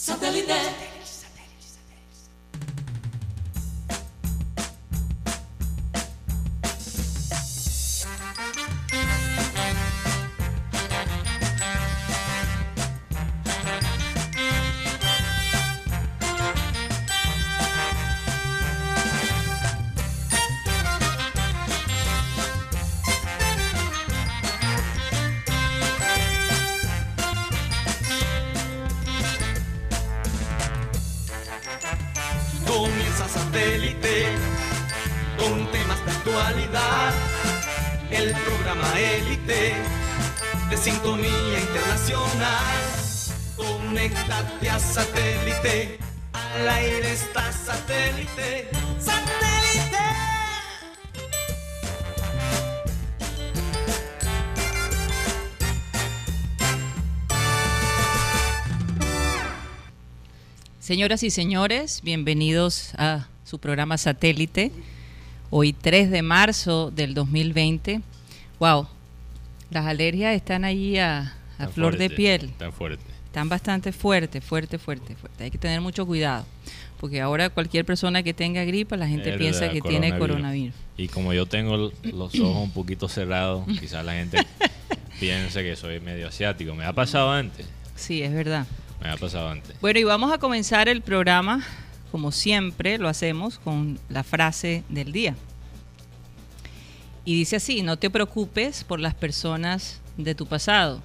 Satellite. Satélite. Al aire está satélite. Satélite. Señoras y señores, bienvenidos a su programa Satélite. Hoy 3 de marzo del 2020. Wow, las alergias están allí a, flor de piel. Tan fuerte. Están bastante fuertes, fuerte, fuerte, fuerte. Hay que tener mucho cuidado. Porque ahora cualquier persona que tenga gripa, la gente piensa que tiene coronavirus. Y como yo tengo los ojos un poquito cerrados, quizás la gente piense que soy medio asiático. Me ha pasado antes. Sí, es verdad. Me ha pasado antes. Bueno, y vamos a comenzar el programa, como siempre lo hacemos, con la frase del día. Y dice así, no te preocupes por las personas de tu pasado.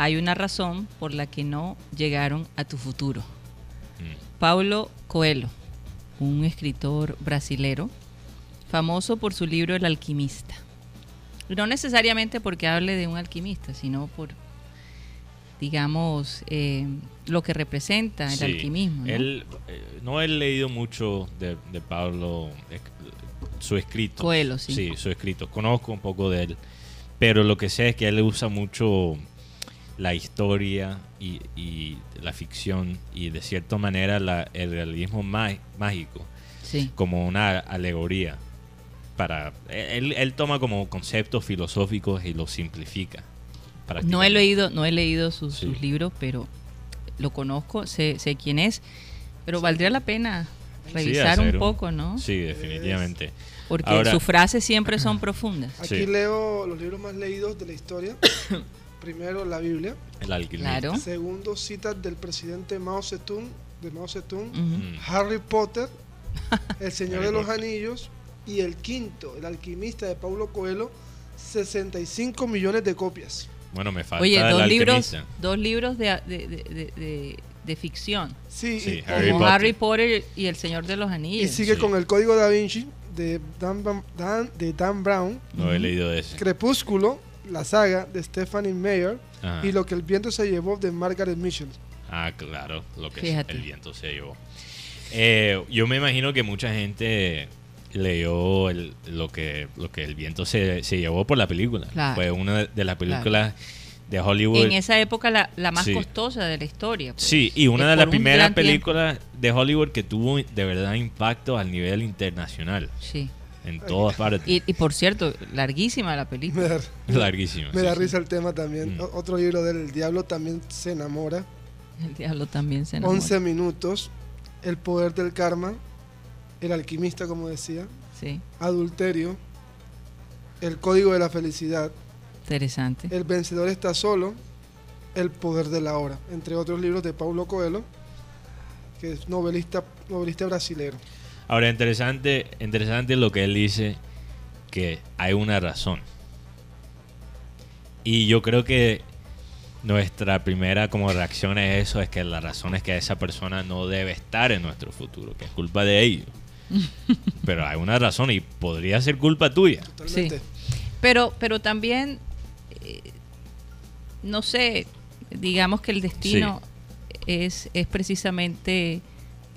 Hay una razón por la que no llegaron a tu futuro. Mm. Paulo Coelho, un escritor brasilero, famoso por su libro El alquimista. No necesariamente porque hable de un alquimista, sino por, digamos, eh, lo que representa el Sí. alquimismo. ¿no? Él, eh, no he leído mucho de, de Pablo, eh, su escrito. Coelho, sí. Sí, su escrito. Conozco un poco de él. Pero lo que sé es que él usa mucho la historia y, y la ficción y de cierta manera la- el realismo má- mágico Sí. como una alegoría para él, él toma como conceptos filosóficos y los simplifica No he leído, no he leído sus, Sí. sus libros, pero lo conozco, sé, sé quién es. Pero valdría la pena revisar hacer un poco, ¿no? sí definitivamente Porque Ahora- sus frases siempre son profundas. Aquí Sí. leo los libros más leídos de la historia. Primero, la Biblia. el alquimista Claro. Segundo, citas del presidente Mao Zedong, de Mao Zedong. Mm. Harry Potter, El Señor de los. Anillos. Y el quinto, El Alquimista de Paulo Coelho, 65 millones de copias. bueno me falta Oye, el dos libros, dos libros de, de, de- de- de- de ficción. Sí, Sí, y, Harry como Potter. Harry Potter y El Señor de los y Anillos. sigue Sí. con El Código da Vinci de Dan, Bam- Dan- de Dan Brown. no he leído de ese Crepúsculo, la saga de Stephanie Meyer. Ajá. Y Lo que el viento se llevó de Margaret Mitchell. ah claro lo que Fíjate. el viento se llevó Eh, yo me imagino que mucha gente leyó el- lo que lo que el viento se, se llevó por la película Claro. fue una de las películas de Hollywood En esa época la, la más Sí. costosa de la historia. pues. Sí, y una de las primeras tiempo. películas de Hollywood que tuvo de verdad impacto al nivel internacional, Sí. En todas partes. Y, y por cierto, larguísima la Me película. da, Larguísimo. me sí, da sí. risa el tema también. Mm. Otro libro del El Diablo también se enamora. El diablo también se enamora. 11 minutos. El poder del karma. El alquimista, como decía. Sí, Adulterio. El código de la felicidad. interesante. El vencedor está solo. El poder de la hora. Entre otros libros de Paulo Coelho, que es novelista, novelista brasilero. Ahora, interesante, interesante lo que él dice, que hay una razón. Y yo creo que nuestra primera como reacción a eso es que la razón es que esa persona no debe estar en nuestro futuro, que es culpa de ellos. Pero hay una razón y podría ser culpa tuya. Totalmente. Pero, pero también, eh, no sé, digamos que el destino es, es precisamente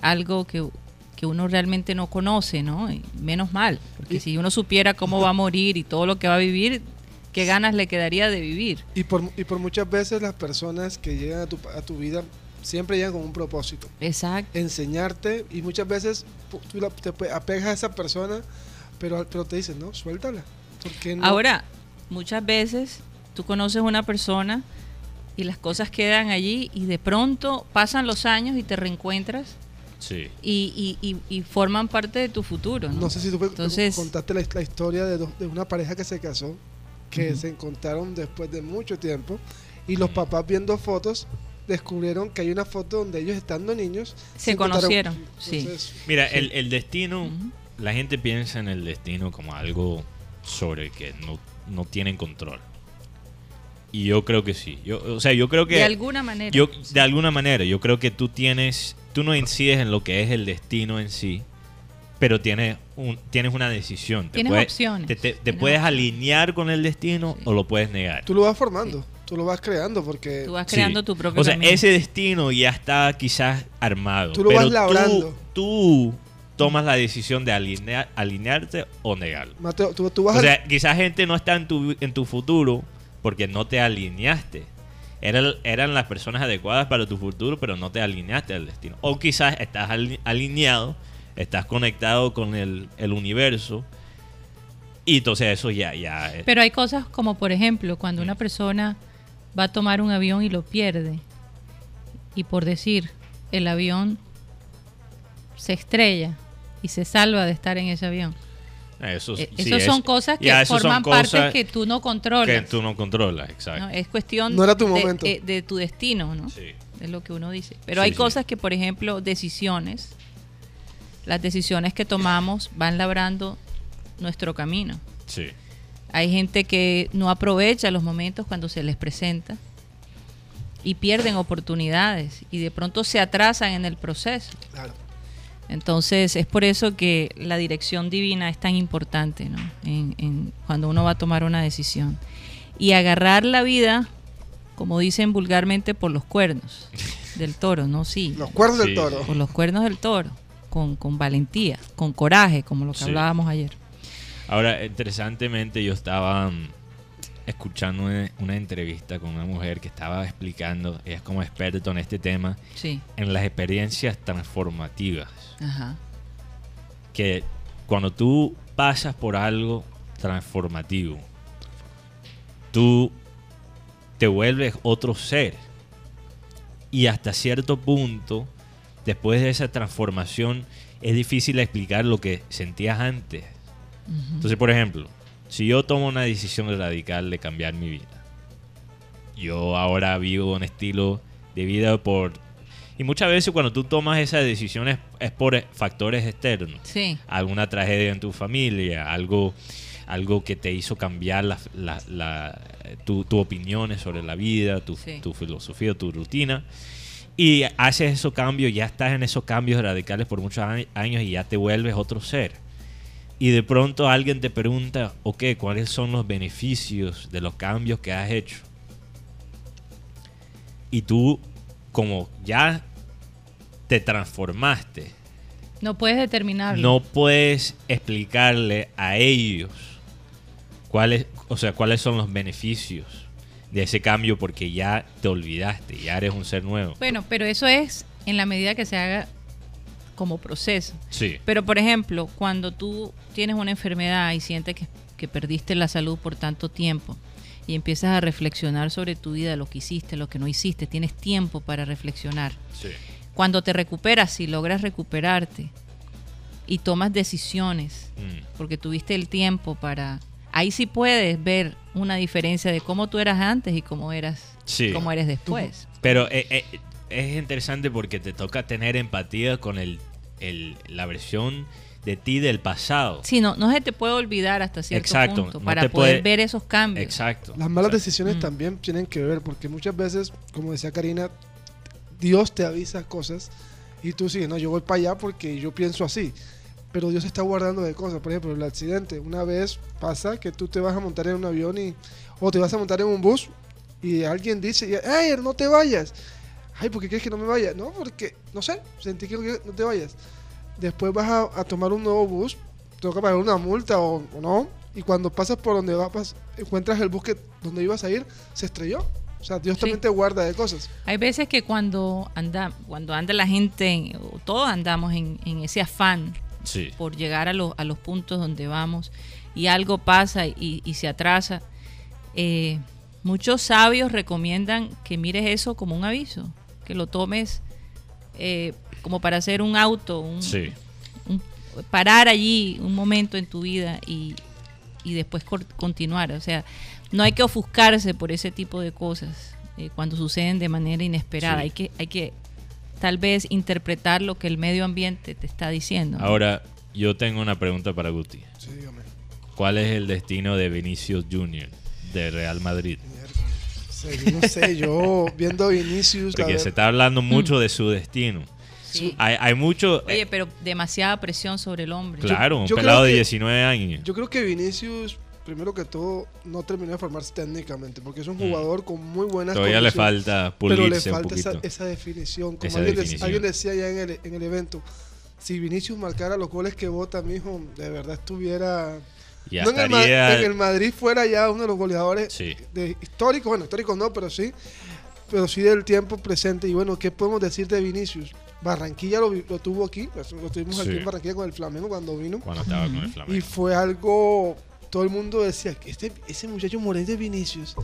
algo que, que uno realmente no conoce, ¿no? Y menos mal, porque Y- si uno supiera cómo va a morir y todo lo que va a vivir, qué ganas le quedaría de vivir. Y por, y por muchas veces las personas que llegan a tu, a tu vida siempre llegan con un propósito. Exacto. enseñarte y muchas veces tú la- te pe- apegas a esa persona, pero, pero te dicen, no, suéltala. ¿Por qué no? Ahora, muchas veces tú conoces una persona y las cosas quedan allí y de pronto pasan los años y te reencuentras Sí. y, y- y- y forman parte de tu futuro. No, No sé si tú Entonces- contaste la, la historia de, dos- de una pareja que se casó, que se encontraron después de mucho tiempo, y los papás viendo fotos descubrieron que hay una foto donde ellos estando niños Se conocieron, sí. Entonces, Mira, el, el destino, la gente piensa en el destino como algo sobre el que no, no tienen control. Y yo creo que sí. Yo, o sea, yo creo que... de alguna manera. Yo, de alguna manera, yo creo que tú tienes, tú no incides en lo que es el destino en sí, pero tienes, un, tienes una decisión. Te Tienes puedes- opciones. Te, te- te Tienes puedes opciones. alinear con el destino Sí. o lo puedes negar. tú lo vas formando, tú lo vas creando, porque Tú vas Sí. creando tu propio O sea, camino. ese destino ya está quizás armado. Tú lo pero vas labrando. Tú, tú tomas la decisión de alinear, alinearte o negarlo. Mateo, tú, tú vas O a- sea, quizás gente no está en tu, en tu futuro porque no te alineaste. Eran, eran las personas adecuadas para tu futuro, pero no te alineaste al destino. O quizás estás ali- alineado, estás conectado con el, el universo. Y entonces eso ya, ya. Pero hay cosas como, por ejemplo, cuando una persona va a tomar un avión y lo pierde, y por decir, el avión se estrella y se salva de estar en ese avión. Eso, Eh, sí, Esas es- son cosas que forman cosas partes que tú no controlas. que tú no controlas, exacto. ¿no? Es cuestión No era tu de, momento. eh, de tu destino, ¿no? Sí. Es lo que uno dice. Pero Sí, hay sí. cosas que, por ejemplo, decisiones, las decisiones que tomamos van labrando nuestro camino. Sí. Hay gente que no aprovecha los momentos cuando se les presenta y pierden oportunidades y de pronto se atrasan en el proceso. Claro. Entonces es por eso que la dirección divina es tan importante ¿no? en, en cuando uno va a tomar una decisión. Y agarrar la vida, como dicen vulgarmente, por los cuernos del toro, ¿no? Sí, Los cuernos Sí, del toro. por los cuernos del toro, con, con valentía, con coraje, como lo que Sí. hablábamos ayer. Ahora, interesantemente, yo estaba mm, escuchando una, una entrevista con una mujer que estaba explicando, ella es como experta en este tema, Sí, en las experiencias transformativas. Ajá. Que cuando tú pasas por algo transformativo, tú te vuelves otro ser. Y hasta cierto punto, después de esa transformación, es difícil explicar lo que sentías antes. Entonces, por ejemplo, si yo tomo una decisión radical de cambiar mi vida, yo ahora vivo un estilo de vida por... Y muchas veces cuando tú tomas esas decisiones es por factores externos. Sí, Alguna tragedia en tu familia, algo, algo que te hizo cambiar la, la- la- tu, tu opiniones sobre la vida, tu, Sí. tu filosofía, tu rutina. Y haces esos cambios, ya estás en esos cambios radicales por muchos años- años y ya te vuelves otro ser. Y de pronto alguien te pregunta, ok, ¿cuáles son los beneficios de los cambios que has hecho? Y tú, como ya te transformaste, no puedes determinarlo. no puedes explicarle a ellos cuáles, o sea, cuáles son los beneficios de ese cambio porque ya te olvidaste, ya eres un ser nuevo. Bueno, pero eso es en la medida que se haga como proceso. Sí, Pero, por ejemplo, cuando tú tienes una enfermedad y sientes que, que perdiste la salud por tanto tiempo y empiezas a reflexionar sobre tu vida, lo que hiciste, lo que no hiciste, tienes tiempo para reflexionar. sí, Cuando te recuperas, si logras recuperarte y tomas decisiones, Mm, porque tuviste el tiempo para... Ahí sí puedes ver una diferencia de cómo tú eras antes y cómo eras, Sí. cómo eres después. Pero eh, eh, es interesante porque te toca tener empatía con el, el- la versión de ti del pasado. Sí, no, no se te puede olvidar hasta cierto Exacto, punto no para poder puede- ver esos cambios. Exacto. Las malas Exacto. decisiones Mm. también tienen que ver, porque muchas veces, como decía Karina, Dios te avisa cosas y tú sigues, no, yo voy para allá porque yo pienso así. Pero Dios está guardando de cosas. Por ejemplo, el accidente. Una vez pasa que tú te vas a montar en un avión y, o te vas a montar en un bus y alguien dice, ¡ay, no te vayas! Ay, ¿por qué quieres que no me vaya? No, porque, no sé, sentí que no te vayas. Después vas a, a tomar un nuevo bus, te toca pagar una multa o, o no. Y cuando pasas por donde vas, encuentras el bus que donde ibas a ir, se estrelló. O sea, Dios Sí. también te guarda de cosas. Hay veces que cuando anda, cuando anda la gente, o todos andamos en, en ese afán Sí. por llegar a, los- a los puntos donde vamos y algo pasa y, y se atrasa, eh, muchos sabios recomiendan que mires eso como un aviso, que lo tomes eh, como para hacer un auto, un, Sí. un- parar allí un momento en tu vida y, y después continuar. O sea, no hay que ofuscarse por ese tipo de cosas eh, cuando suceden de manera inesperada. Sí. Hay que, hay que tal vez interpretar lo que el medio ambiente te está diciendo. ¿no? Ahora, yo tengo una pregunta para Guti. Sí, dígame. ¿Cuál es el destino de Vinicius Junior de Real Madrid? Miércoles. Sí, yo no sé, yo viendo a Vinicius. Porque ver- se está hablando mucho de su destino. Sí. Hay, hay mucho... Oye, eh, pero demasiada presión sobre el hombre. claro, un yo pelado de que- 19 años. Yo creo que Vinicius, primero que todo, no terminó de formarse técnicamente, porque es un Mm. jugador con muy buenas Todavía le falta pero le pulirse un falta esa, poquito. esa definición. Como Esa alguien, de- definición. alguien decía ya en el, en el evento, si Vinicius marcara los goles que vota, mijo, de verdad estuviera... Ya no en el, en el Madrid fuera ya uno de los goleadores Sí. de históricos, bueno, históricos no, pero sí, pero sí del tiempo presente. Y bueno, ¿qué podemos decir de Vinicius? Barranquilla lo, tuvo aquí, lo tuvimos aquí en Barranquilla con el Flamengo cuando vino. Cuando estaba con el Y Flamengo. fue algo, todo el mundo decía, que este, ese muchacho moreno de Vinicius,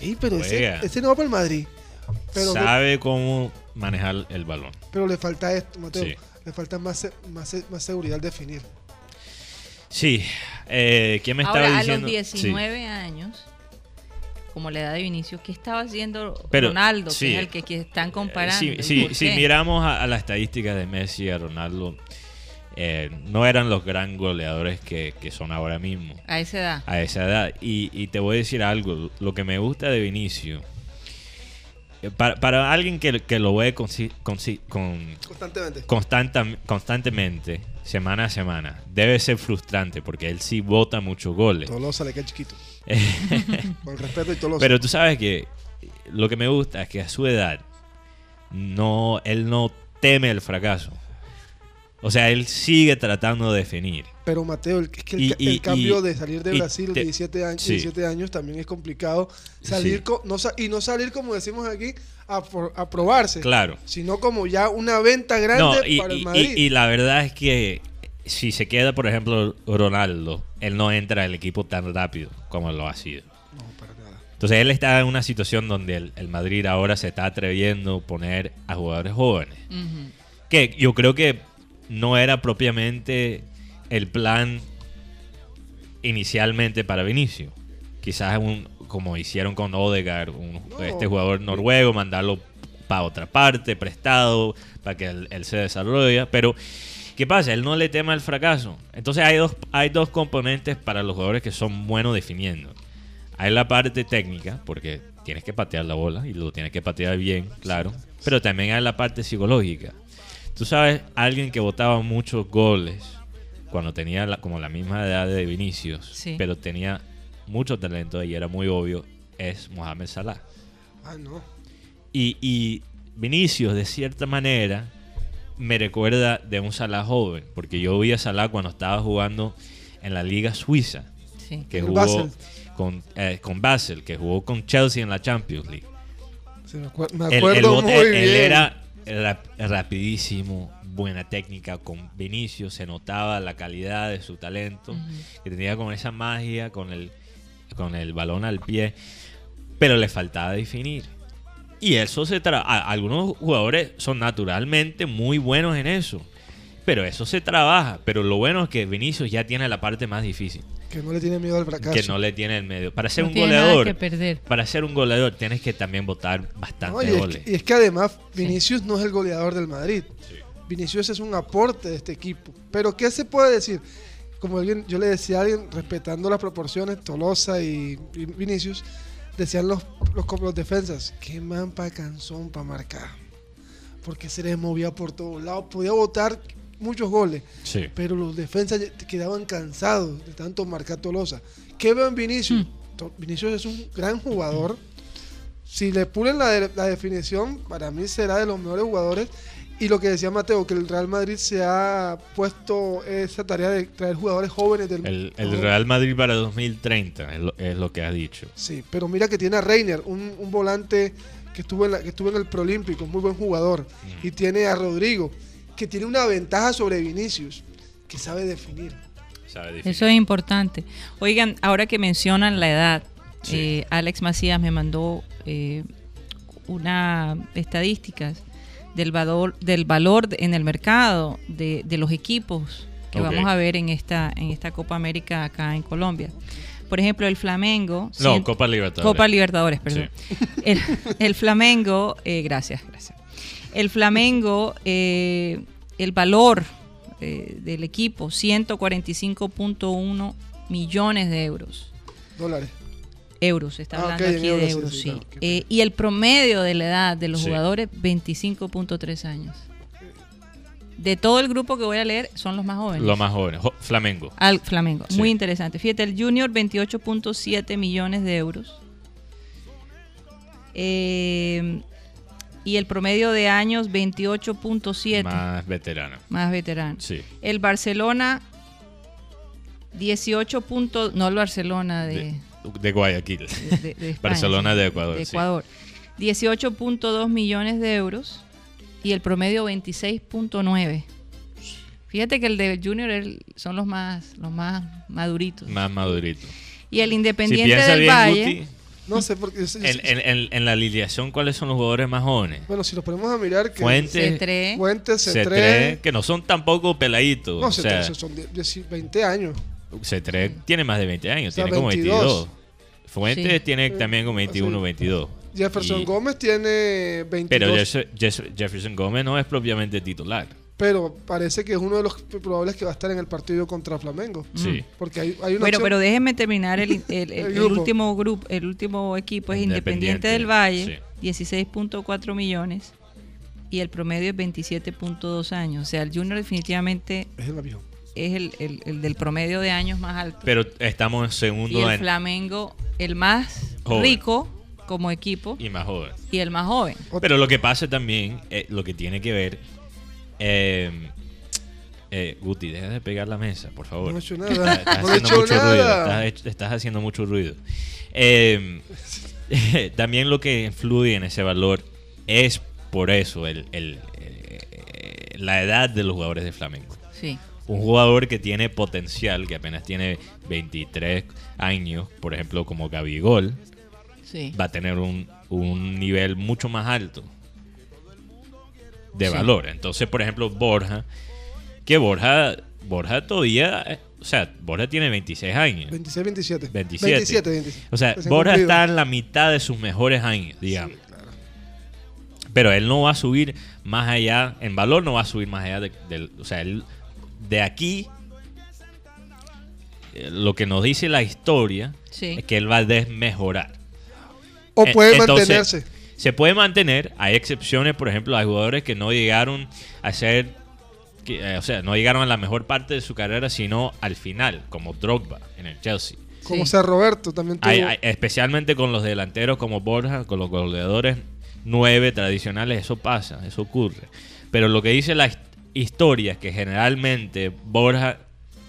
ey, pero ese, ese no va para el Madrid. Pero, Sabe cómo manejar el balón. pero le falta esto, Mateo. Sí. Le falta más, se- más, más seguridad al definir. Sí. Eh, ¿Quién me estaba Ahora, a diciendo? los Sí. 19 años, como la edad de Vinicius, ¿qué estaba haciendo Pero, Ronaldo, sí. que es el que, que están comparando? Sí, ¿Y sí, por si miramos a, a la estadística de Messi y a Ronaldo, eh, no eran los gran goleadores que, que son ahora mismo A esa edad. a esa edad. Y, y te voy a decir algo, lo que me gusta de Vinicio, eh, para, para alguien que, que lo ve consi- consi- con, Constantemente. constanta- constantemente, semana a semana, debe ser frustrante porque él sí bota muchos goles. Tolosa le queda chiquito. Con respeto y Tolosa. Pero tú sabes que lo que me gusta es que a su edad no, él no teme el fracaso. O sea, él sigue tratando de definir. Pero Mateo, el, es que el, Y- ca- y- el cambio y- de salir de Brasil te- 17 años, sí. 17 años también es complicado. Salir Sí. co- no, sa- y no salir, como decimos aquí, a, probarse. Claro. Sino como ya una venta grande No, para el Madrid. y la verdad es que si se queda, por ejemplo, Ronaldo, él no entra al equipo tan rápido como lo ha sido. No, para nada. Entonces él está en una situación donde el, el Madrid ahora se está atreviendo a poner a jugadores jóvenes. Que yo creo que no era propiamente el plan inicialmente para Vinicio. Quizás un, como hicieron con Odegaard, un- No. este jugador noruego, mandarlo para otra parte, prestado, para que él, él se desarrolle. Pero, ¿qué pasa? Él no le tema el fracaso. Entonces hay dos, hay dos componentes para los jugadores que son buenos definiendo. Hay la parte técnica, porque tienes que patear la bola y lo tienes que patear bien, claro. Pero también hay la parte psicológica. Tú sabes, alguien que votaba muchos goles cuando tenía la- como la misma edad de Vinicius, Sí. pero tenía mucho talento y era muy obvio, es Mohamed Salah. Ah, no. Y, y Vinicius, de cierta manera, me recuerda de un Salah joven, porque yo vi a Salah cuando estaba jugando en la Liga Suiza, Sí. que jugó Basel. con, eh, con Basel, que jugó con Chelsea en la Champions League. Sí, me, acuer- me Él- acuerdo él muy él- bien. él era rap- rapidísimo, buena técnica con Vinicius, se notaba la calidad de su talento, que tenía con esa magia, con el, con el balón al pie, pero le faltaba definir. Y eso se tra a- algunos jugadores son naturalmente muy buenos en eso. Pero eso se trabaja. Pero lo bueno es que Vinicius ya tiene la parte más difícil. Que no le tiene miedo al fracaso. Que no le tiene el medio. Para ser No un tiene nada goleador. que perder. Para ser un goleador tienes que también votar No, bastante es goles. que, y es que además Vinicius no es el goleador del Madrid. Vinicius es un aporte de este equipo. Pero ¿qué se puede decir? Como alguien, yo le decía a alguien, respetando las proporciones, Tolosa y, y Vinicius, decían los, los, los defensas, qué man pa' canzón para marcar. Porque se les movía por todos lados. Podía votar muchos goles. Sí. Pero los defensas ya quedaban cansados de tanto marcar Tolosa. ¿Qué veo en Vinicius? To- Vinicius es un gran jugador. Si le pulen la, de- la definición, para mí será de los mejores jugadores. Y lo que decía Mateo, que el Real Madrid se ha puesto esa tarea de traer jugadores jóvenes del El, el. Real Madrid para 2030 es lo, es lo que has dicho. Sí, pero mira que tiene a Reiner, un, un volante que estuvo, en la- que estuvo en el Prolímpico, muy buen jugador. Mm. Y tiene a Rodrigo, que tiene una ventaja sobre Vinicius, que sabe definir. Sabe definir. Eso es importante. Oigan, ahora que mencionan la edad, Sí. Eh, Alex Macías me mandó eh, una estadísticas del valor, del valor en el mercado de, de los equipos que vamos a ver en esta, en esta Copa América acá en Colombia. Por ejemplo, el Flamengo. No, cien- Copa Libertadores. Copa Libertadores, perdón. El, el Flamengo, eh, gracias, gracias. El Flamengo, eh, el valor eh, del equipo, 145.1 millones de euros. Dólares. Euros, está Ah, hablando aquí euros, de euros, sí, sí. claro, qué Eh, y el promedio de la edad de los Sí. jugadores, 25.3 años. De todo el grupo que voy a leer, son los más jóvenes. Lo más joven. Jo- Flamengo. Al Flamengo. Sí. Muy interesante. Fíjate, el Junior 28.7 millones de euros. Eh, y el promedio de años 28.7 más, Más veterano. veterano. Sí. El Barcelona 18. punto- no el Barcelona de, De, de Guayaquil. de- de- de España, Barcelona sí, de Ecuador, sí. Ecuador. 18.2 millones de euros y el promedio 26.9. Fíjate que el de Junior son los más los más maduritos. Más madurito. Y el Si Independiente piensa del bien, Valle, Guti, No sé por qué. en, en- en- en la alineación, ¿cuáles son los jugadores más jóvenes? Bueno, si nos ponemos a mirar que. Fuentes, Cetré, Fuentes, C3, C3. que no son tampoco peladitos. No, o sea, C3 son 10, 20 años. C3 tiene más de 20 años, O sea, tiene como 22. 22. Fuentes Sí. tiene también como 21, Sí. 22. Jefferson Y- Gómez tiene 22. Pero Jefferson Gómez no es propiamente titular. Pero parece que es uno de los probables que va a estar en el partido contra Flamengo. Sí. Porque hay, hay una Bueno, pero déjenme terminar el, el- el- El último grupo, el último equipo es Independiente, Independiente, del Valle, 16.4 millones y el promedio es 27.2 años. O sea, el Junior definitivamente Es el avión. Es el, el- el del promedio de años más alto. Pero estamos en y segundo el en- Flamengo, el más Joven. rico como equipo y más joven. y el más joven. Pero lo que pasa también, eh, lo que tiene que ver. Eh, eh, Guti, deja de pegar la mesa, por favor. No he hecho Estás, nada. estás no he haciendo hecho mucho ruido. Estás, estás haciendo mucho ruido. Eh, también lo que influye en ese valor es por eso el, el, eh, la edad de los jugadores de Flamengo. Sí. Un jugador que tiene potencial, que apenas tiene 23 años, por ejemplo, como Gabigol, Sí. va a tener un, un nivel mucho más alto de Sí. valor. Entonces, por ejemplo, Borja, que Borja, Borja todavía, o sea, Borja tiene 26 años. 26, 27. 27. 27, 27. O sea, Recién Borja cumplido. está en la mitad de sus mejores años, digamos. Sí, claro. Pero él no va a subir más allá, en valor no va a subir más allá de, del- o sea, él, de aquí, eh, lo que nos dice la historia Sí. es que él va a desmejorar. O Eh, puede entonces, mantenerse. Se puede mantener, hay excepciones, por ejemplo, hay jugadores que no llegaron a ser, que, eh, o sea, no llegaron a la mejor parte de su carrera, sino al final, como Drogba en el Chelsea. Como Sí. sea Roberto también tuvo. Hay- hay- especialmente con los delanteros como Borja, con los goleadores nueve tradicionales, eso pasa, eso ocurre. Pero lo que dice la his- historia es que generalmente Borja,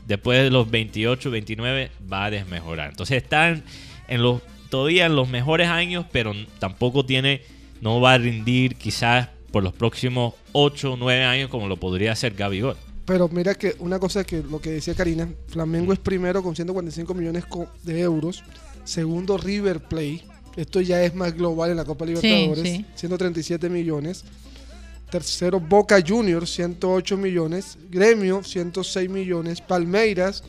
después de los 28, 29, va a desmejorar. Entonces están en los, todavía en los mejores años, pero tampoco tiene, no va a rendir quizás por los próximos 8 o 9 años como lo podría hacer Gabigol. Pero mira que una cosa que lo que decía Karina, Flamengo es primero con 145 millones de euros, segundo River Plate, esto ya es más global en la Copa Libertadores, sí. 137 millones. Tercero Boca Juniors, 108 millones, Gremio 106 millones, Palmeiras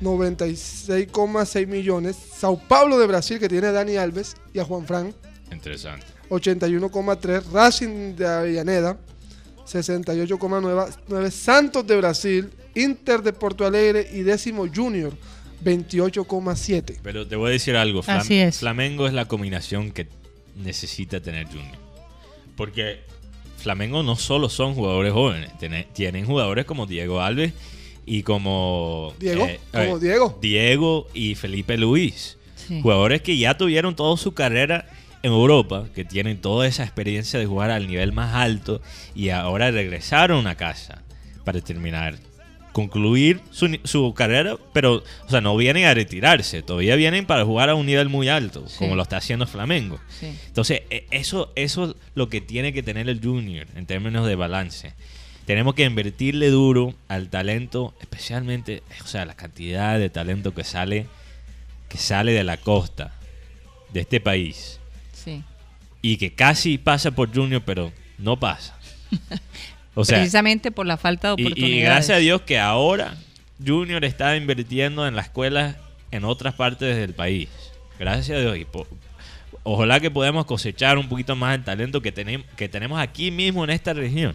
96,6 millones, Sao Paulo de Brasil que tiene a Dani Alves y a Juan Fran Interesante. 81,3. Racing de Avellaneda, 68,9. Santos de Brasil, Inter de Porto Alegre y décimo Junior, 28,7. Pero te voy a decir algo. Flam- Así es. Flamengo es la combinación que necesita tener Junior. Porque Flamengo no solo son jugadores jóvenes. tiene- tienen jugadores como Diego Alves y como... Diego, eh, como eh, Diego. Diego y Felipe Luis. Sí. Jugadores que ya tuvieron toda su carrera en Europa, que tienen toda esa experiencia de jugar al nivel más alto y ahora regresaron a casa para terminar, concluir su, su carrera, pero, o sea, no vienen a retirarse, todavía vienen para jugar a un nivel muy alto, Sí. como lo está haciendo Flamengo. Sí. Entonces, e- eso, eso es lo que tiene que tener el Junior en términos de balance. Tenemos que invertirle duro al talento, especialmente, o sea, la cantidad de talento que sale, que sale de la costa. de este país Sí. y que casi pasa por Junior, pero no pasa. O sea, Precisamente por la falta de oportunidades. y gracias a Dios que ahora Junior está invirtiendo en las escuelas en otras partes del país. Gracias a Dios. Y po- ojalá que podamos cosechar un poquito más el talento que, tenem- que tenemos aquí mismo en esta región.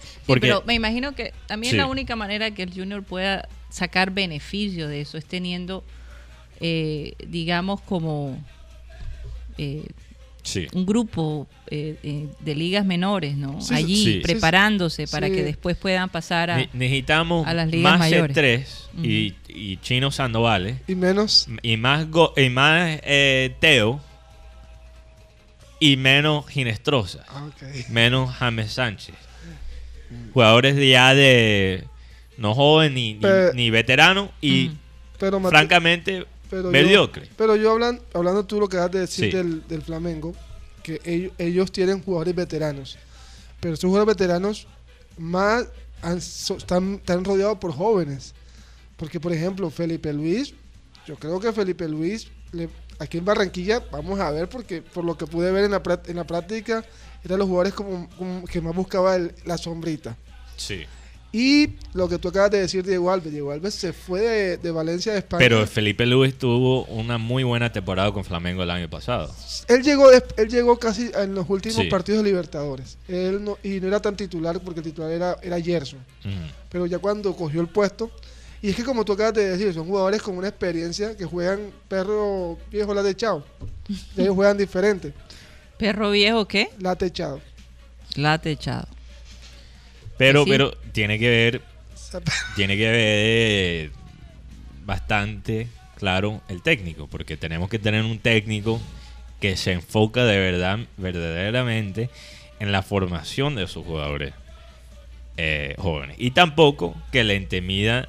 Sí, Porque pero me imagino que también Sí. la única manera que el Junior pueda sacar beneficio de eso es teniendo, eh, digamos, como eh, sí, un grupo eh, eh, de ligas menores, ¿no? Sí, Allí sí. preparándose para Sí. que después puedan pasar a... Ne- necesitamos a las ligas más mayores. tres y, y Chino Sandoval Y menos. y más, go- y más eh, Teo y menos Ginestrosa. Ah, ok. menos James Sánchez. Jugadores de ya de no joven ni, ni, ni veterano y. Pero, francamente pero yo- mediocre. pero yo hablan, hablando tú lo que acabas de decir Sí. del, del Flamengo, que ellos, ellos tienen jugadores veteranos. Pero esos jugadores veteranos más han- so- están, están rodeados por jóvenes. Porque, por ejemplo, Felipe Luis, yo creo que Felipe Luis, le- aquí en Barranquilla, vamos a ver, porque por lo que pude ver en la, en la práctica, eran los jugadores como, como que más buscaba el- la sombrita. Sí. Y lo que tú acabas de decir, Diego Alves, Diego Alves se fue de, de Valencia de España. Pero Felipe Luis tuvo una muy buena temporada con Flamengo el año pasado. Él llegó, él llegó casi en los últimos Sí. partidos de Libertadores. Él no, y no era tan titular porque el titular era, era Gerson. Pero ya cuando cogió el puesto. Y es que como tú acabas de decir, son jugadores con una experiencia que juegan perro viejo la techado. Ellos juegan diferente. ¿Perro viejo qué? La techado. La techado. Pero, Sí. pero tiene que ver, tiene que ver eh, bastante claro el técnico, porque tenemos que tener un técnico que se enfoca de verdad, verdaderamente en la formación de sus jugadores eh, jóvenes. Y tampoco que le intimida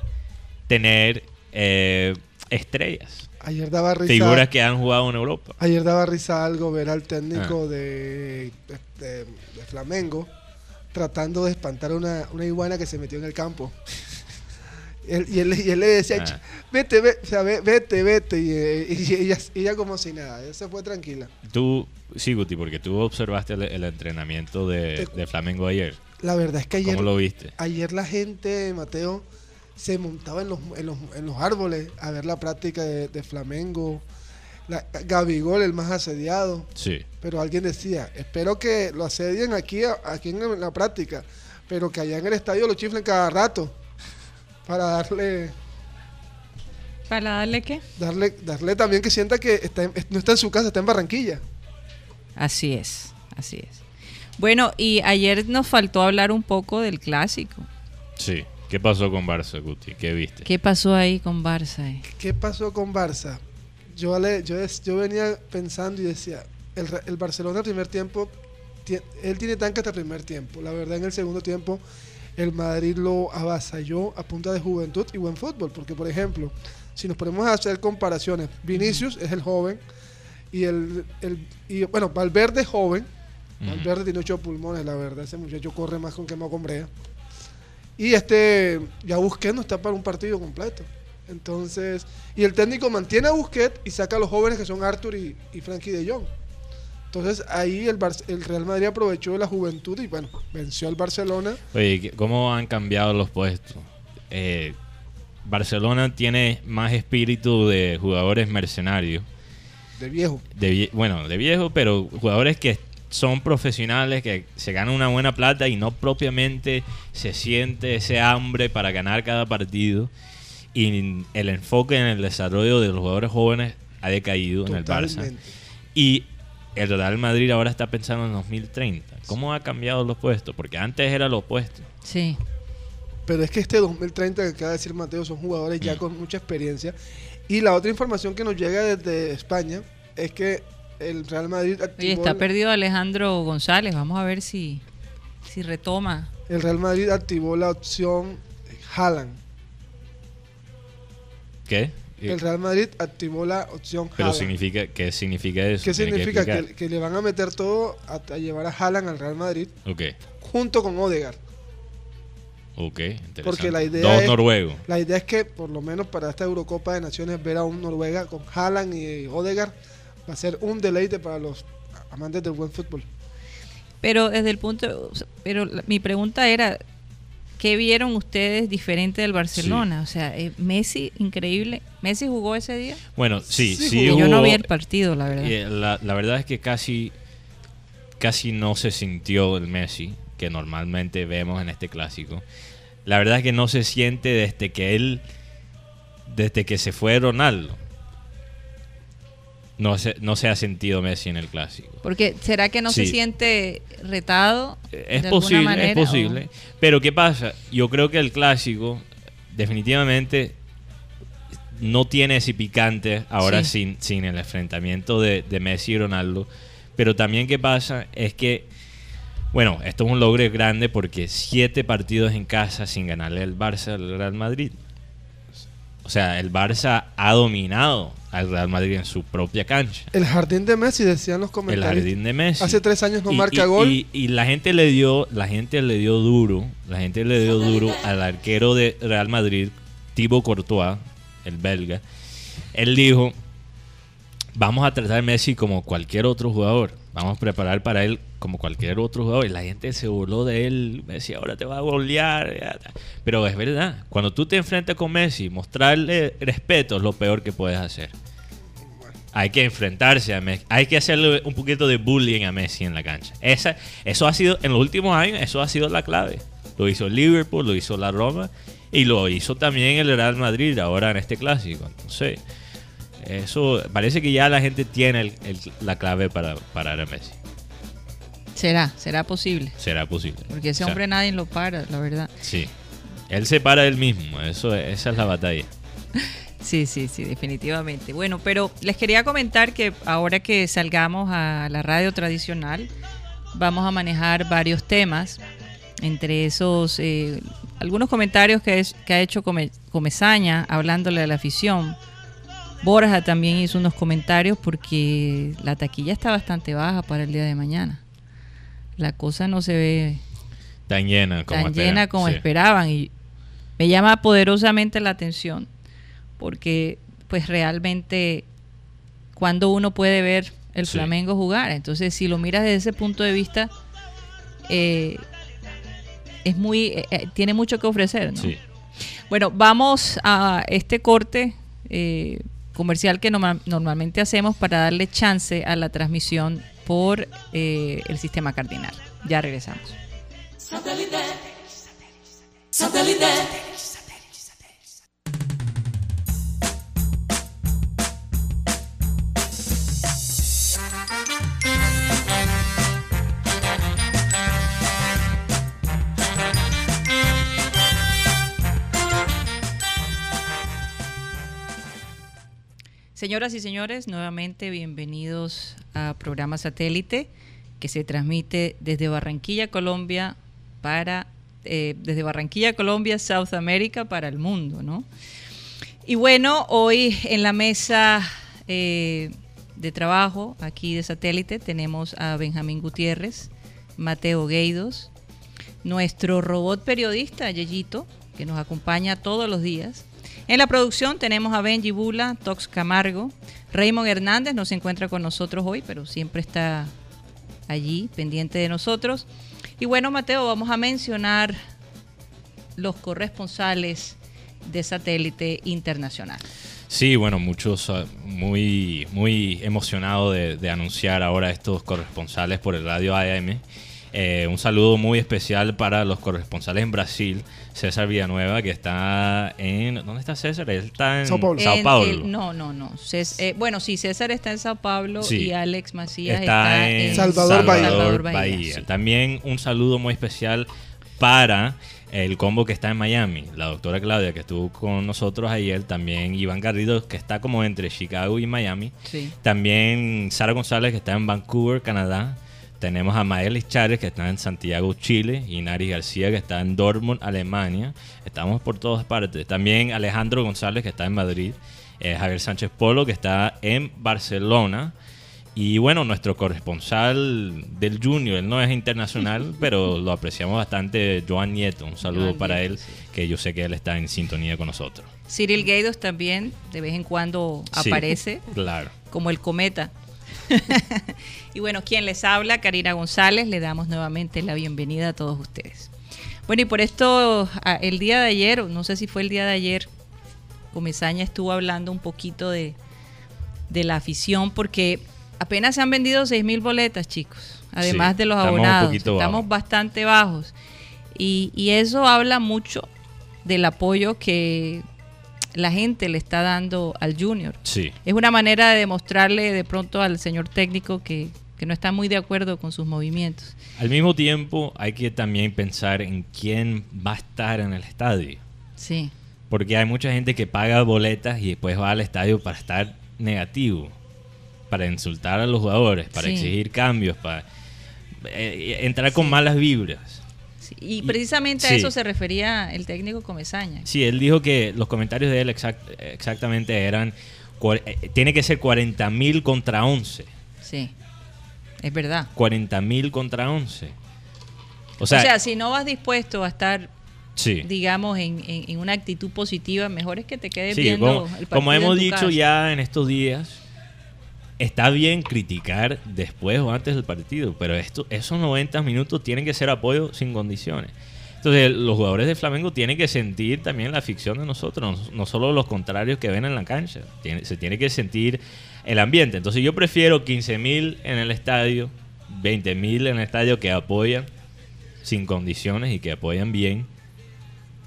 tener eh, estrellas, Ayer daba risa. figuras que han jugado en Europa. Ayer daba risa algo ver al técnico Ah. de, de- de Flamengo tratando de espantar una, una iguana que se metió en el campo. Él- y, él, y él le decía, Ah. "Ch, vete, ve- o sea, ve- vete, vete. Y, y ella, ella como si nada, ella se fue tranquila. Tú, sí, Guti, porque tú observaste el, el entrenamiento de, de Flamengo ayer. La verdad es que ayer, ¿Cómo lo viste? ayer la gente, Mateo, se montaba en los, en los, en los árboles a ver la práctica de, de Flamengo. La, Gabigol, el más asediado. Sí. Pero alguien decía, espero que lo asedien aquí, aquí en la práctica, pero que allá en el estadio lo chiflen cada rato para darle, ¿Para darle qué? darle, darle también que sienta que está en- no está en su casa, está en Barranquilla. Así es, así es. Bueno, y ayer nos faltó hablar un poco del clásico. Sí. ¿Qué pasó con Barça, Guti? ¿Qué viste? ¿Qué pasó ahí con Barça? eh? ¿Qué pasó con Barça? Yo, yo, yo venía pensando y decía, el, el Barcelona el primer tiempo, tie- él tiene tanque hasta el primer tiempo. La verdad en el segundo tiempo el Madrid lo avasalló a punta de juventud y buen fútbol. Porque por ejemplo, si nos ponemos a hacer comparaciones, Vinicius es el joven y el, el y, bueno, Valverde es joven. Valverde tiene ocho pulmones, la verdad. Ese muchacho corre más con quemado con brea. Y este, ya Busquets no está para un partido completo. Entonces, y el técnico mantiene a Busquets y saca a los jóvenes que son Arthur y, y Frankie de Jong. Entonces ahí el, Bar- el Real Madrid aprovechó la juventud y bueno, venció al Barcelona. Oye, ¿qué- ¿cómo han cambiado los puestos? Eh, Barcelona tiene más espíritu de jugadores mercenarios. De viejo. De vie- bueno, de viejo, pero jugadores que son profesionales, que se ganan una buena plata y no propiamente se siente ese hambre para ganar cada partido. Y el enfoque en el desarrollo de los jugadores jóvenes ha decaído en el Barça. Y el Real Madrid ahora está pensando en 2030. ¿Cómo ha cambiado los puestos? Porque antes era lo opuesto. Sí. Pero es que este 2030 que acaba de decir Mateo son jugadores ya Mm. con mucha experiencia. Y la otra información que nos llega desde España es que el Real Madrid Oye, activó, está perdido Alejandro González. Vamos a ver si, si retoma. el Real Madrid activó la opción Haaland. ¿Qué? El Real Madrid activó la opción Pero Haaland. significa, ¿qué significa eso? ¿Qué Tiene significa? Que, que le van a meter todo a, a llevar a Haaland al Real Madrid Ok, junto con Odegaard. ok, interesante. Porque la idea Dos es- noruegos. La idea es que, por lo menos para esta Eurocopa de Naciones, ver a un Noruega con Haaland y Odegaard va a ser un deleite para los amantes del buen fútbol. Pero desde el punto, o sea, pero la- mi pregunta era, ¿qué vieron ustedes diferente del Barcelona? O sea, eh, Messi, increíble. ¿Messi jugó ese día? Bueno, sí, Sí, sí, jugó. Yo no vi el partido, la verdad. eh, la, la verdad es que casi, casi no se sintió el Messi que normalmente vemos en este clásico. La verdad es que no se siente desde que él, desde que se fue Ronaldo. No se, no se ha sentido Messi en el clásico. Porque ¿será que no se siente retado? Es de alguna posible, manera, es posible. Pero ¿qué pasa? Yo creo que el clásico definitivamente no tiene ese picante ahora Sí. sin, sin el enfrentamiento de, de Messi y Ronaldo. Pero también qué pasa es que, bueno, esto es un logro grande porque siete partidos en casa sin ganarle el Barça al Real Madrid. O sea, el Barça ha dominado al Real Madrid en su propia cancha. El jardín de Messi, decían los El comentarios. jardín de Messi. Hace tres años no Y- marca y- gol. Y, y la gente le dio, la gente le dio duro, la gente le dio duro al arquero de Real Madrid, Thibaut Courtois, el belga. Él dijo, vamos a tratar a Messi como cualquier otro jugador. Vamos a preparar para él como cualquier otro jugador. Y la gente se burló de él. Messi ahora te va a golear. Pero es verdad. Cuando tú te enfrentas con Messi, mostrarle respeto es lo peor que puedes hacer. Hay que enfrentarse a Messi. Hay que hacerle un poquito de bullying a Messi en la cancha. Esa, eso ha sido, en los últimos años, eso ha sido la clave. Lo hizo Liverpool, lo hizo la Roma y lo hizo también el Real Madrid ahora en este clásico. Entonces, eso parece que ya la gente tiene la clave para parar a Messi. Será, será posible. Será posible. Porque ese hombre nadie lo para, la verdad. Sí. Él se para él mismo. Eso, esa es la batalla. Sí, sí, sí, definitivamente. Bueno, pero les quería comentar que ahora que salgamos a la radio tradicional, vamos a manejar varios temas. Entre esos, eh, algunos comentarios que, es- que ha hecho Come- Comezaña hablándole a la afición. Borja también hizo unos comentarios porque la taquilla está bastante baja para el día de mañana. La cosa no se ve Tan llena como tan esperan. llena como Sí. esperaban y me llama poderosamente la atención porque pues realmente cuando uno puede ver el Sí. Flamengo jugar entonces si lo miras desde ese punto de vista eh, es muy eh, eh, tiene mucho que ofrecer ¿no? Sí. bueno vamos a este corte eh, comercial que norma- normalmente hacemos para darle chance a la transmisión por eh, el sistema cardinal ya regresamos Satellite. Satellite. Señoras y señores, nuevamente bienvenidos a programa satélite que se transmite desde Barranquilla, Colombia, para eh, desde Barranquilla, Colombia, South America para el mundo, ¿no? Y bueno, hoy en la mesa eh, de trabajo aquí de satélite tenemos a Benjamín Gutiérrez, Mateo Gueidos, nuestro robot periodista, Yeyito, que nos acompaña todos los días. En la producción tenemos a Benji Bula, Tox Camargo, Raymond Hernández no se encuentra con nosotros hoy, pero siempre está allí, pendiente de nosotros. Y bueno, Mateo, vamos a mencionar los corresponsales de satélite internacional. Sí, bueno, muchos ah, muy, muy emocionados de, de anunciar ahora estos corresponsales por el radio AM. Eh, un saludo muy especial para los corresponsales en Brasil, César Villanueva, que está en... ¿Dónde está César? Él está en Sao Paulo. Sao En Paulo. el- no, no, no. Cés- eh, bueno, sí, César está en Sao Paulo Sí. y Alex Macías está, está, en Salvador Bahía. Salvador Bahía. Bahía, sí. También un saludo muy especial para el combo que está en Miami, la doctora Claudia que estuvo con nosotros ayer, también Iván Garrido que está como entre Chicago y Miami, Sí. también Sara González que está en Vancouver, Canadá, tenemos a Maelis Chávez que está en Santiago, Chile, y Nari García que está en Dortmund, Alemania, estamos por todas partes, también Alejandro González que está en Madrid, eh, Javier Sánchez Polo que está en Barcelona, y bueno, nuestro corresponsal del Junior, él no es internacional, pero lo apreciamos bastante, Joan Nieto. Un saludo Joan para Nieto, él, sí. que yo sé que él está en sintonía con nosotros. Cyril Gaidos también de vez en cuando Sí, aparece Claro. como el cometa y bueno, quien les habla, Karina González, le damos nuevamente la bienvenida a todos ustedes. Bueno, y por esto, el día de ayer, no sé si fue el día de ayer, Comesaña estuvo hablando un poquito de, de la afición, porque apenas se han vendido 6 mil boletas, chicos, además Sí, de los abonados. Estamos bastante bajos. Y, y eso habla mucho del apoyo que la gente le está dando al Junior. Sí. Es una manera de demostrarle de pronto al señor técnico que, que no está muy de acuerdo con sus movimientos. Al mismo tiempo, hay que también pensar en quién va a estar en el estadio. Sí, Porque hay mucha gente que paga boletas y después va al estadio para estar negativo, para insultar a los jugadores, para Sí. exigir cambios, para eh, entrar con Sí. malas vibras. Sí. Y precisamente a Sí. eso se refería el técnico Comesaña. Sí, él dijo que los comentarios de él exact- exactamente eran, eh, tiene que ser 40 mil contra 11. Sí, es verdad. 40 mil contra 11. O O sea, si no vas dispuesto a estar, sí. digamos, en, en- en una actitud positiva, mejor es que te quedes Sí, viendo como, el partido como hemos dicho casa. ya en estos días, está bien criticar después o antes del partido, pero esto, esos 90 minutos tienen que ser apoyo sin condiciones. Entonces, los jugadores de Flamengo tienen que sentir también la ficción de nosotros, no, solo los contrarios que ven en la cancha. Se tiene que sentir el ambiente. Entonces, yo prefiero 15 mil en el estadio, 20 mil en el estadio que apoyan sin condiciones y que apoyan bien,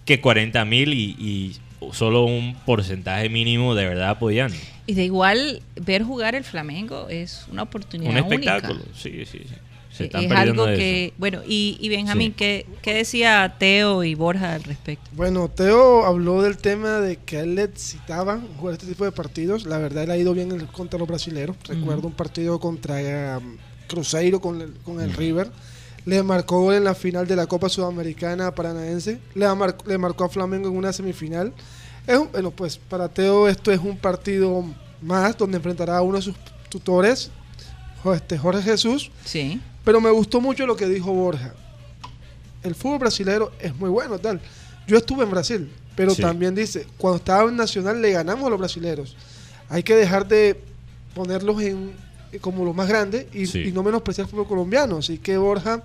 que 40 mil y, y solo un porcentaje mínimo de verdad apoyando. Y de igual, ver jugar el Flamengo es una oportunidad Un única. espectáculo, sí, sí, sí. Se Eh, están es perdiendo algo de que, eso. bueno, y, y Benjamín, Sí. ¿qué, ¿qué decía Teo y Borja al respecto? Bueno, Teo habló del tema de que a él le excitaban jugar este tipo de partidos. La verdad, él ha ido bien en- contra los brasileños. Recuerdo un partido contra um, Cruzeiro con el, con el. River. Le marcó gol en la final de la Copa Sudamericana Paranaense. Le, mar- le marcó a Flamengo en una semifinal. Es un- bueno, pues para Teo esto es un partido más donde enfrentará a uno de sus tutores, este, Jorge Jesús. Sí, Pero me gustó mucho lo que dijo Borja. El fútbol brasileño es muy bueno, tal. Yo estuve en Brasil, pero Sí. también dice, cuando estaba en Nacional le ganamos a los brasileños. Hay que dejar de ponerlos en como los más grandes y, Sí. y no menospreciar el fútbol colombiano. Así que Borja,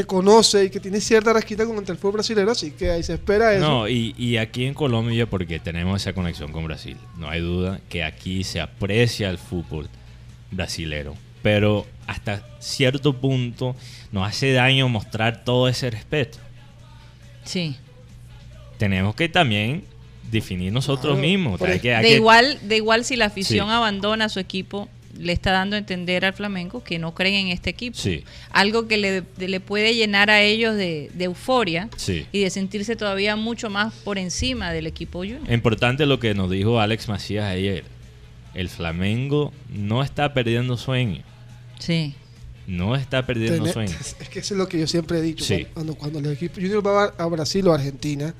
que conoce y que tiene cierta rasquita contra el fútbol brasileño, así que ahí se espera eso. No, y, y aquí en Colombia, porque tenemos esa conexión con Brasil, no hay duda que aquí se aprecia el fútbol brasilero. Pero hasta cierto punto nos hace daño mostrar todo ese respeto. sí. Tenemos que también definir nosotros Claro, mismos. por hay ej- que- hay De que- igual, de igual si la afición Sí. abandona a su equipo, le está dando a entender al Flamengo que no creen en este equipo. Sí, Algo que le, de- le puede llenar a ellos de, de euforia sí. y de sentirse todavía mucho más por encima del equipo Junior. Importante lo que nos dijo Alex Macías ayer. El Flamengo no está perdiendo sueño. Sí, No está perdiendo Tener- sueño. Es que eso es lo que yo siempre he dicho. Sí. Cuando, cuando el equipo Junior va a, Brasil o a Argentina,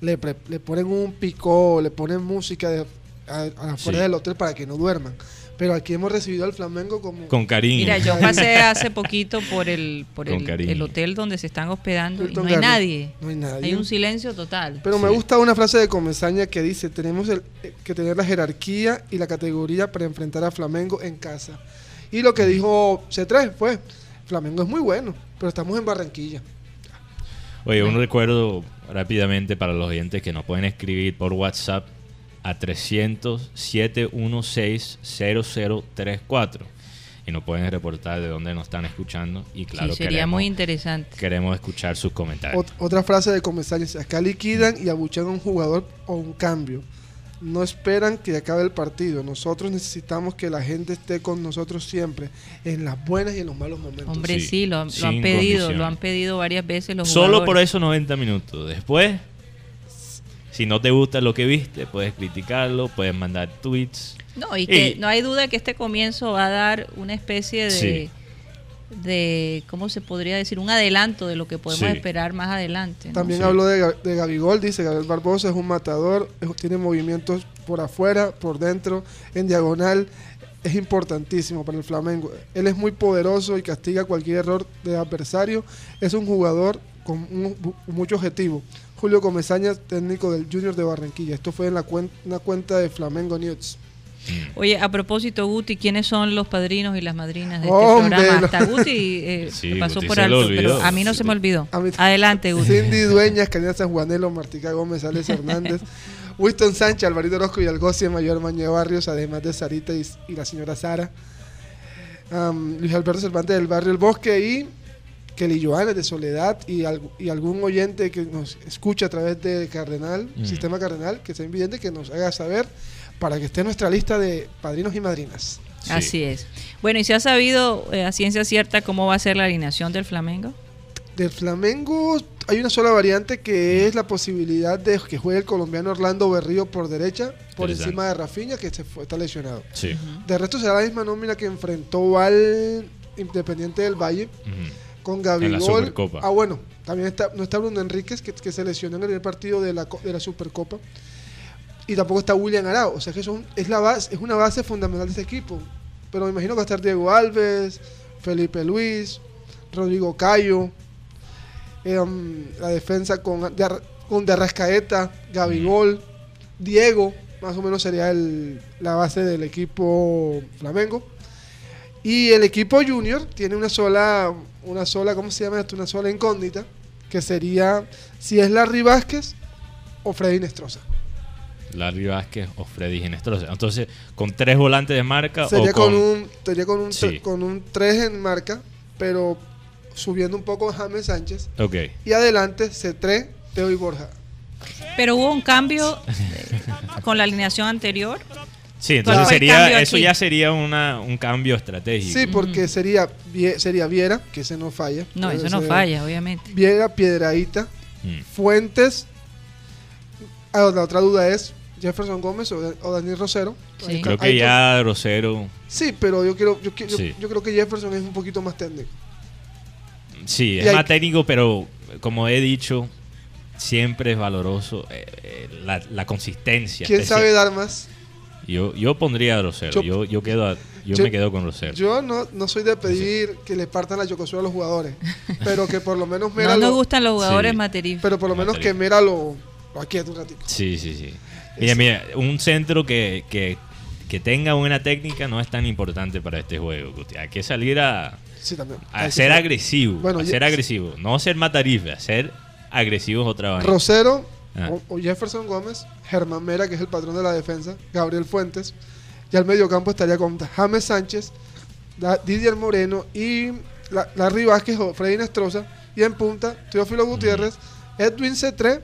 le, pre- le ponen un picó, le ponen música de, a, a afuera Sí. del hotel para que no duerman. Pero aquí hemos recibido al Flamengo como... Con cariño. Mira, yo pasé hace poquito por el por el, hotel donde se están hospedando y no hay nadie. No hay nadie. Hay un silencio total. Pero me gusta una frase de Comesaña que dice, tenemos el- eh, que tener la jerarquía y la categoría para enfrentar a Flamengo en casa. Y lo que dijo C3 fue, Flamengo es muy bueno, pero estamos en Barranquilla. Oye, un recuerdo rápidamente para los oyentes que nos pueden escribir por WhatsApp a 300-716-0034 y nos pueden reportar de dónde nos están escuchando y claro, sí, sería queremos, muy interesante. queremos escuchar sus comentarios. Ot- otra frase de Comesaña dice, acá liquidan y abuchean a un jugador o un cambio. No esperan que acabe el partido. Nosotros necesitamos que la gente esté con nosotros siempre, en las buenas y en los malos momentos. Hombre, Sí, sí, lo, han- lo sin han pedido, lo han pedido varias veces los Solo por esos 90 minutos. Después, si no te gusta lo que viste, puedes criticarlo, puedes mandar tweets. No, y que no hay duda que este comienzo va a dar una especie de, Sí. de ¿cómo se podría decir? Un adelanto de lo que podemos Sí. esperar más adelante. ¿no? También Sí. habló de, de Gabigol, dice Gabriel Barbosa es un matador, es- tiene movimientos por afuera, por dentro, en diagonal, es importantísimo para el Flamengo. Él es muy poderoso y castiga cualquier error de adversario, es un jugador con un- mucho objetivo. Julio Comesaña, técnico del Junior de Barranquilla. Esto fue en la cuen- una cuenta de Flamengo News. Oye, a propósito, Guti, ¿quiénes son los padrinos y las madrinas de este Hombre, programa? Hasta Guti eh, Sí, pasó Guti por alto, pero a mí no se me olvidó. Adelante, Guti. Cindy Dueñas, Karina San Juanelo, Martica Gómez, Alex Hernández, Winston Sánchez, Alvarito Orozco y Algocia, Mayor Maño Barrios, además de Sarita y, y la señora Sara. Luis Alberto Cervantes del Barrio El Bosque y Kelly Joanes de Soledad y, al- y algún oyente que nos escucha a través de Cardenal, Mm. Sistema Cardenal, que sea invidente, que nos haga saber para que esté en nuestra lista de padrinos y madrinas. Sí. Así es. Bueno, ¿y se ha sabido eh, a ciencia cierta cómo va a ser la alineación del Flamengo? Del Flamengo hay una sola variante que es la posibilidad de que juegue el colombiano Orlando Berrío por derecha por encima de Rafinha que se fue, está lesionado. Sí. De resto será la misma nómina que enfrentó al Independiente del Valle. Con Gabigol. Ah, bueno, también está, no está Bruno Enríquez que, que se lesionó en el primer partido de la, de la Supercopa. Y tampoco está William Arao. O sea que son, es, la base, es una base fundamental de este equipo. Pero me imagino que va a estar Diego Alves, Felipe Luis, Rodrigo Cayo, em, la defensa con, de, con de Arrascaeta, Gabigol, Diego, más o menos sería el- la base del equipo Flamengo. Y el equipo junior tiene una sola, una sola, ¿cómo se llama esto? Una sola incógnita, que sería si es Larry Vázquez o Freddy Nestroza. Larry Vázquez o Freddy Ginestrosa. Entonces, con tres volantes de marca Sería o con, con... un, sería con un, Sí. con un 3 en marca, pero subiendo un poco a James Sánchez. Ok. Y adelante, C3, Teo y Borja. Pero hubo un cambio con la alineación anterior. Sí, ¿Cuál entonces sería, eso aquí? ya sería una, un cambio estratégico. Sí, porque sería, sería Viera, que ese no falla. No, eso no falla, obviamente. Viera, Piedradita, Mm. Fuentes. Ah, la otra duda es Jefferson Gómez o, o Daniel Rosero. Sí. Creo que ya Rosero... Sí, pero yo quiero, yo, quiero- yo- Sí. yo creo que Jefferson es un poquito más técnico. Sí, Y es hay- más técnico, pero como he dicho, siempre es valoroso eh, eh, la, la consistencia. ¿Quién especial. sabe dar más? Yo, yo pondría a Rosero. Yo- Yo, yo, quedo a- yo, yo- me quedo con Rosero. Yo no, no soy de pedir que le partan la chocosura a los jugadores, pero que por lo menos No Mera nos lo, gustan los jugadores Sí. materiales. pero por lo menos que Mera lo, lo aquiete un ratito. Sí, sí, sí. Mira, mira, un centro que, que, que tenga buena técnica no es tan importante para este juego. Guti. Hay que salir a, Sí, también. a Hay ser agresivo. Bueno, a ser agresivo. No ser matarife, a ser agresivos otra vez. Rosero Ah. o, o Jefferson Gómez, Germán Mera, que es el patrón de la defensa, Gabriel Fuentes. Y al medio campo estaría con James Sánchez, Didier Moreno y la, Larry Vázquez o Freddy Nestroza. Y en punta, Teófilo Gutiérrez, Edwin C3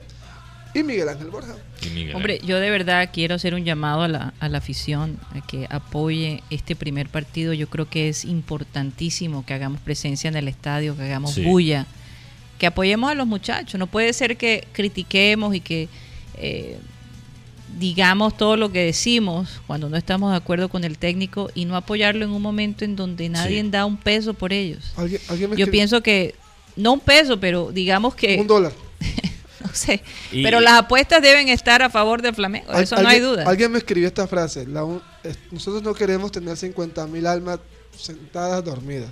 y Miguel Ángel Borja. Miguel Hombre, yo de verdad quiero hacer un llamado a la, a la afición a que apoye este primer partido. Yo creo que es importantísimo que hagamos presencia en el estadio, que hagamos Sí. bulla, que apoyemos a los muchachos. No puede ser que critiquemos y que eh, digamos todo lo que decimos cuando no estamos de acuerdo con el técnico y no apoyarlo en un momento en donde nadie Sí. da un peso por ellos. ¿Alguien, alguien me Yo pienso que, no un peso, pero digamos que, Un dólar. no sé, Y- pero las apuestas deben estar a favor del Flamengo, eso no hay duda. Alguien me escribió esta frase. la un- es- nosotros no queremos tener 50 mil almas sentadas dormidas.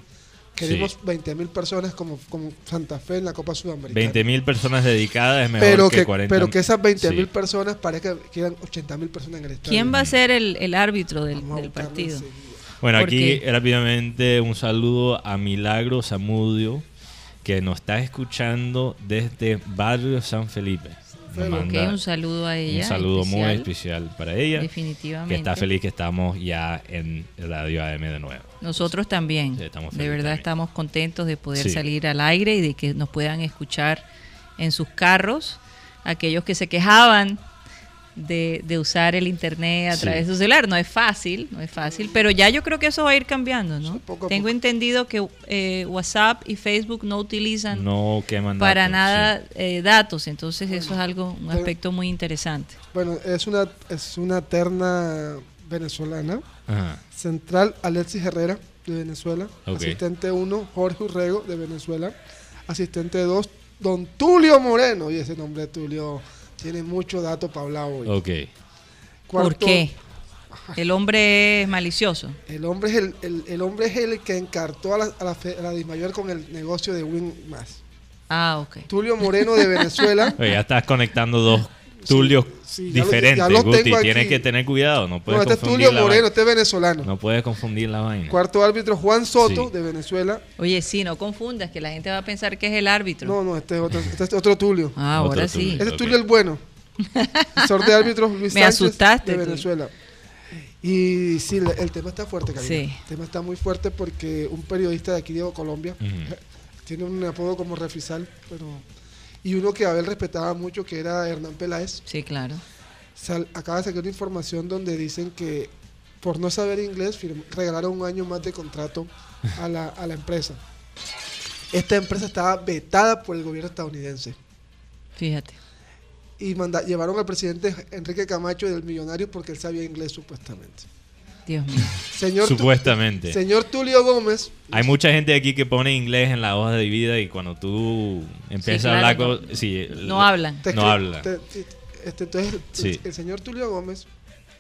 Queremos Sí. 20 mil personas como, como Santa Fe en la Copa Sudamericana. 20 mil personas dedicadas es mejor pero que, que, 40 pero que esas 20 mil Sí. personas parezca que eran 80 mil personas en el estadio. ¿Quién va a ser el, el árbitro del, partido? enseguida. Bueno, aquí rápidamente un saludo a Milagro Zamudio, que nos está escuchando desde Barrio San Felipe. Nos Ok, Ok, manda un saludo a un ella. saludo muy especial, especial para ella, Definitivamente. que está feliz que estamos ya en Radio AM de nuevo. Nosotros también. Sí, estamos de verdad también. estamos contentos de poder Sí. salir al aire y de que nos puedan escuchar en sus carros. Aquellos que se quejaban de, de usar el internet a Sí. través de su celular. No es fácil, no es fácil, pero ya yo creo que eso va a ir cambiando, ¿no? Sí, poco a Tengo poco. entendido que eh, WhatsApp y Facebook no utilizan No queman para datos, nada sí. eh, datos, entonces eso es algo, un Pero- aspecto muy interesante. Bueno, es una, es una terna venezolana. Ajá. Central Alexis Herrera de Venezuela. Asistente 1 Jorge Urrego de Venezuela. Asistente 2 Don Tulio Moreno. Y ese nombre de Tulio tiene mucho dato para hablar hoy. Ok. ¿Por qué? El hombre es malicioso. El hombre es el, el- el hombre es el que encartó a la, a la, fe- a la Dismayor con el negocio de Win Más. Ah, ok. Tulio Moreno de Venezuela. Oye, ya estás conectando dos, Tulio sí, ya lo- diferentes, ya los Guti. tengo Tienes que tener cuidado. No No, puedes este es Tulio la Moreno, vaina. este es venezolano. No puedes confundir la vaina. Cuarto árbitro Juan Soto, Sí. de Venezuela. Oye, sí, no confundas, que la gente va a pensar que es el árbitro. No, no, este es otro, este es otro Tulio. ah, Otro ahora sí. Tulio. Este es. Tulio el bueno. Asesor de árbitros Luis Me Sánchez asustaste, de. Venezuela. Y sí, el tema está fuerte, Karina. Sí. El tema está muy fuerte porque un periodista de aquí de Colombia tiene un apodo como Refisal, pero y uno que Abel respetaba mucho que era Hernán Peláez. Sí, claro. Sal- acaba de sacar una información donde dicen que por no saber inglés regalaron un año más de contrato a la, a la empresa. Esta empresa estaba vetada por el gobierno estadounidense Fíjate. y manda- llevaron al presidente Enrique Camacho del Millonario porque él sabía inglés supuestamente. Dios mío. Señor, Tu- Supuestamente. señor Tulio Gómez, Hay mucha gente aquí que pone inglés en la hoja de vida y cuando tú empiezas Sí, a hablar con... sí, No hablan. te No escri- habla. te- te- este, entonces, el- Sí. el, señor Tulio Gómez,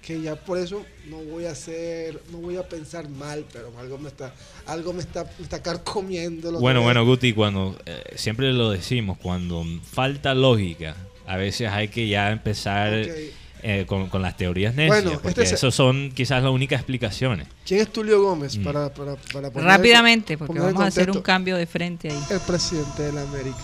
que ya por eso no voy a hacer, no voy a pensar mal, pero algo me está, algo me está, me está carcomiendo. lo Bueno, bueno, Guti, cuando eh, siempre lo decimos, cuando falta lógica, a veces hay que ya empezar. Eh, con, con las teorías necias, Bueno, porque este son quizás las únicas explicaciones. ¿Quién es Tulio Gómez? Mm. Para, para, para poner Rápidamente, en- porque poner en vamos a hacer un contexto. cambio de frente ahí. El presidente de la América.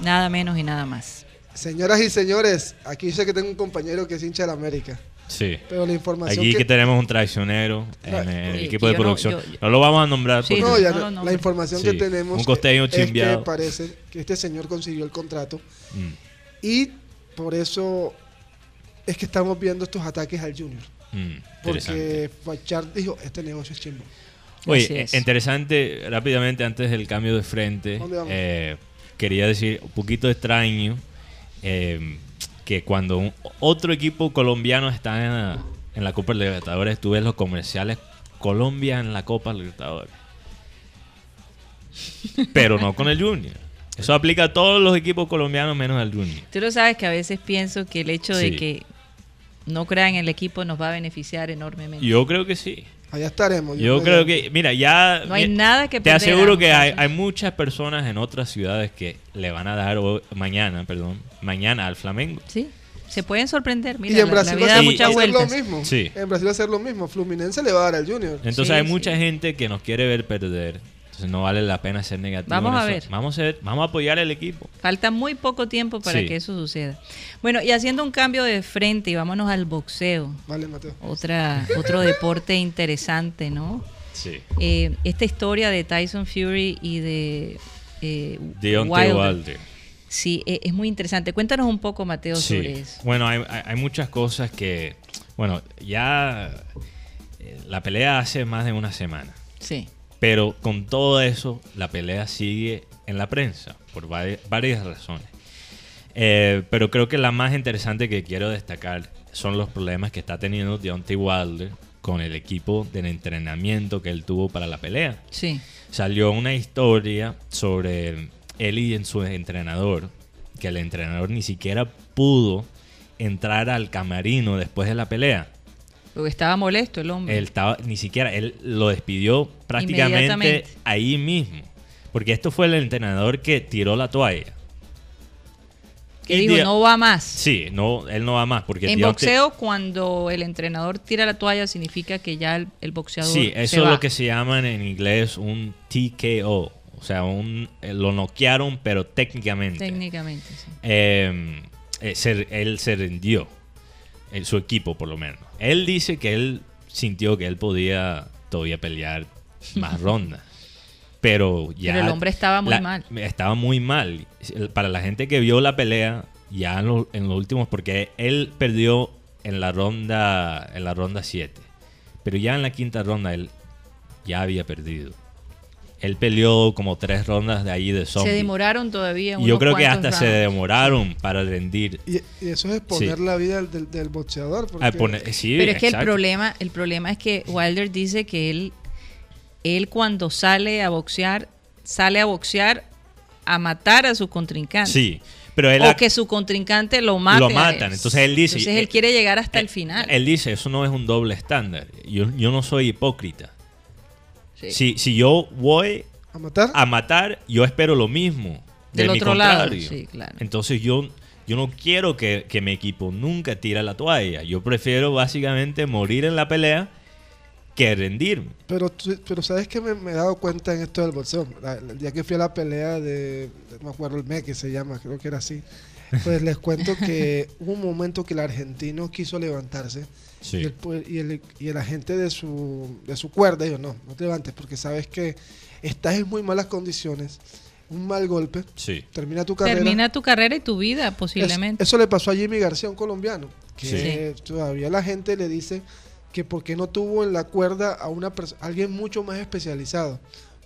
Nada menos y nada más. Señoras y señores, aquí sé que tengo un compañero que es hincha de la América, Sí. pero la información Aquí que, que, tenemos un traicionero en el Sí, equipo que de yo no- producción. yo- yo- no lo vamos a nombrar Sí, porque- no, ya no, no, no, la información Sí, que tenemos un costeño es que parece que este señor consiguió el contrato Mm, y por eso es que estamos viendo estos ataques al Junior. mm. Porque Fachar dijo, este negocio es chimbo. Oye, interesante, rápidamente antes del cambio de frente, eh, quería decir un poquito extraño eh, que cuando un- otro equipo colombiano está en la, en la Copa Libertadores, tú ves los comerciales Colombia en la Copa Libertadores. Pero no con el Junior. Eso aplica a todos los equipos colombianos menos al Junior. Tú lo sabes que a veces pienso que el hecho de que no crean en el equipo nos va a beneficiar enormemente. Yo creo que sí. Allá estaremos. Yo creo que, mira, ya... No hay nada que Te perder, aseguro que hay, muchas personas en otras ciudades que le van a dar hoy- mañana, perdón, mañana al Flamengo. Sí, se pueden sorprender. Mira, y en la- Brasil la va vida a ser lo vueltas. mismo. Sí. En Brasil va a ser lo mismo. Fluminense le va a dar al Junior. Entonces Sí, hay mucha gente que nos quiere ver perder. Entonces no vale la pena ser negativo. Vamos a ver. Vamos a ver, vamos a apoyar al equipo. Falta muy poco tiempo para Sí. que eso suceda. Bueno, y haciendo un cambio de frente y vámonos al boxeo. Vale, Mateo. Otra, otro deporte interesante, ¿no? Sí. Eh, esta historia de Tyson Fury y de eh, Deontay Wilder. Wilder. Sí, e- es muy interesante. Cuéntanos un poco, Mateo, Sí. sobre eso. Bueno, hay, hay- hay muchas cosas que, bueno, ya eh, la pelea hace más de una semana. Sí. Pero con todo eso, la pelea sigue en la prensa, por vari- varias razones. Eh, pero creo que la más interesante que quiero destacar son los problemas que está teniendo Deontay Wilder con el equipo del entrenamiento que él tuvo para la pelea. Sí. Salió una historia sobre él y en su entrenador, que el entrenador ni siquiera pudo entrar al camarino después de la pelea. Porque estaba molesto el hombre. Él estaba, ni siquiera, él lo despidió prácticamente ahí mismo. Porque esto fue el entrenador que tiró la toalla. que dijo, Deo- no va más. Sí, no, él no va más. Porque En boxeo, cuando el entrenador tira la toalla, significa que ya el, el boxeador. Sí, se eso es va. lo que se llama en inglés un TKO. O sea, un, eh, lo noquearon, pero técnicamente. Técnicamente, sí. Eh, eh, se- él se rindió. En su equipo, por lo menos. Él dice que él sintió que él podía todavía pelear más rondas. Pero ya. Pero el hombre estaba muy la- mal. Estaba muy mal. Para la gente que vio la pelea, ya en, lo- en los últimos, porque él perdió en la ronda en la ronda 7. Pero ya en la quinta ronda él ya había perdido. Él peleó como tres rondas de ahí de zombie. Se demoraron todavía. Y yo unos creo que hasta se demoraron para rendir. Y, y eso es exponer Sí. la vida del, del- del boxeador. Porque A poner- sí, Pero es que el problema, el problema es que Wilder dice que él, él cuando sale a boxear, sale a boxear a matar a su contrincante. Sí, pero él o ha- que su contrincante lo mate. lo matan. él. Entonces él dice. Entonces él eh, quiere llegar hasta eh, el final. Él dice, eso no es un doble estándar. Yo, yo no soy hipócrita. Sí. Si, si yo voy a matar. a matar, yo espero lo mismo. Del de mi otro lado, contrario. sí, claro. Entonces yo yo no quiero que, que mi equipo nunca tire la toalla. Yo prefiero básicamente morir en la pelea que rendirme. Pero, pero ¿sabes que me, me he dado cuenta en esto del boxeo? El día que fui a la pelea de, de- no me acuerdo el mes que se llama, creo que era así. Pues les cuento que hubo un momento que el argentino quiso levantarse Sí. y, el, y, el, y el agente de su, de su cuerda dijo, no, no te levantes porque sabes que estás en muy malas condiciones, un mal golpe, Sí. termina tu carrera. Termina tu carrera y tu vida, Es- posiblemente. eso le pasó a Jimmy García, un colombiano, que todavía la gente le dice que por qué no tuvo en la cuerda a una alguien mucho más especializado,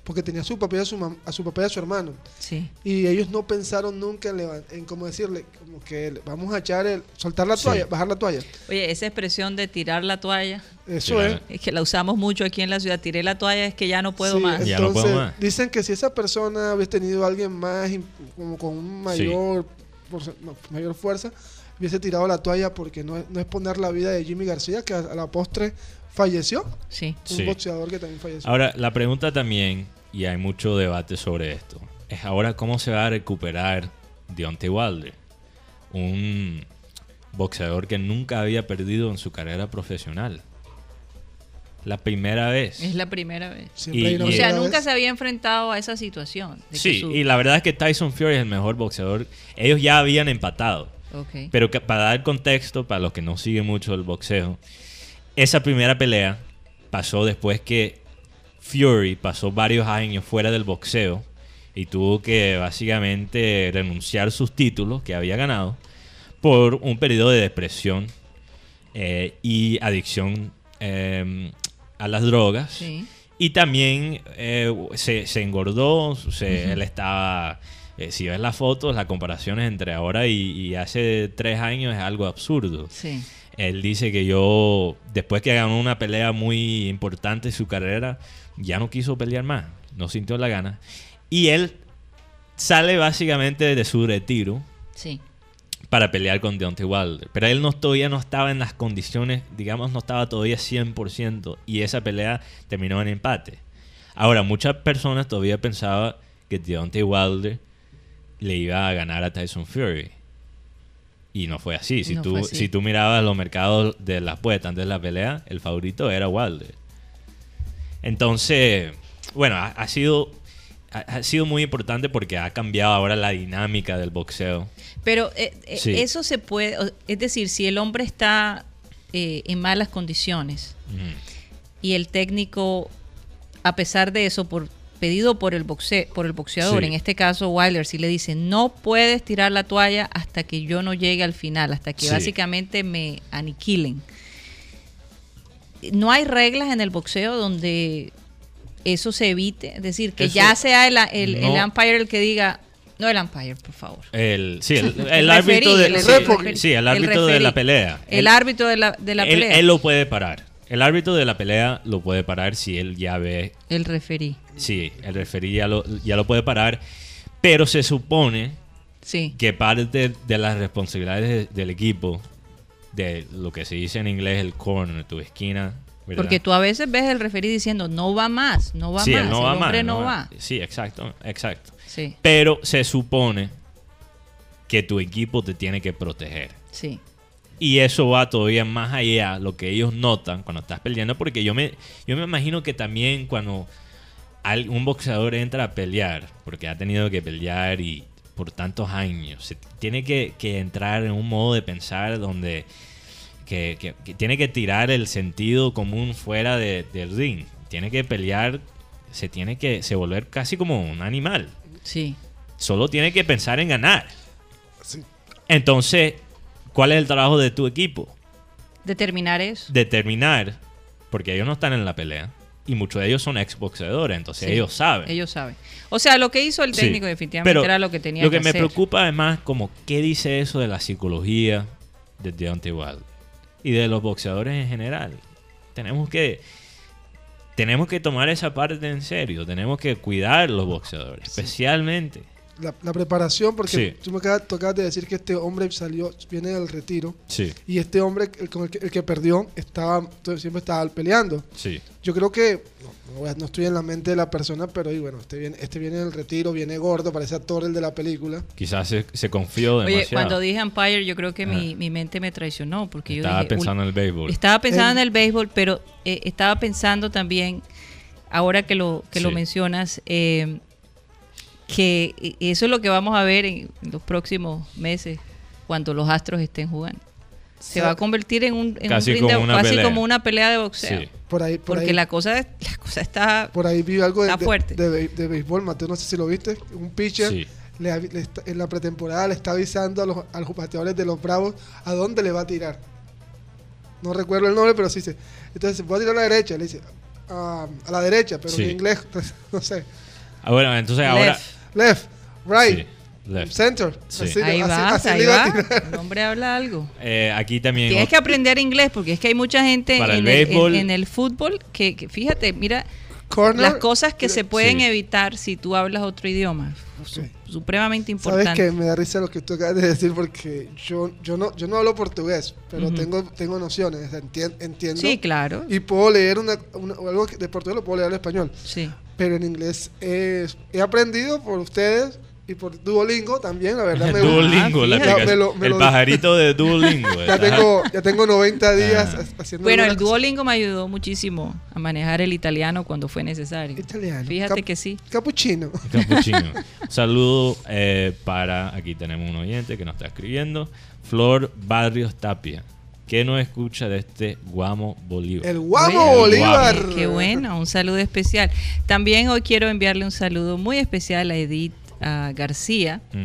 porque tenía a su papá y a su, mam- a su papá y a su hermano, Sí. y ellos no pensaron nunca en, en cómo decirle, como que vamos a echar el, soltar la Sí. toalla, bajar la toalla. Oye, esa expresión de tirar la toalla, Eso es. es que la usamos mucho aquí en la ciudad. Tiré la toalla, es que ya no puedo Sí, más. Ya no puedo Entonces, más. dicen que si esa persona hubiese tenido a alguien más, como con un mayor, no, mayor fuerza, hubiese tirado la toalla porque no es, no es poner la vida de Jimmy García, que a, a la postre falleció. Sí. Un Sí. boxeador que también falleció. Ahora, la pregunta también, y hay mucho debate sobre esto, es ahora cómo se va a recuperar Deontay Wilder, un boxeador que nunca había perdido en su carrera profesional. La primera vez. Es la primera vez. Y- O sea, nunca vez. se había enfrentado a esa situación. de que Sí, su- y la verdad es que Tyson Fury es el mejor boxeador. Ellos ya habían empatado. Pero que- para dar contexto, para los que no siguen mucho el boxeo, esa primera pelea pasó después que Fury pasó varios años fuera del boxeo y tuvo que básicamente renunciar sus títulos que había ganado por un periodo de depresión eh, y adicción eh, a las drogas. Sí. Y también eh, se, se engordó, se- él estaba, eh, si ves las fotos, las comparaciones entre ahora y, y hace tres años es algo absurdo. Sí. Él dice que yo, después que ganó una pelea muy importante en su carrera, ya no quiso pelear más, no sintió la gana. Y él sale básicamente de su retiro Sí. para pelear con Deontay Wilder. Pero él no, todavía no estaba en las condiciones, digamos, no estaba todavía 100%. Y esa pelea terminó en empate. Ahora, muchas personas todavía pensaban que Deontay Wilder le iba a ganar a Tyson Fury. Y no fue así. Si, No tú, así. si tú mirabas los mercados de las apuestas antes de la pelea, el favorito era Wilder. Entonces, bueno, ha, ha sido, ha, sido muy importante porque ha cambiado ahora la dinámica del boxeo. Pero eh, eh, Sí. eso se puede, es decir, si el hombre está eh, en malas condiciones y el técnico, a pesar de eso, por pedido por el boxe, por el boxeador, Sí. en este caso Wilder, si le dice no puedes tirar la toalla hasta que yo no llegue al final, hasta que Sí. básicamente me aniquilen. No hay reglas en el boxeo donde eso se evite, es decir, que Eso- ya sea el, el, el no. umpire el que diga, no el umpire, por favor. El, sí, el, el El árbitro, referí, de, el sí, sí, el árbitro de la pelea. El árbitro de la, de la él, pelea. él lo puede parar. El árbitro de la pelea lo puede parar si él ya ve. El referí. Sí, el referí ya lo, ya lo puede parar. Pero se supone Sí. que parte de las responsabilidades de- del equipo, de lo que se dice en inglés el corner, tu esquina. ¿verdad? Porque tú a veces ves el referí diciendo no va más, no va sí, más, no el va hombre no va. Sí, exacto, exacto. Sí, Pero se supone que tu equipo te tiene que proteger. sí. Y eso va todavía más allá lo que ellos notan cuando estás peleando, porque yo me, yo me imagino que también cuando un boxeador entra a pelear, porque ha tenido que pelear y por tantos años, se tiene que, que entrar en un modo de pensar donde que, que- que tiene que tirar el sentido común fuera de- del ring, tiene que pelear, se tiene que se volver casi como un animal, Sí, solo tiene que pensar en ganar. Sí. Entonces, ¿cuál es el trabajo de tu equipo? determinar eso. determinar, porque ellos no están en la pelea, y muchos de ellos son exboxeadores, entonces Sí, ellos saben. Ellos saben. O sea, lo que hizo el Sí. técnico definitivamente Pero era lo que tenía Lo que, que me hacer. preocupa es más como qué dice eso de la psicología de Deontay Wilder y de los boxeadores en general. Tenemos que tenemos que tomar esa parte en serio, tenemos que cuidar los boxeadores, especialmente la, la preparación, porque Sí. tú me acabas, tú acabas de decir que este hombre salió, viene del retiro, Sí, y este hombre, el, con el, que, el que perdió, estaba siempre estaba peleando. sí. Yo creo que, no, no no estoy en la mente de la persona, pero y bueno, este viene, este viene del retiro, viene gordo, parece actor el de la película. Quizás se, se confió demasiado. Oye, cuando dije Empire, yo creo que mi, mi mente me traicionó, porque yo Estaba dije, pensando en el béisbol. Estaba pensando El- en el béisbol, pero eh, estaba pensando también, ahora que lo, que lo Sí. mencionas, eh, que eh, eso es lo que vamos a ver en los próximos meses cuando los Astros estén jugando. Se va a convertir en un, en Casi un como una casi pelea. como una pelea de boxeo. Sí. Por ahí, por Porque ahí, la cosa, la cosa está... por ahí vi algo de, de- béisbol, Mateo, no sé si lo viste, un pitcher Sí. le le está- en la pretemporada le está avisando a los, a los bateadores de los Bravos a dónde le va a tirar. No recuerdo el nombre, pero sí dice. Entonces, voy a tirar a la derecha, le dice, "Ah, a la derecha, pero Sí. en inglés, no sé. Ah, bueno, entonces ahora... Left. Right, Sí, left. center. Sí. Así, ahí así- va, así ahí va. El hombre habla algo. Eh, aquí también... Tienes que aprender inglés porque es que hay mucha gente Para en el el, béisbol- en- en el fútbol que, que fíjate, mira Corner, las cosas que se pueden Sí. evitar si tú hablas otro idioma. Su-. Supremamente Sabes importante. que me da risa lo que tú acabas de decir porque yo, yo no yo no hablo portugués, pero tengo tengo nociones, entien- entiendo. Sí, claro. Y puedo leer una, una- algo de portugués, lo puedo leer al español. Sí. Pero en inglés es- he aprendido por ustedes y por Duolingo también, la verdad. Me, Duolingo, la aplicación. Me lo- me el lo- pajarito de Duolingo. ya, tengo, ya tengo 90 días Ah. ha- haciendo Bueno, el Duolingo me ayudó muchísimo a manejar el italiano cuando fue necesario. Italiano. Fíjate Cap- que sí. Capuchino. Capuchino. Un saludo eh, para, aquí tenemos un oyente que nos está escribiendo, Flor Barrios Tapia, que nos escucha de este Guamo Bolívar. El Guamo Oye, Bolívar. Qué, qué bueno, un saludo especial. También hoy quiero enviarle un saludo muy especial a Edith García. Mm,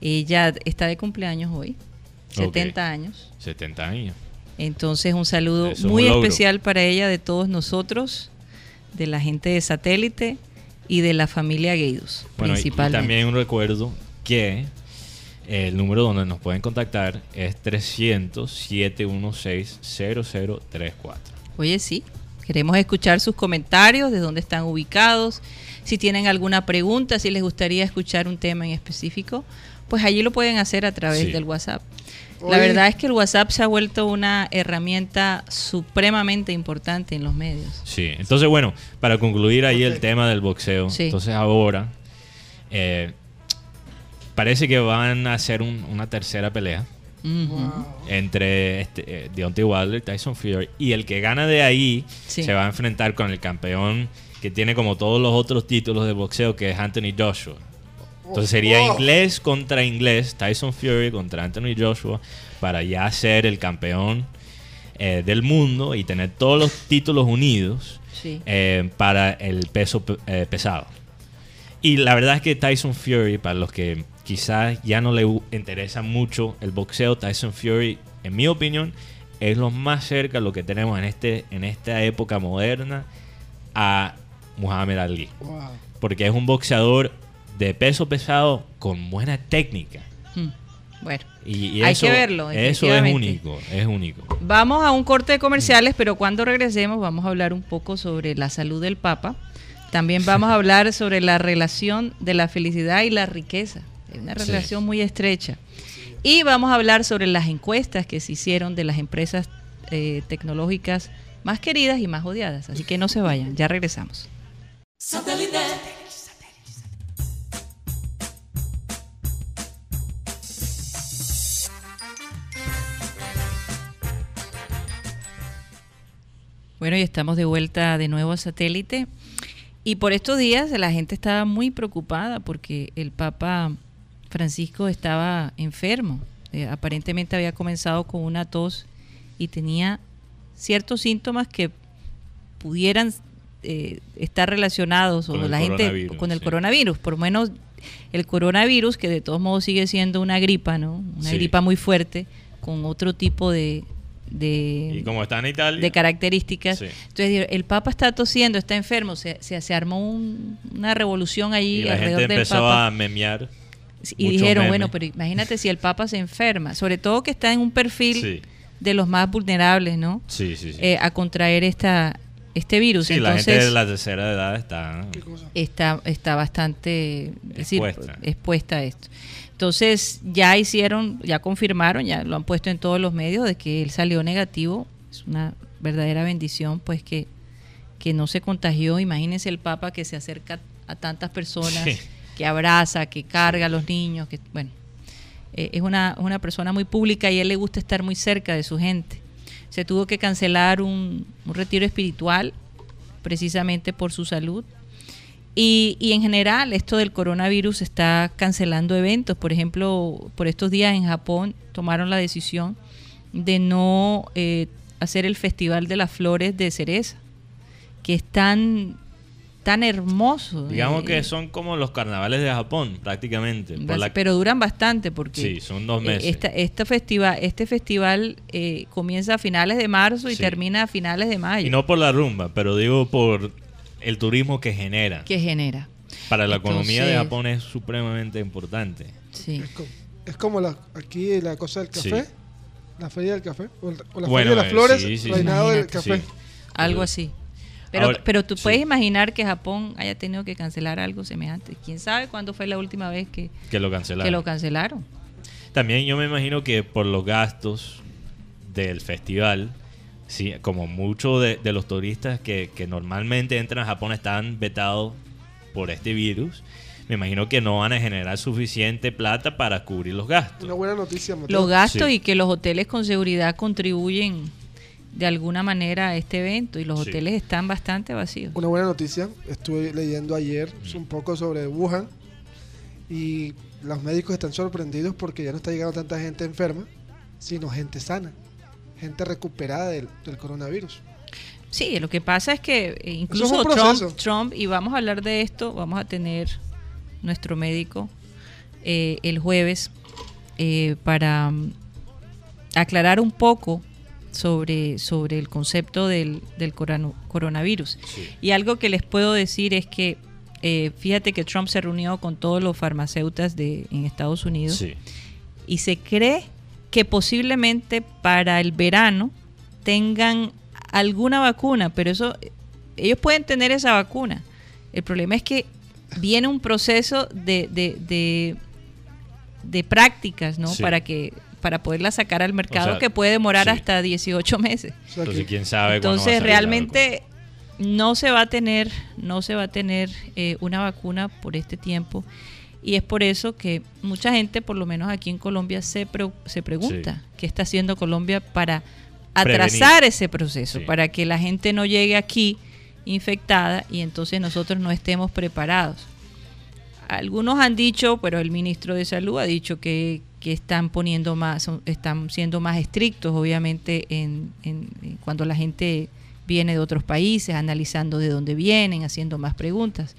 Ella está de cumpleaños hoy, Ok. 70 años. 70 años. Entonces un saludo es muy un especial para ella de todos nosotros, de la gente de satélite y de la familia Gueidos, Bueno, y- también un recuerdo que el número donde nos pueden contactar es 300-716-0034. Oye, sí, queremos escuchar sus comentarios, de dónde están ubicados, si tienen alguna pregunta, si les gustaría escuchar un tema en específico, pues allí lo pueden hacer a través Sí. del WhatsApp. La verdad es que el WhatsApp se ha vuelto una herramienta supremamente importante en los medios. Sí, entonces bueno, para concluir ahí el tema del boxeo, Sí. entonces ahora eh, parece que van a hacer un- una tercera pelea. Wow. entre este, eh, Deontay Wilder, Tyson Fury y el que gana de ahí Sí. se va a enfrentar con el campeón que tiene como todos los otros títulos de boxeo que es Anthony Joshua. Entonces sería Oh. inglés contra inglés, Tyson Fury contra Anthony Joshua, para ya ser el campeón eh, del mundo y tener todos los títulos unidos Sí. eh, para el peso pe- eh, pesado. Y la verdad es que Tyson Fury, para los que quizás ya no le interesa mucho el boxeo, Tyson Fury, en mi opinión, es lo más cerca lo que tenemos en, este, en esta época moderna a Muhammad Ali Wow. porque es un boxeador de peso pesado con buena técnica. Mm. Bueno, Y, y Hay eso, que verlo, Eso es único, es único. vamos a un corte de comerciales, pero cuando regresemos vamos a hablar un poco sobre la salud del Papa. También vamos a hablar sobre la relación de la felicidad y la riqueza. Es una Sí. relación muy estrecha. Y vamos a hablar sobre las encuestas que se hicieron de las empresas eh, tecnológicas más queridas y más odiadas. Así que no se vayan, ya regresamos. Bueno, y estamos de vuelta de nuevo a satélite. Y por estos días la gente estaba muy preocupada porque el Papa Francisco estaba enfermo. Eh, aparentemente había comenzado con una tos y tenía ciertos síntomas que pudieran eh, estar relacionados Con o el la gente coronavirus, con el sí. coronavirus. Por lo menos el coronavirus, que de todos modos sigue siendo una gripa, ¿no? Una Sí. gripa muy fuerte con otro tipo de, de, Y como está en Italia, de características. Sí. Entonces, el Papa está tosiendo, está enfermo, se, se, se armó un- una revolución allí y la alrededor gente del empezó Papa. a memear. y dijeron, memes. bueno, pero imagínate si el Papa se enferma, sobre todo que está en un perfil Sí, de los más vulnerables, ¿no? sí, sí. sí. Eh, a contraer esta, este virus. Sí, la Entonces, gente de la tercera edad está... ¿Qué cosa? está, está bastante decir, Expuesta. expuesta a esto. Entonces ya hicieron, ya confirmaron, ya lo han puesto en todos los medios de que él salió negativo. Es una verdadera bendición, pues que, que no se contagió. Imagínense el Papa que se acerca a tantas personas, Sí. que abraza, que carga a los niños, que bueno, eh, es una, una persona muy pública y a él le gusta estar muy cerca de su gente. Se tuvo que cancelar un, un retiro espiritual precisamente por su salud. Y, y en general esto del coronavirus está cancelando eventos. Por ejemplo, por estos días en Japón tomaron la decisión de no eh, hacer el Festival de las Flores de Cereza, que es tan, tan hermoso. Digamos eh, que son como los carnavales de Japón, prácticamente. por la- pero duran bastante porque Sí, son dos eh, meses. esta- esta festival, este festival eh, comienza a finales de marzo y Sí. termina a finales de mayo. Y no por la rumba, pero digo por el turismo que genera. que genera. Para la economía de Japón es supremamente importante. Sí. Es como, es como la, aquí la cosa del café, Sí. la feria del café, o, la- o la Bueno, feria de las eh, flores, sí, sí, reinado del café. Sí. Algo así. Pero, Ahora, pero tú sí. puedes imaginar que Japón haya tenido que cancelar algo semejante. ¿Quién sabe cuándo fue la última vez que, Que lo cancelaron. que lo cancelaron? También yo me imagino que por los gastos del festival, sí, como muchos de, de los turistas que, que normalmente entran a Japón están vetados por este virus, me imagino que no van a generar suficiente plata para cubrir los gastos. Una buena noticia, Mateo. Los gastos Sí. y que los hoteles con seguridad contribuyen de alguna manera a este evento y los Sí. hoteles están bastante vacíos. Una buena noticia. Estuve leyendo ayer un poco sobre Wuhan y los médicos están sorprendidos porque ya no está llegando tanta gente enferma, sino gente sana, gente recuperada del, del coronavirus. Sí, lo que pasa es que eh, incluso es Trump. Trump, y vamos a hablar de esto, vamos a tener nuestro médico eh, el jueves eh, para mm, aclarar un poco sobre, sobre el concepto del, del coronavirus. Sí. Y algo que les puedo decir es que eh, fíjate que Trump se reunió con todos los farmacéuticos de, en Estados Unidos Sí. y se cree que posiblemente para el verano tengan alguna vacuna, pero eso ellos pueden tener esa vacuna. El problema es que viene un proceso de, de, de, de prácticas, ¿no? Sí. Para que para poderla sacar al mercado sea, que puede demorar sí. hasta 18 meses. Entonces, quién sabe Entonces realmente no se va a tener, no se va a tener eh, una vacuna por este tiempo. Y es por eso que mucha gente, por lo menos aquí en Colombia, se, pre- se pregunta qué está haciendo Colombia para atrasar ese proceso, Sí. para que la gente no llegue aquí infectada y entonces nosotros no estemos preparados. Algunos han dicho, pero el ministro de Salud ha dicho que, que están poniendo más, son- están siendo más estrictos, obviamente, en, en- en cuando la gente viene de otros países, analizando de dónde vienen, haciendo más preguntas.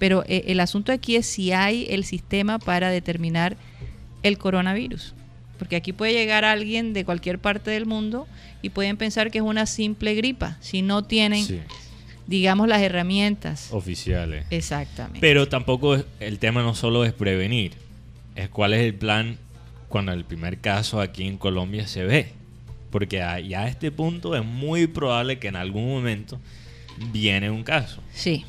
Pero eh, el asunto aquí es si hay el sistema para determinar el coronavirus. Porque aquí puede llegar alguien de cualquier parte del mundo y pueden pensar que es una simple gripa, si no tienen, Sí, digamos, las herramientas. oficiales. Exactamente. Pero tampoco es- el tema no solo es prevenir, es cuál es el plan cuando el primer caso aquí en Colombia se ve. Porque a, ya a este punto es muy probable que en algún momento viene un caso. sí,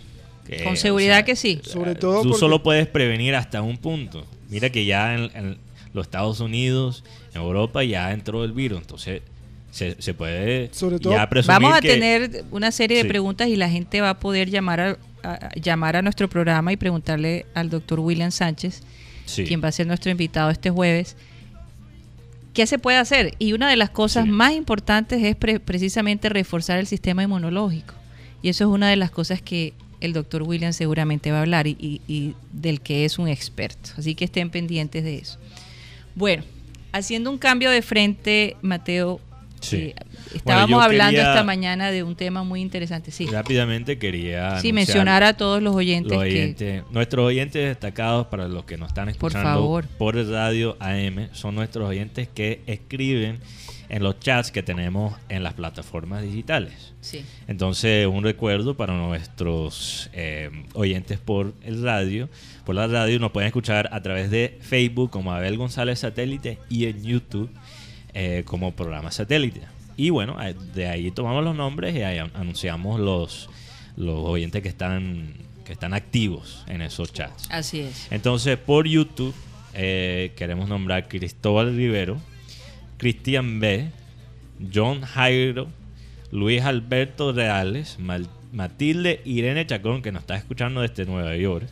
Que, con o seguridad sea, que sí. Sobre todo Tú porque- solo puedes prevenir hasta un punto. Mira que ya en, en los Estados Unidos, en Europa, ya entró el virus. Entonces se, se puede Sobre todo- ya presumir Vamos a que- tener una serie de Sí. preguntas y la gente va a poder llamar a, a- llamar a nuestro programa y preguntarle al doctor William Sánchez, Sí. quien va a ser nuestro invitado este jueves, qué se puede hacer. Y una de las cosas Sí. más importantes es pre- precisamente reforzar el sistema inmunológico. Y eso es una de las cosas que el doctor William seguramente va a hablar y, y- y del que es un experto. Así que estén pendientes de eso. Bueno, haciendo un cambio de frente, Mateo, Sí. estábamos hablando esta mañana de un tema muy interesante. Sí, Rápidamente quería sí mencionar a todos los oyentes, los que oyentes- nuestros oyentes destacados para los que nos están Por escuchando favor. por el radio AM son nuestros oyentes que escriben en los chats que tenemos en las plataformas digitales. sí, Entonces, un recuerdo para nuestros eh, oyentes por el radio. Por la radio nos pueden escuchar a través de Facebook como Abel González Satélite y en YouTube eh, como programa satélite. Y bueno, eh, de ahí tomamos los nombres y ahí an- anunciamos los, los oyentes que están, que están activos en esos chats. Así es. Entonces, por YouTube eh, queremos nombrar Cristóbal Rivero, Cristian B, John Jairo, Luis Alberto Reales, Matilde Irene Chacón, que nos está escuchando desde Nueva York.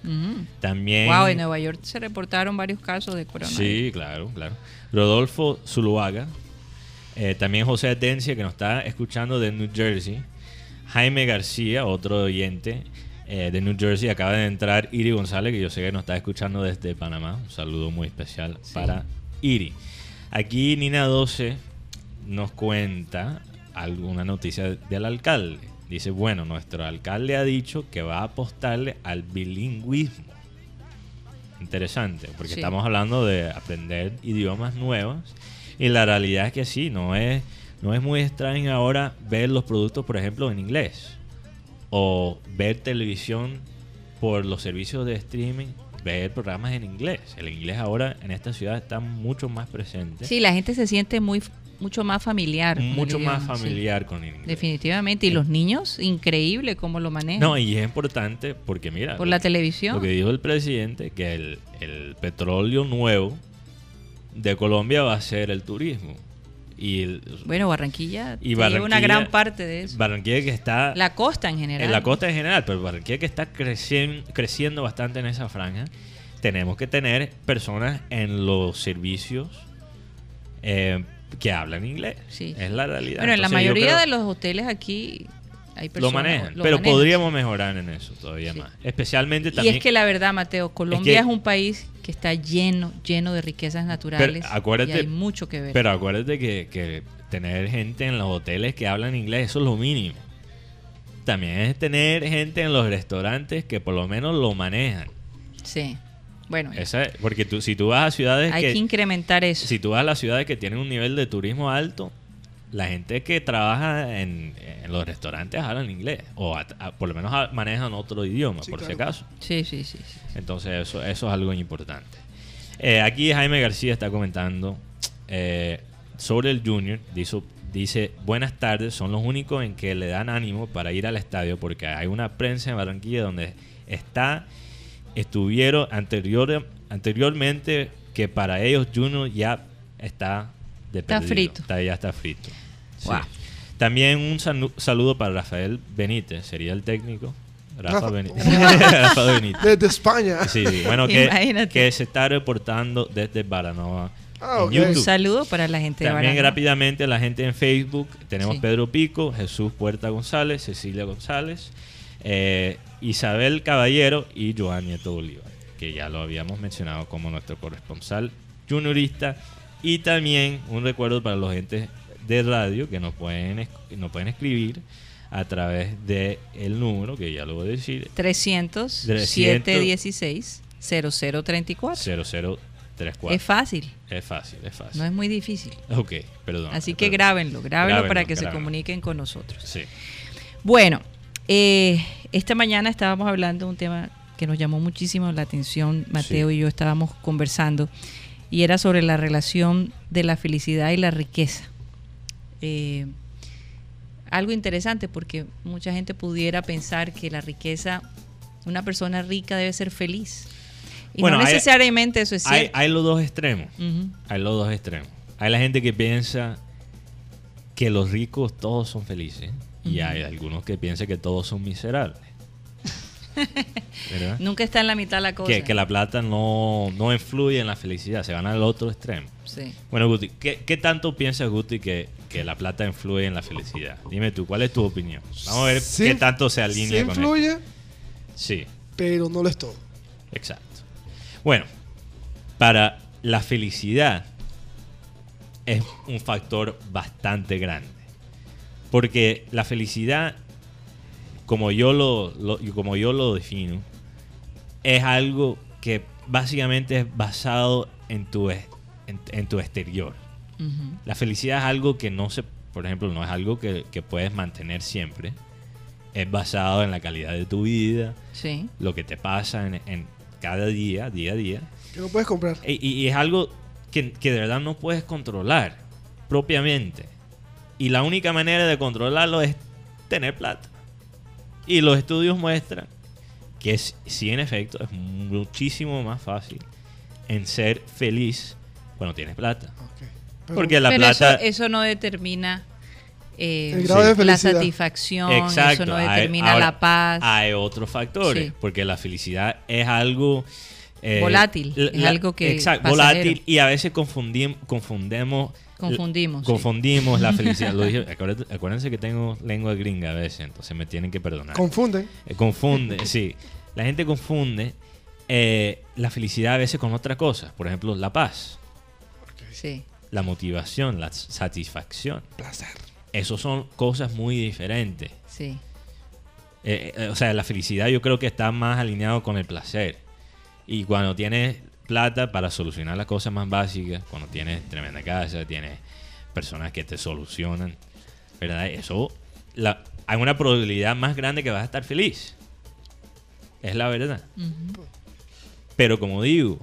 También. Wow, en Nueva York se reportaron varios casos de coronavirus. Sí, claro, claro. Rodolfo Zuluaga. eh, también José Atencia, que nos está escuchando de New Jersey. Jaime García, otro oyente eh, de New Jersey. Acaba de entrar Iri González, que yo sé que nos está escuchando desde Panamá. Un saludo muy especial Sí. para Iri. Aquí Nina 12 nos cuenta alguna noticia del alcalde. Dice, bueno, nuestro alcalde ha dicho que va a apostarle al bilingüismo. Interesante, porque Sí. estamos hablando de aprender idiomas nuevos y la realidad es que sí, no es, no es muy extraño ahora ver los productos, por ejemplo, en inglés o ver televisión por los servicios de streaming, ver programas en inglés. El inglés ahora en esta ciudad está mucho más presente, Sí, la gente se siente muy mucho más familiar. mucho más idioma, sí. familiar con el inglés. Definitivamente. Y los niños, increíble cómo lo manejan. No, y es importante porque mira, por la televisión. Lo que dijo el presidente, que el, el petróleo nuevo de Colombia va a ser el turismo. Y el- Bueno, Barranquilla Y tiene una gran parte de eso. Barranquilla que está La costa en general. en la costa en general, pero Barranquilla que está crecien- creciendo bastante en esa franja, tenemos que tener personas en los servicios eh, que hablan inglés. Sí. Es la realidad. Bueno, en la mayoría creo- de los hoteles aquí hay lo personas. manejan, lo pero manejan. podríamos mejorar en eso todavía Sí. más. Especialmente Y también. es que la verdad, Mateo, Colombia que- es, un país que está lleno, lleno de riquezas naturales. acuérdate- y hay mucho que ver. Pero acuérdate que, que tener gente en los hoteles que hablan inglés, eso es lo mínimo. También es tener gente en los restaurantes que por lo menos lo manejan. sí. Bueno, Esa- porque tú, si tú vas a ciudades hay que, que, incrementar eso. si tú vas a las ciudades que tienen un nivel de turismo alto, la gente que trabaja en, en los restaurantes hablan inglés o a- a- por lo menos a- manejan otro idioma, Sí, por si claro. acaso. Sí, sí, sí. sí. Entonces eso, eso es algo importante. Eh, aquí Jaime García está comentando eh, sobre el Junior. Dice, dice, buenas tardes, son los únicos en que le dan ánimo para ir al estadio porque hay una prensa en Barranquilla donde está, estuvieron anterior, anteriormente que para ellos Junior ya está de Está perdido. frito. Está- ya está frito. Sí. También un saludo para Rafael Benítez, sería el técnico. Rafa Rafa- Benítez. Rafa Benítez. Desde España. Sí, sí, bueno, que, Imagínate. que se está reportando desde Baranoa. Ah. Un saludo para la gente de También Baranoa. rápidamente la gente en Facebook. Tenemos Sí. Pedro Pico, Jesús Puerta González, Cecilia González, eh, Isabel Caballero y Joan Nieto Bolívar, que ya lo habíamos mencionado como nuestro corresponsal juniorista. Y también un recuerdo para los gente de radio que nos pueden, nos pueden escribir a través de el número, que ya lo voy a decir, 300 300 716 0034. 0034. Es fácil, Es fácil, es fácil. no es muy difícil. Ok, perdón. Así que perdón. grábenlo, grábenlo para Grábenlo, que se comuniquen con nosotros. Sí. Bueno, eh, esta mañana estábamos hablando de un tema que nos llamó muchísimo la atención, Mateo Sí. y yo estábamos conversando, y era sobre la relación de la felicidad y la riqueza. Eh, algo interesante porque mucha gente pudiera pensar que la riqueza, una persona rica debe ser feliz. Y Bueno, no hay- necesariamente eso es Hay, cierto. hay los dos extremos. Hay los dos extremos. Hay la gente que piensa que los ricos todos son felices. Y hay algunos que piensan que todos son miserables. ¿Verdad? Nunca está en la mitad la cosa. Que, que la plata no, no influye en la felicidad, se van al otro extremo. Sí. Bueno, Guti, ¿qué, qué tanto piensas, Guti, que, que la plata influye en la felicidad? Dime tú, ¿cuál es tu opinión? Vamos a ver Sí, qué tanto se alinea sí con influye, esto. Sí. pero no lo es todo. Exacto. Bueno, para la felicidad es un factor bastante grande. Porque la felicidad, como yo lo, lo- como yo lo defino, es algo que básicamente es basado en tu, en, en tu exterior. La felicidad es algo que no se, por ejemplo, no es algo que, que puedes mantener siempre. Es basado en la calidad de tu vida, Sí. lo que te pasa en, en cada día, día a día. Que no puedes comprar. Y, y- y es algo que, que de verdad no puedes controlar propiamente. Y la única manera de controlarlo es tener plata. Y los estudios muestran que es, sí, en efecto, es muchísimo más fácil en ser feliz cuando tienes plata. Ok. Pero- Porque la Pero plata... eso, eso no determina eh, El grado de la satisfacción, Exacto. eso no hay- determina ahora, la paz. Hay otros factores, Sí. porque la felicidad es algo... eh, Volátil, es algo que Exacto, pasajero. volátil y a veces confundim- Confundimos, sí. Confundimos la felicidad. Lo dije, acuérdense, acuérdense que tengo lengua gringa a veces, entonces me tienen que perdonar. Confunden. Eh, confunde, sí. La gente confunde eh, la felicidad a veces con otra cosa. Por ejemplo, la paz, Sí. la motivación, la satisfacción. Placer. Esos son cosas muy diferentes. Sí. Eh, eh, o sea, la felicidad yo creo que está más alineado con el placer. Y cuando tienes plata para solucionar las cosas más básicas, cuando tienes tremenda casa, tienes personas que te solucionan, ¿verdad? Eso, la, hay una probabilidad más grande que vas a estar feliz. Es la verdad. Pero como digo,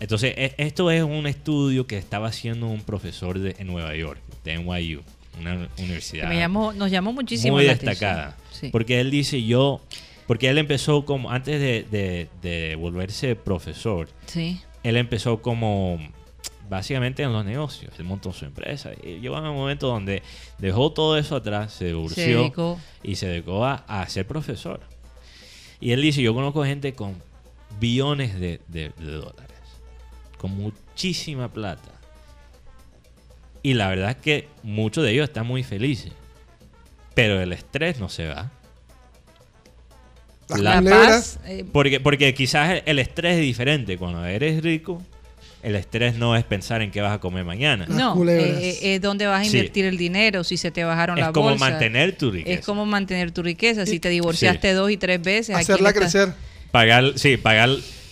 entonces e- esto es un estudio que estaba haciendo un profesor de, en Nueva York, de NYU, una universidad me llamó, nos llamó muchísimo muy la destacada. Sí. Porque él dice yo, porque él empezó como, antes de, de- de volverse profesor, Sí. él empezó como básicamente en los negocios. Él montó su empresa. Y llegó a un momento donde dejó todo eso atrás, se divorció y se dedicó a, a ser profesor. Y él dice, yo conozco gente con billones de, de- de dólares, con muchísima plata. Y la verdad es que muchos de ellos están muy felices. Pero el estrés no se va. Las La paz. eh, Porque, porque quizás el- estrés es diferente. Cuando eres rico, el estrés no es pensar en qué vas a comer mañana. Las no, eh, eh, es dónde vas a Sí. invertir el dinero, si se te bajaron Es la como bolsa. mantener tu riqueza. Es como mantener tu riqueza. Si Y- te divorciaste dos y tres veces, ¿a quién Hacerla estás- crecer. Pagar, sí, pagar,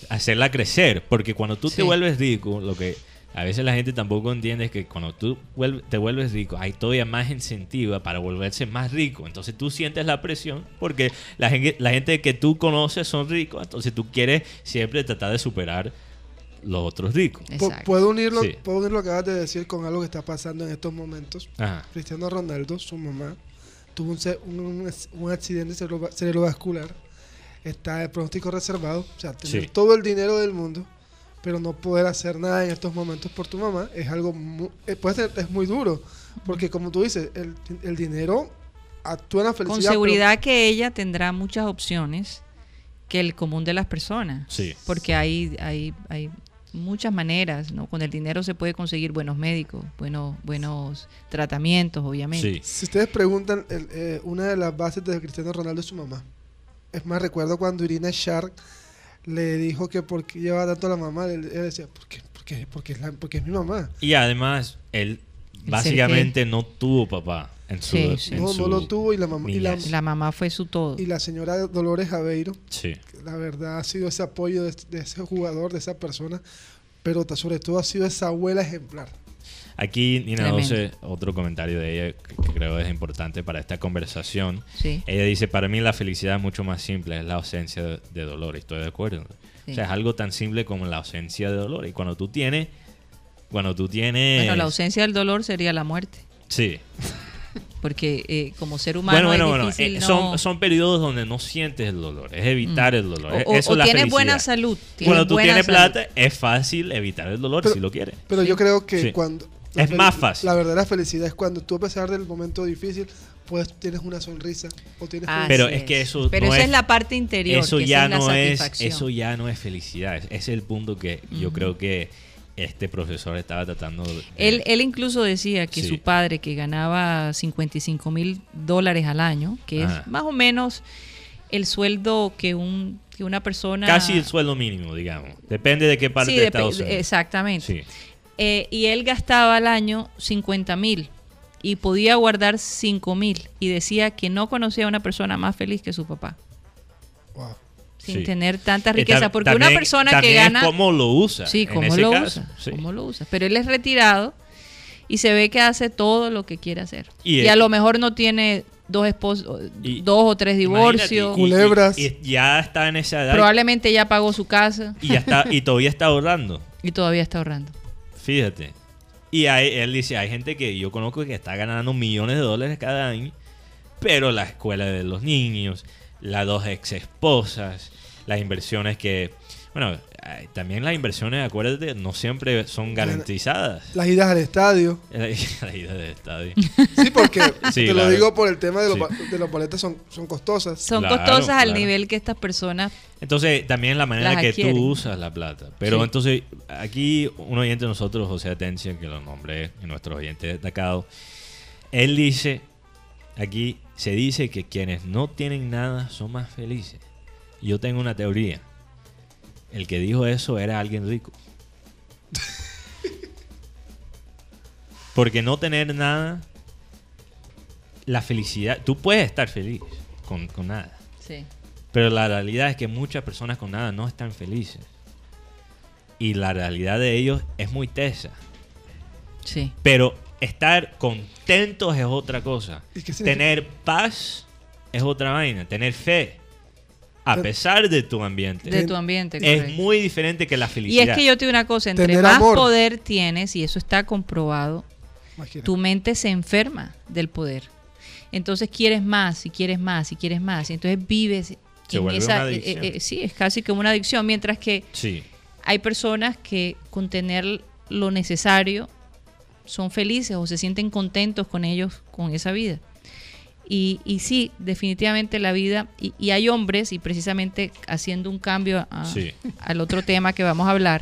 hacerla crecer. Porque cuando tú Sí. te vuelves rico, lo que a veces la gente tampoco entiende que cuando tú te vuelves rico, hay todavía más incentiva para volverse más rico. Entonces tú sientes la presión porque la gente, la gente que tú conoces son ricos. Entonces tú quieres siempre tratar de superar los otros ricos. Puedo unirlo, Sí. puedo unir lo que acabas de decir con algo que está pasando en estos momentos. Ajá. Cristiano Ronaldo, su mamá, tuvo un, ce- un- un accidente cerebro- cerebrovascular. Está de pronóstico reservado. O sea, tener Sí. todo el dinero del mundo, pero no poder hacer nada en estos momentos por tu mamá es algo mu- eh, puede ser- es muy duro. Porque como tú dices, el, el dinero actúa en la felicidad. Con pero- seguridad que ella tendrá muchas opciones que el común de las personas. Sí. Porque hay, hay, hay muchas maneras, ¿no? Con el dinero se puede conseguir buenos médicos, buenos, buenos tratamientos, obviamente. Sí. Si ustedes preguntan, el- eh, una de las bases de Cristiano Ronaldo es su mamá. Es más, recuerdo cuando Irina Shark le dijo que por qué llevaba tanto a la mamá, él, él decía, ¿por qué? Porque, porque, es la- porque es mi mamá. Y además, él básicamente no tuvo papá en su. Sí, sí. en No, su no lo tuvo y la mamá y la, mamá fue su todo. y la señora Dolores Aveiro, Sí. la verdad ha sido ese apoyo de, de ese jugador, de esa persona, pero sobre todo ha sido esa abuela ejemplar. Aquí Nina Tremendo. 12, otro comentario de ella que que creo es importante para esta conversación. Sí. Ella dice, para mí la felicidad es mucho más simple, es la ausencia de, de dolor. Estoy de acuerdo. Sí. O sea, es algo tan simple como la ausencia de dolor. Y cuando tú tienes... Cuando tú tienes... Bueno, la ausencia del dolor sería la muerte. Sí. Porque eh, como ser humano Bueno, bueno, es bueno. difícil eh, no- son, son periodos donde no sientes el dolor. Es evitar el dolor. o, o- Eso o es la tienes felicidad. buena salud. tienes Cuando tú buena tienes salud. plata, es fácil evitar el dolor Pero- si lo quieres. Pero Sí. yo creo que Sí. cuando... Es más fácil. La verdadera felicidad es cuando tú, a pesar del momento difícil, pues tienes una sonrisa o tienes Así Pero es que eso Pero no esa es- es la parte interior. eso que ya es no es eso ya no es felicidad ese es el punto que yo creo que este profesor estaba tratando de Él, él incluso decía que Sí. su padre, que ganaba 55 mil dólares al año, que Ajá. es más o menos el sueldo que, un, que una persona... casi el sueldo mínimo digamos depende de qué parte Sí, de Estados Unidos Exactamente. sí Eh, y él gastaba al año 50 mil y podía guardar 5 mil. Y decía que no conocía a una persona más feliz que su papá, Wow. sin Sí. tener tanta Eh, riqueza. Porque una persona que gana... es cómo lo usa Sí, cómo lo caso, usa. sí. cómo lo usa. Pero él es retirado y se ve que hace todo lo que quiere hacer. Y a lo mejor no tiene dos esposos, dos o tres divorcios. y- y- Culebras. y ya está en esa edad Probablemente ya pagó su casa y ya está y todavía está ahorrando y todavía está ahorrando. Fíjate. Y hay- él dice, hay gente que yo conozco que está ganando millones de dólares cada año, pero la escuela de los niños, las dos ex esposas, las inversiones que... Bueno, también las inversiones, acuérdate, no siempre son garantizadas. Las idas al estadio. La ida del estadio. Sí, porque Sí, te lo claro. digo por el tema de los, Sí. de los boletos son, son costosas. Son Claro, costosas al claro. nivel que estas personas Entonces, también la manera Las que tú usas la plata. Pero Sí. entonces, aquí un oyente de nosotros, José Atencia, que lo nombré en nuestro oyente destacado, él dice, aquí se dice que quienes no tienen nada son más felices. Yo tengo una teoría. El que dijo eso era alguien rico. Porque no tener nada, la felicidad, tú puedes estar feliz con, con nada. sí. Pero la realidad es que muchas personas con nada no están felices. Y la realidad de ellos es muy tesa. Sí. Pero estar contentos es otra cosa. ¿Y? Tener paz es otra vaina. Tener fe. A pesar de tu ambiente. De tu ambiente. es muy diferente que la Y felicidad. es que yo te digo una cosa, entre Tener más amor. poder tienes, y eso está comprobado, Imagínate. tu mente se enferma del poder. Entonces quieres más y quieres más y quieres más. Y entonces vives Se en esa... una eh, adicción. eh, eh, sí, es casi como una adicción. Mientras que Sí. hay personas que con tener lo necesario son felices o se sienten contentos con ellos, con esa vida. Y, y sí, definitivamente la vida, y, y hay hombres, y precisamente haciendo un cambio a- Sí. al otro tema que vamos a hablar,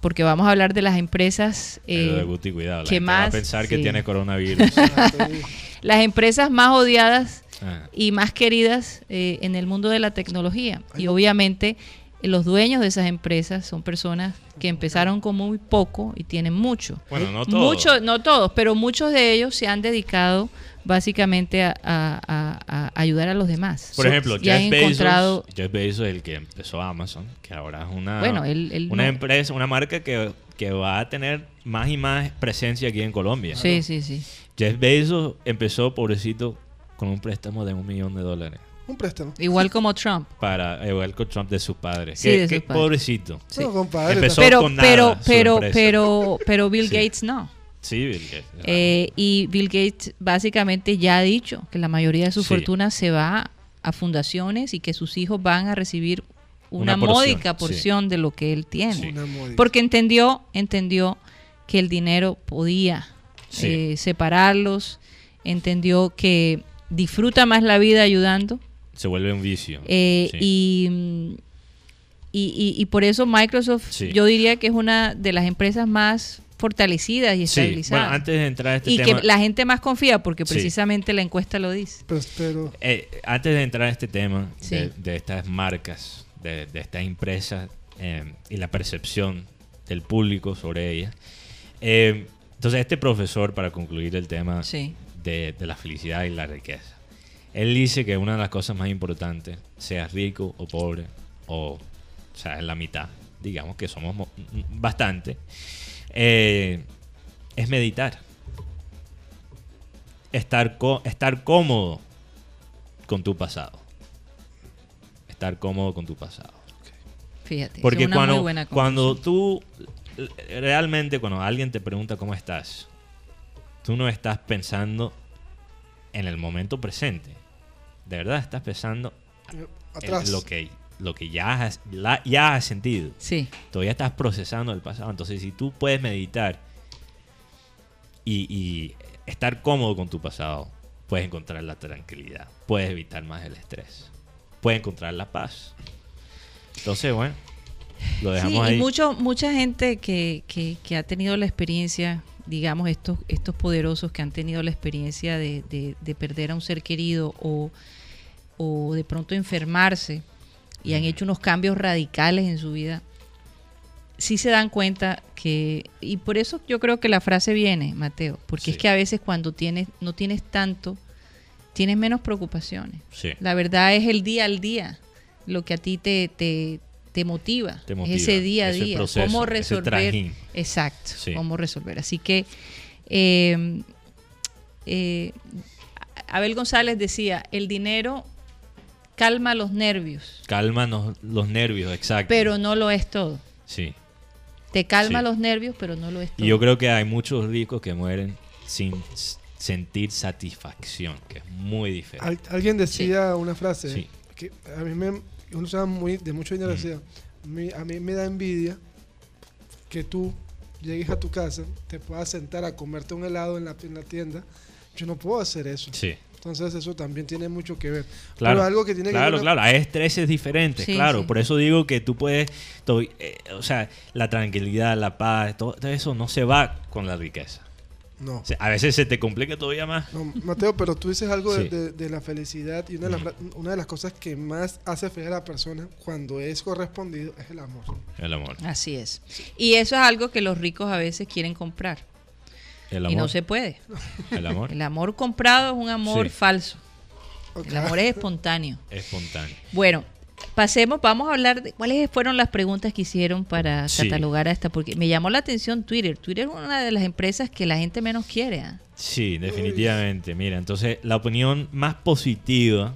porque vamos a hablar de las empresas, eh, de Guti, cuidado. La ¿qué gente va a más? pensar que tiene coronavirus. Las empresas más odiadas Ah, y más queridas eh, en el mundo de la tecnología. Y obviamente eh, los dueños de esas empresas son personas que empezaron con muy poco y tienen mucho. Bueno, no todos. Muchos, no todos, pero muchos de ellos se han dedicado básicamente a, a- a- a ayudar a los demás. Por ejemplo, Jeff Bezos, encontrado, Jeff Bezos es el que empezó Amazon, que ahora es una, bueno, él, él una no- empresa, una marca que, que va a tener más y más presencia aquí en Colombia. Sí, sí, sí. Jeff Bezos empezó, pobrecito, con un préstamo de un millón de dólares Un préstamo. Igual como Trump. para el Trump de sus padres. Sí, Qué- de qué sus padres. pobrecito. Sí. No, compadre. Empezó- Pero, con nada pero, su pero, pero, pero Bill Sí. Gates no. Sí, Bill Gates. Eh, y Bill Gates básicamente ya ha dicho que la mayoría de su Sí. fortuna se va a fundaciones y que sus hijos van a recibir una, Una porción, módica sí. porción de lo que él tiene. Sí. Porque entendió, entendió que el dinero podía Sí. eh, separarlos, entendió que disfruta más la vida ayudando Se vuelve un vicio. eh, Sí. y, y, y- y por eso Microsoft Sí. yo diría que es una de las empresas más fortalecidas y Sí, estabilizadas bueno, antes de entrar a este y tema... que la gente más confía porque Sí. precisamente la encuesta lo dice. Pero, pero Eh, antes de entrar a este tema Sí. de, de estas marcas, de, de estas empresas eh, y la percepción del público sobre ellas, eh, entonces este profesor, para concluir el tema Sí. de, de la felicidad y la riqueza, él dice que una de las cosas más importantes, sea rico o pobre, o, o sea, en la mitad, digamos que somos mo- bastante, eh, es meditar. Estar, estar cómodo con tu pasado. Estar cómodo con tu pasado. Fíjate. es Porque una muy cuando, buena cuando tú, realmente cuando alguien te pregunta cómo estás, tú no estás pensando en el momento presente. De verdad estás pensando en lo que, lo que ya, has, la- ya has sentido. Sí, Todavía estás procesando el pasado. Entonces, si tú puedes meditar y, y estar cómodo con tu pasado, puedes encontrar la tranquilidad, puedes evitar más el estrés, puedes encontrar la paz. Entonces, bueno, lo Sí, dejamos y ahí. mucho, mucha gente que, que- que ha tenido la experiencia, digamos, estos, estos poderosos que han tenido la experiencia de, de- de perder a un ser querido o, o de pronto enfermarse y han hecho unos cambios radicales en su vida, sí se dan cuenta que, y por eso yo creo que la frase viene, Mateo, porque es que a veces cuando tienes, no tienes tanto, tienes menos preocupaciones. Sí. La verdad es el día al día lo que a ti te, te, te motiva. Te motiva, Es ese día a ese día. proceso, cómo resolver. Exacto. Sí. Cómo resolver. Así que eh, eh, Abel González decía, el dinero calma los nervios, Calma los nervios, exacto. pero no lo es todo. Sí. Te calma Sí. los nervios, pero no lo es todo. Y yo creo que hay muchos ricos que mueren sin sentir satisfacción, que es muy diferente. Al- alguien decía una frase Sí. que a mí me uno se muy de mucho dinero decía, "Mi- a mí me da envidia que tú llegues a tu casa, te puedas sentar a comerte un helado en la, en la tienda. Yo no puedo hacer eso. Sí. Entonces eso también tiene mucho que ver. Claro, Pero algo que tiene claro, que ver claro, hay estreses diferentes, Sí, claro, sí. por eso digo que tú puedes, to- eh, o sea, la tranquilidad, la paz, todo, todo eso no se va con la riqueza. No. O sea, a veces se te complica todavía más. No, Mateo, pero tú dices algo de, Sí. de- de la felicidad y una de, las, una de las cosas que más hace feliz a la persona cuando es correspondido es el amor. El amor. Así es. Y eso es algo que los ricos a veces quieren comprar. El Y amor. no se puede. El amor El amor comprado es un amor Sí. falso. El amor es espontáneo. espontáneo. Bueno, pasemos, vamos a hablar de cuáles fueron las preguntas que hicieron para Sí. catalogar a esta, porque me llamó la atención Twitter. Twitter es una de las empresas que la gente menos quiere. ¿ah? Sí, definitivamente. Mira, entonces la opinión más positiva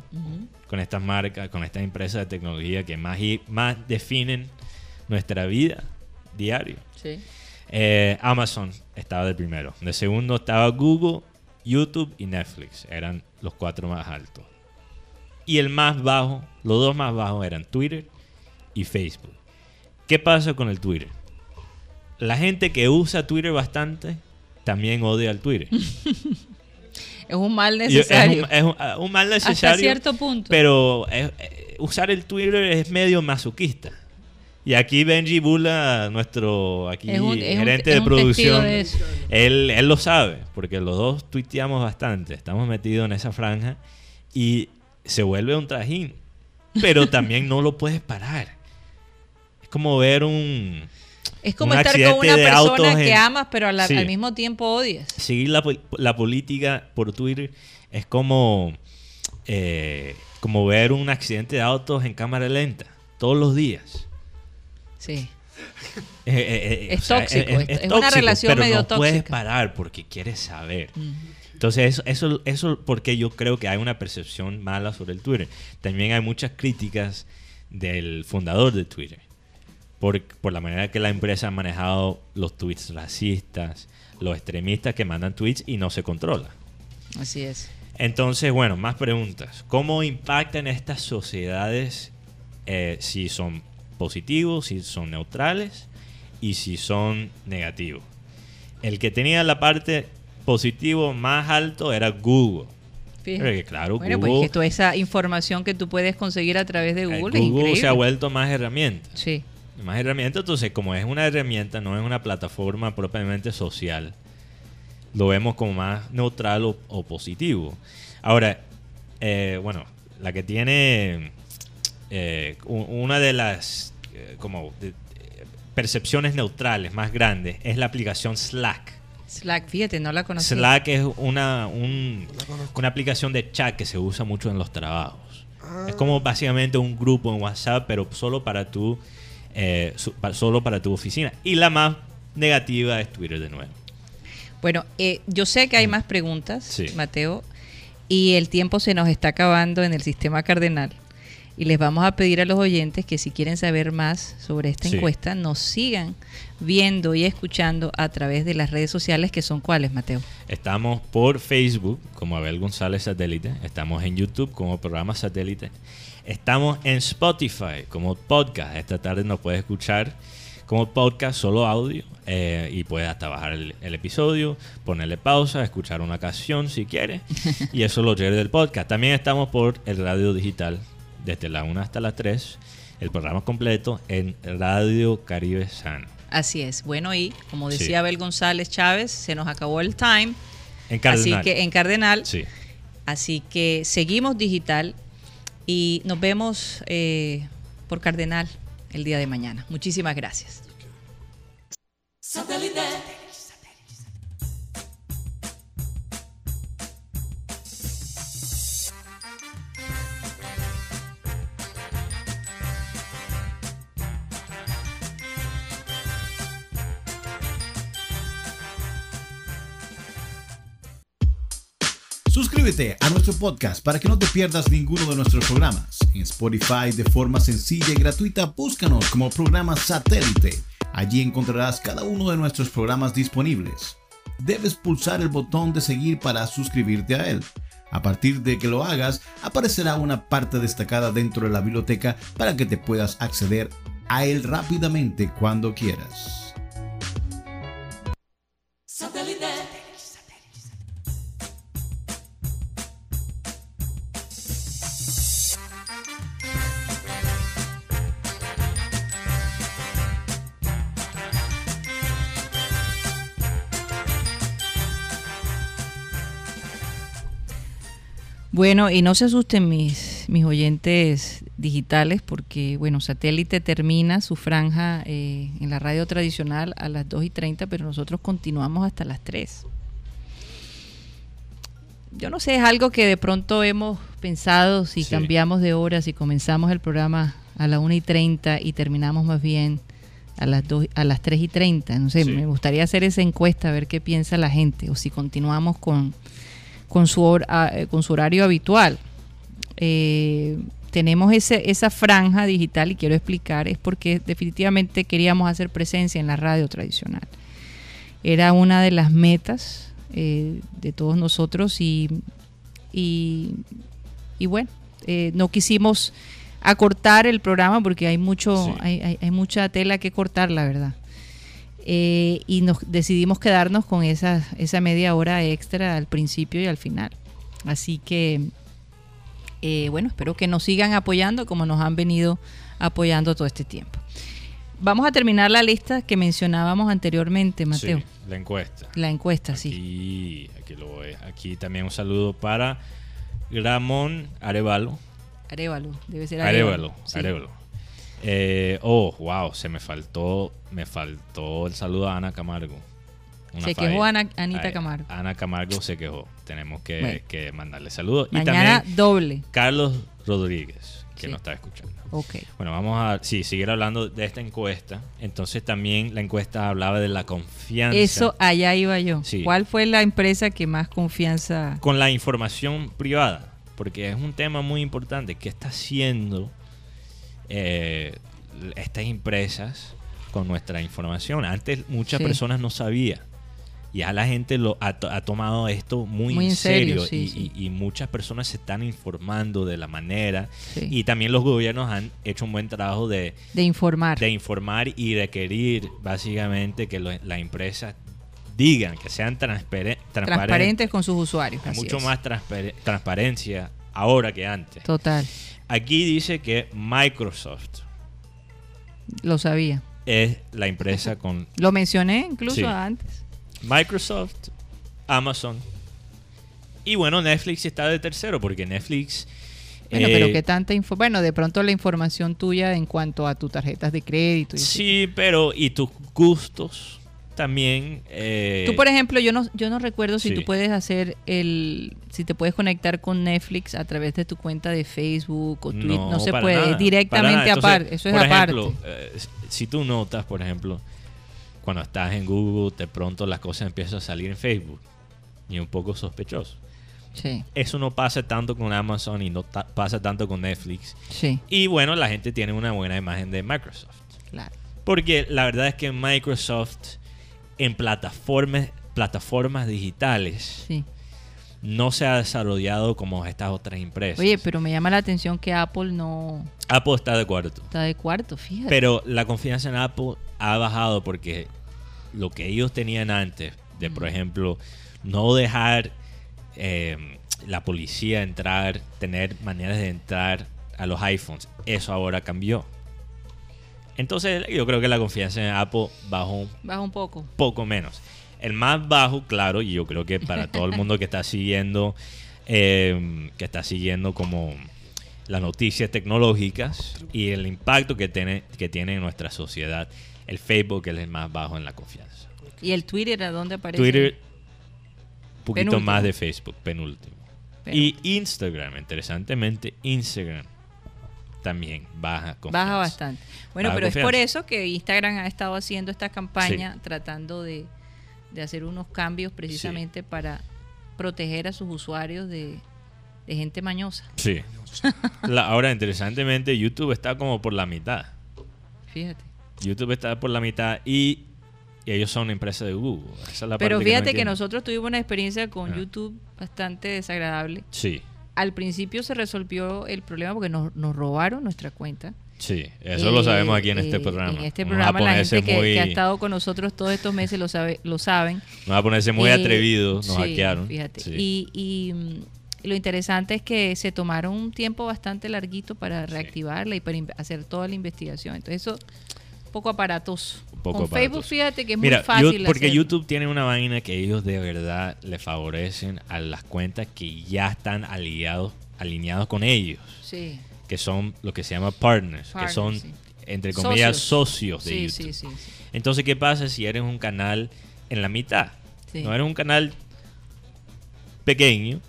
con estas marcas, con estas empresas de tecnología que más, y, más definen nuestra vida diario. Sí. Eh, Amazon estaba de primero. De segundo estaba Google, YouTube y Netflix. Eran los cuatro más altos. Y el más bajo, los dos más bajos eran Twitter y Facebook. ¿Qué pasa con el Twitter? La gente que usa Twitter bastante también odia al Twitter. Es un mal es necesario. un, es un- un mal hasta necesario. cierto punto. Pero eh, eh, usar el Twitter es medio masoquista. Y aquí Benji Bula, nuestro aquí Es un- es un- gerente de producción, de él, él lo sabe, porque los dos tuiteamos bastante, estamos metidos en esa franja y se vuelve un trajín, pero también no lo puedes parar. Es como ver un... es como un estar con una persona que en- amas, pero a la- Sí. al mismo tiempo odias. seguir la, la política por Twitter es como, eh, como ver un accidente de autos en cámara lenta todos los días. Sí. Eh, eh, eh, Es tóxico, es- es una tóxico, relación pero medio no puedes tóxica. parar porque quieres saber. Entonces, eso, eso, eso porque yo creo que hay una percepción mala sobre el Twitter. También hay muchas críticas del fundador de Twitter por, por la manera que la empresa ha manejado los tweets racistas, los extremistas que mandan tweets y no se controla. Así es. Entonces, bueno, más preguntas. ¿Cómo impactan estas sociedades eh, si son positivos, si son neutrales y si son negativos? El que tenía la parte positivo más alto era Google. Fíjate. Claro, bueno, Google, pues que toda esa información que tú puedes conseguir a través de eh, Google, es Google se ha vuelto más herramienta. Sí. Más herramienta, entonces como es una herramienta, no es una plataforma propiamente social, lo vemos como más neutral o, o positivo. Ahora, eh, bueno, la que tiene eh, una de las eh, como de- percepciones neutrales más grandes es la aplicación Slack. Slack, fíjate, no la conocí. Slack es una, un- una aplicación de chat que se usa mucho en los trabajos. Ah, Es como básicamente un grupo en WhatsApp, pero solo para tu, eh, su- solo para tu oficina. Y la más negativa es Twitter de nuevo. Bueno, eh, yo sé que hay más preguntas, Sí. Mateo, y el tiempo se nos está acabando en el sistema cardenal. Y les vamos a pedir a los oyentes que si quieren saber más sobre esta Sí. encuesta, nos sigan viendo y escuchando a través de las redes sociales que son cuáles, Mateo. Estamos por Facebook como Abel González Satélite. Estamos en YouTube como programa Satélite. Estamos en Spotify como podcast. Esta tarde nos puedes escuchar como podcast, solo audio. eh, y puedes hasta bajar el, el episodio, ponerle pausa, escuchar una canción si quieres. y eso lo lleve del podcast. También estamos por el radio digital desde la 1 hasta las 3. El programa completo en Radio Caribe Sano. Así es. Bueno, y como Sí. decía Abel González Chávez, se nos acabó el time. En Cardenal. Así que en Cardenal. Sí. Así que seguimos digital y nos vemos eh, por Cardenal el día de mañana. Muchísimas gracias. Suscríbete a nuestro podcast para que no te pierdas ninguno de nuestros programas. En Spotify de forma sencilla y gratuita, búscanos como programa satélite. Allí encontrarás cada uno de nuestros programas disponibles. Debes pulsar el botón de seguir para suscribirte a él. A partir de que lo hagas, aparecerá una parte destacada dentro de la biblioteca para que te puedas acceder a él rápidamente cuando quieras. Bueno, y no se asusten mis, mis oyentes digitales porque, bueno, satélite termina su franja eh, en la radio tradicional a las 2 y 30, pero nosotros continuamos hasta las 3. Yo no sé, es algo que de pronto hemos pensado si Sí. cambiamos de hora, si comenzamos el programa a las 1 y 30 y terminamos más bien a las, 2, a las 3 y 30. No sé, Sí. me gustaría hacer esa encuesta, a ver qué piensa la gente, o si continuamos con, con, su, hor- eh, con su horario habitual. Eh, tenemos ese, esa franja digital y quiero explicar, es porque definitivamente queríamos hacer presencia en la radio tradicional. Era una de las metas eh, de todos nosotros y, y, y bueno, eh, no quisimos acortar el programa porque hay mucho, Sí. hay, hay- hay mucha tela que cortar, la verdad. Eh, y nos decidimos quedarnos con esa, esa media hora extra al principio y al final. Así que, eh, bueno, espero que nos sigan apoyando como nos han venido apoyando todo este tiempo. Vamos a terminar la lista que mencionábamos anteriormente, Mateo. Sí, la encuesta. La encuesta, sí. Aquí, aquí lo. Aquí también un saludo para Ramón Arevalo. Arevalo, debe ser Arevalo, sí. Arevalo. Eh, oh, wow, se me faltó, me faltó el saludo a Ana Camargo. Una Se falla. quejó Ana- Anita Camargo. Ana Camargo se quejó. Tenemos que, Bueno. que mandarle saludos. Y Mañana también doble. Carlos Rodríguez, que Sí. nos está escuchando. Ok. Bueno, vamos a sí, seguir hablando de esta encuesta. Entonces también la encuesta hablaba de la confianza Eso allá iba yo. Sí. ¿Cuál fue la empresa que más confianza? con la información privada, porque es un tema muy importante. ¿Qué está haciendo eh, estas empresas con nuestra información? Antes muchas Sí. personas no sabían. Ya la gente lo ha, ha tomado esto muy, Muy en serio, serio, sí, y, sí. y- y muchas personas se están informando de la manera y también los gobiernos han hecho un buen trabajo de, de informar. de informar y requerir básicamente que las empresas digan, que sean transpare- transparentes. transparentes con sus usuarios. Hay mucho es. más transpare- transparencia ahora que antes. Total. Aquí dice que Microsoft Lo sabía. es la empresa con Lo mencioné incluso Sí. antes. Microsoft, Amazon y bueno, Netflix está de tercero porque Netflix... Bueno, eh, pero qué tanta info. Bueno, de pronto la información tuya en cuanto a tus tarjetas de crédito. y así. Sí, pero y tus gustos también... eh, Tú, por ejemplo, yo no, yo no recuerdo si sí. tú puedes hacer el, si te puedes conectar con Netflix a través de tu cuenta de Facebook o Twitter. No, se puede, nada, directamente aparte. Eso es por aparte. ejemplo, eh, si tú notas, por ejemplo, cuando estás en Google, de pronto las cosas empiezan a salir en Facebook y un poco sospechoso. Sí, Eso no pasa tanto con Amazon y no ta- pasa tanto con Netflix. sí, Y bueno, la gente tiene una buena imagen de Microsoft. claro. Porque la verdad es que Microsoft en plataformas, plataformas digitales Sí. no se ha desarrollado como estas otras empresas. Oye, pero me llama la atención que Apple no Apple está de acuerdo. está de cuarto, fíjate. Pero la confianza en Apple ha bajado porque lo que ellos tenían antes, de por ejemplo, no dejar eh, la policía entrar, tener maneras de entrar a los iPhones, eso ahora cambió. Entonces yo creo que la confianza en Apple bajó un poco. poco menos. El más bajo, claro, y yo creo que para todo el mundo que está siguiendo, eh, que está siguiendo como las noticias tecnológicas y el impacto que tiene, que tiene en nuestra sociedad, el Facebook es el más bajo en la confianza. ¿Y el Twitter a dónde aparece? Twitter, un poquito Penúltimo. más de Facebook, penúltimo. Y Instagram, interesantemente, Instagram también baja confianza. baja bastante. Bueno, Baja pero es por eso que Instagram ha estado haciendo esta campaña tratando de, de hacer unos cambios precisamente para proteger a sus usuarios de, de gente mañosa. Sí. La- ahora, interesantemente, YouTube está como por la mitad. Fíjate. YouTube está por la mitad y, y ellos son una empresa de Google. Esa es la Pero parte que no fíjate que, nosotros tuvimos una experiencia con Ah. YouTube bastante desagradable. Sí, Al principio se resolvió el problema porque nos, nos robaron nuestra cuenta. sí. Eso lo sabemos aquí en este eh, programa. En este programa la gente que, muy, que ha estado con nosotros todos estos meses lo, sabe, lo saben. Los japoneses muy Eh, atrevidos nos sí, hackearon. Fíjate. Sí. Y, y, mm, lo interesante es que se tomaron un tiempo bastante larguito para reactivarla y para hacer toda la investigación. Entonces eso poco aparatoso. Un poco Con Facebook aparatoso. fíjate que es Mira, muy fácil yo- porque hacerlo. YouTube tiene una vaina que ellos de verdad le favorecen a las cuentas que ya están aliados, alineados con ellos, Sí, que son lo que se llama partners, que son, sí. entre comillas, Socios. socios de sí, YouTube. sí, sí, sí. Entonces, ¿qué pasa si eres un canal en la mitad? Sí. No eres un canal pequeño,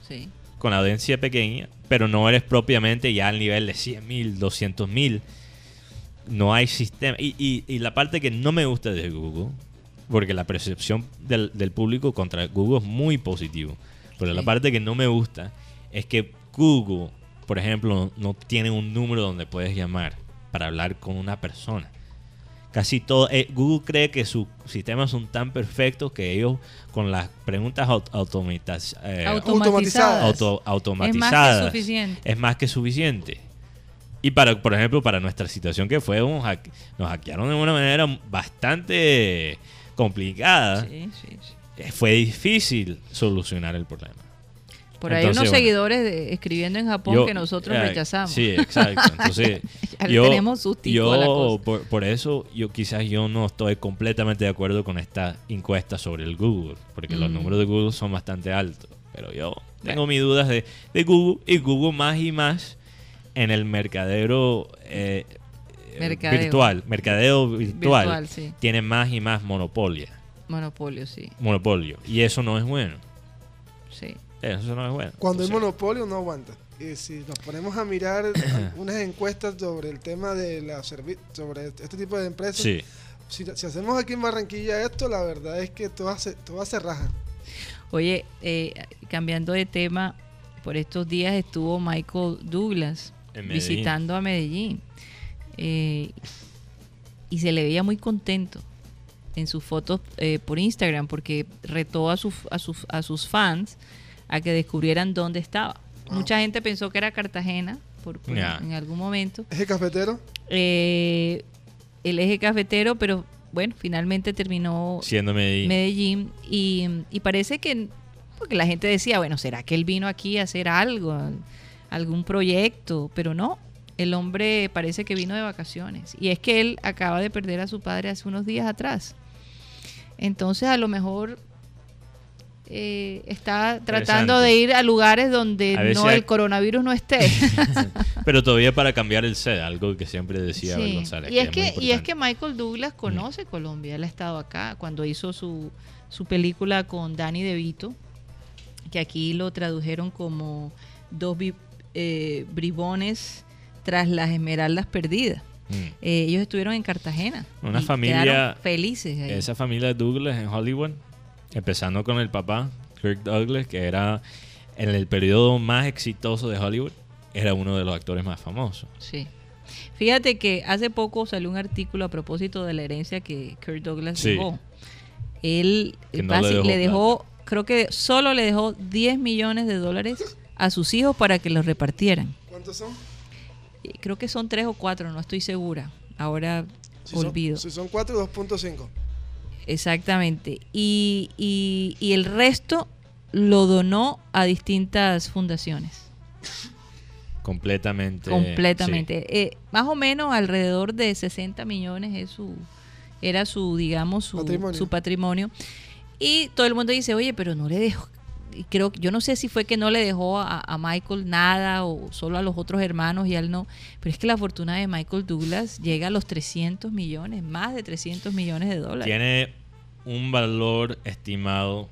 con audiencia pequeña, pero no eres propiamente ya al nivel de 100 mil, 200 mil. No hay sistema. Y, y- y la parte que no me gusta de Google, porque la percepción del, del público contra Google es muy positivo, pero la parte que no me gusta es que Google, por ejemplo, no tiene un número donde puedes llamar para hablar con una persona. Casi todo. eh, Google cree que sus sistemas son tan perfectos que ellos, con las preguntas aut- automatiz- eh, Automatizadas. auto- Es más que automatizadas suficiente. es más que suficiente. Y para, por ejemplo, para nuestra situación que fue, un hack- nos hackearon de una manera bastante complicada, Sí, sí, sí. fue difícil solucionar el problema. Por ahí Entonces, unos bueno. seguidores de- escribiendo en Japón Yo- que nosotros eh, rechazamos. Sí, exacto. Entonces, Ya yo, tenemos a la yo cosa. por, por eso, yo quizás yo no estoy completamente de acuerdo con esta encuesta sobre el Google, porque los Mm. números de Google son bastante altos. Pero yo tengo mis dudas de, de Google y Google más y más en el mercadero eh, Mercadeo. virtual, mercadeo virtual, Virtual, sí. tiene más y más monopolio, Monopolio, sí. monopolio y eso no es bueno. sí. Eso no es bueno. Cuando hay monopolio no aguanta. Y si nos ponemos a mirar unas encuestas sobre el tema de la sobre este tipo de empresas, Sí, si, si hacemos aquí en Barranquilla esto, la verdad es que todas se, todas se rajan. Oye, eh, cambiando de tema, por estos días estuvo Michael Douglas. Visitando a Medellín eh, y se le veía muy contento en sus fotos eh, por Instagram porque retó a, sus a, sus a sus fans a que descubrieran dónde estaba. Wow. Mucha gente pensó que era Cartagena por, en algún momento. ¿Es el cafetero? Eh, el eje cafetero, pero bueno, finalmente terminó siendo Medellín. Medellín y, y parece que porque la gente decía, bueno, ¿será que él vino aquí a hacer algo, algún proyecto? Pero no, el hombre parece que vino de vacaciones y es que él acaba de perder a su padre hace unos días atrás. Entonces a lo mejor eh, está tratando de ir a lugares donde A no el coronavirus no esté. Pero todavía para cambiar el set, algo que siempre decía Sí, González. Y es, que, y es que Michael Douglas conoce Colombia, él ha estado acá cuando hizo su, su película con Danny DeVito, que aquí lo tradujeron como dos eh, bribones tras las esmeraldas perdidas. Mm. Eh, ellos estuvieron en Cartagena. Una y familia- felices. ahí. Esa familia Douglas en Hollywood, empezando con el papá, Kirk Douglas, que era en el periodo más exitoso de Hollywood, era uno de los actores más famosos. Sí. Fíjate que hace poco salió un artículo a propósito de la herencia que Kurt Douglas Sí. dejó. Él no le dejó, creo que solo le dejó 10 millones de dólares a sus hijos para que los repartieran. ¿Cuántos son? Creo que son tres o cuatro, no estoy segura. Ahora Si son- olvido. si son 4, 2.5. Exactamente. Y, y- y el resto lo donó a distintas fundaciones. Completamente. completamente. Eh, más o menos alrededor de 60 millones es su, era su, digamos, su Patrimonio. su patrimonio. Y todo el mundo dice, oye, pero no le dejó, y creo, yo no sé si fue que no le dejó a, a Michael nada o solo a los otros hermanos y él no, pero es que la fortuna de Michael Douglas llega a los 300 millones, más de 300 millones de dólares. Tiene un valor estimado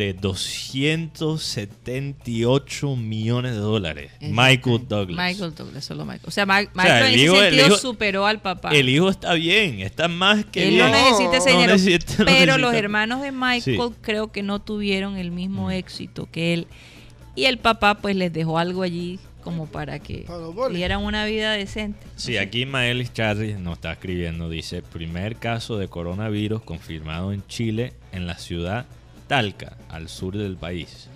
de 278 millones de dólares. Michael. Douglas. Michael Douglas, solo Michael. O sea, Ma- Michael sea, el en hijo- ese el sentido hijo- superó al papá. El hijo está bien, está más que Él bien. no necesita ese No dinero. necesita- no pero los hermanos de Michael Sí. creo que no tuvieron el mismo Mm. éxito que él. Y el papá pues les dejó algo allí como para que dieran una vida decente. Sí, aquí Maelis Charri nos está escribiendo, dice, primer caso de coronavirus confirmado en Chile, en la ciudad Talca, al sur del país.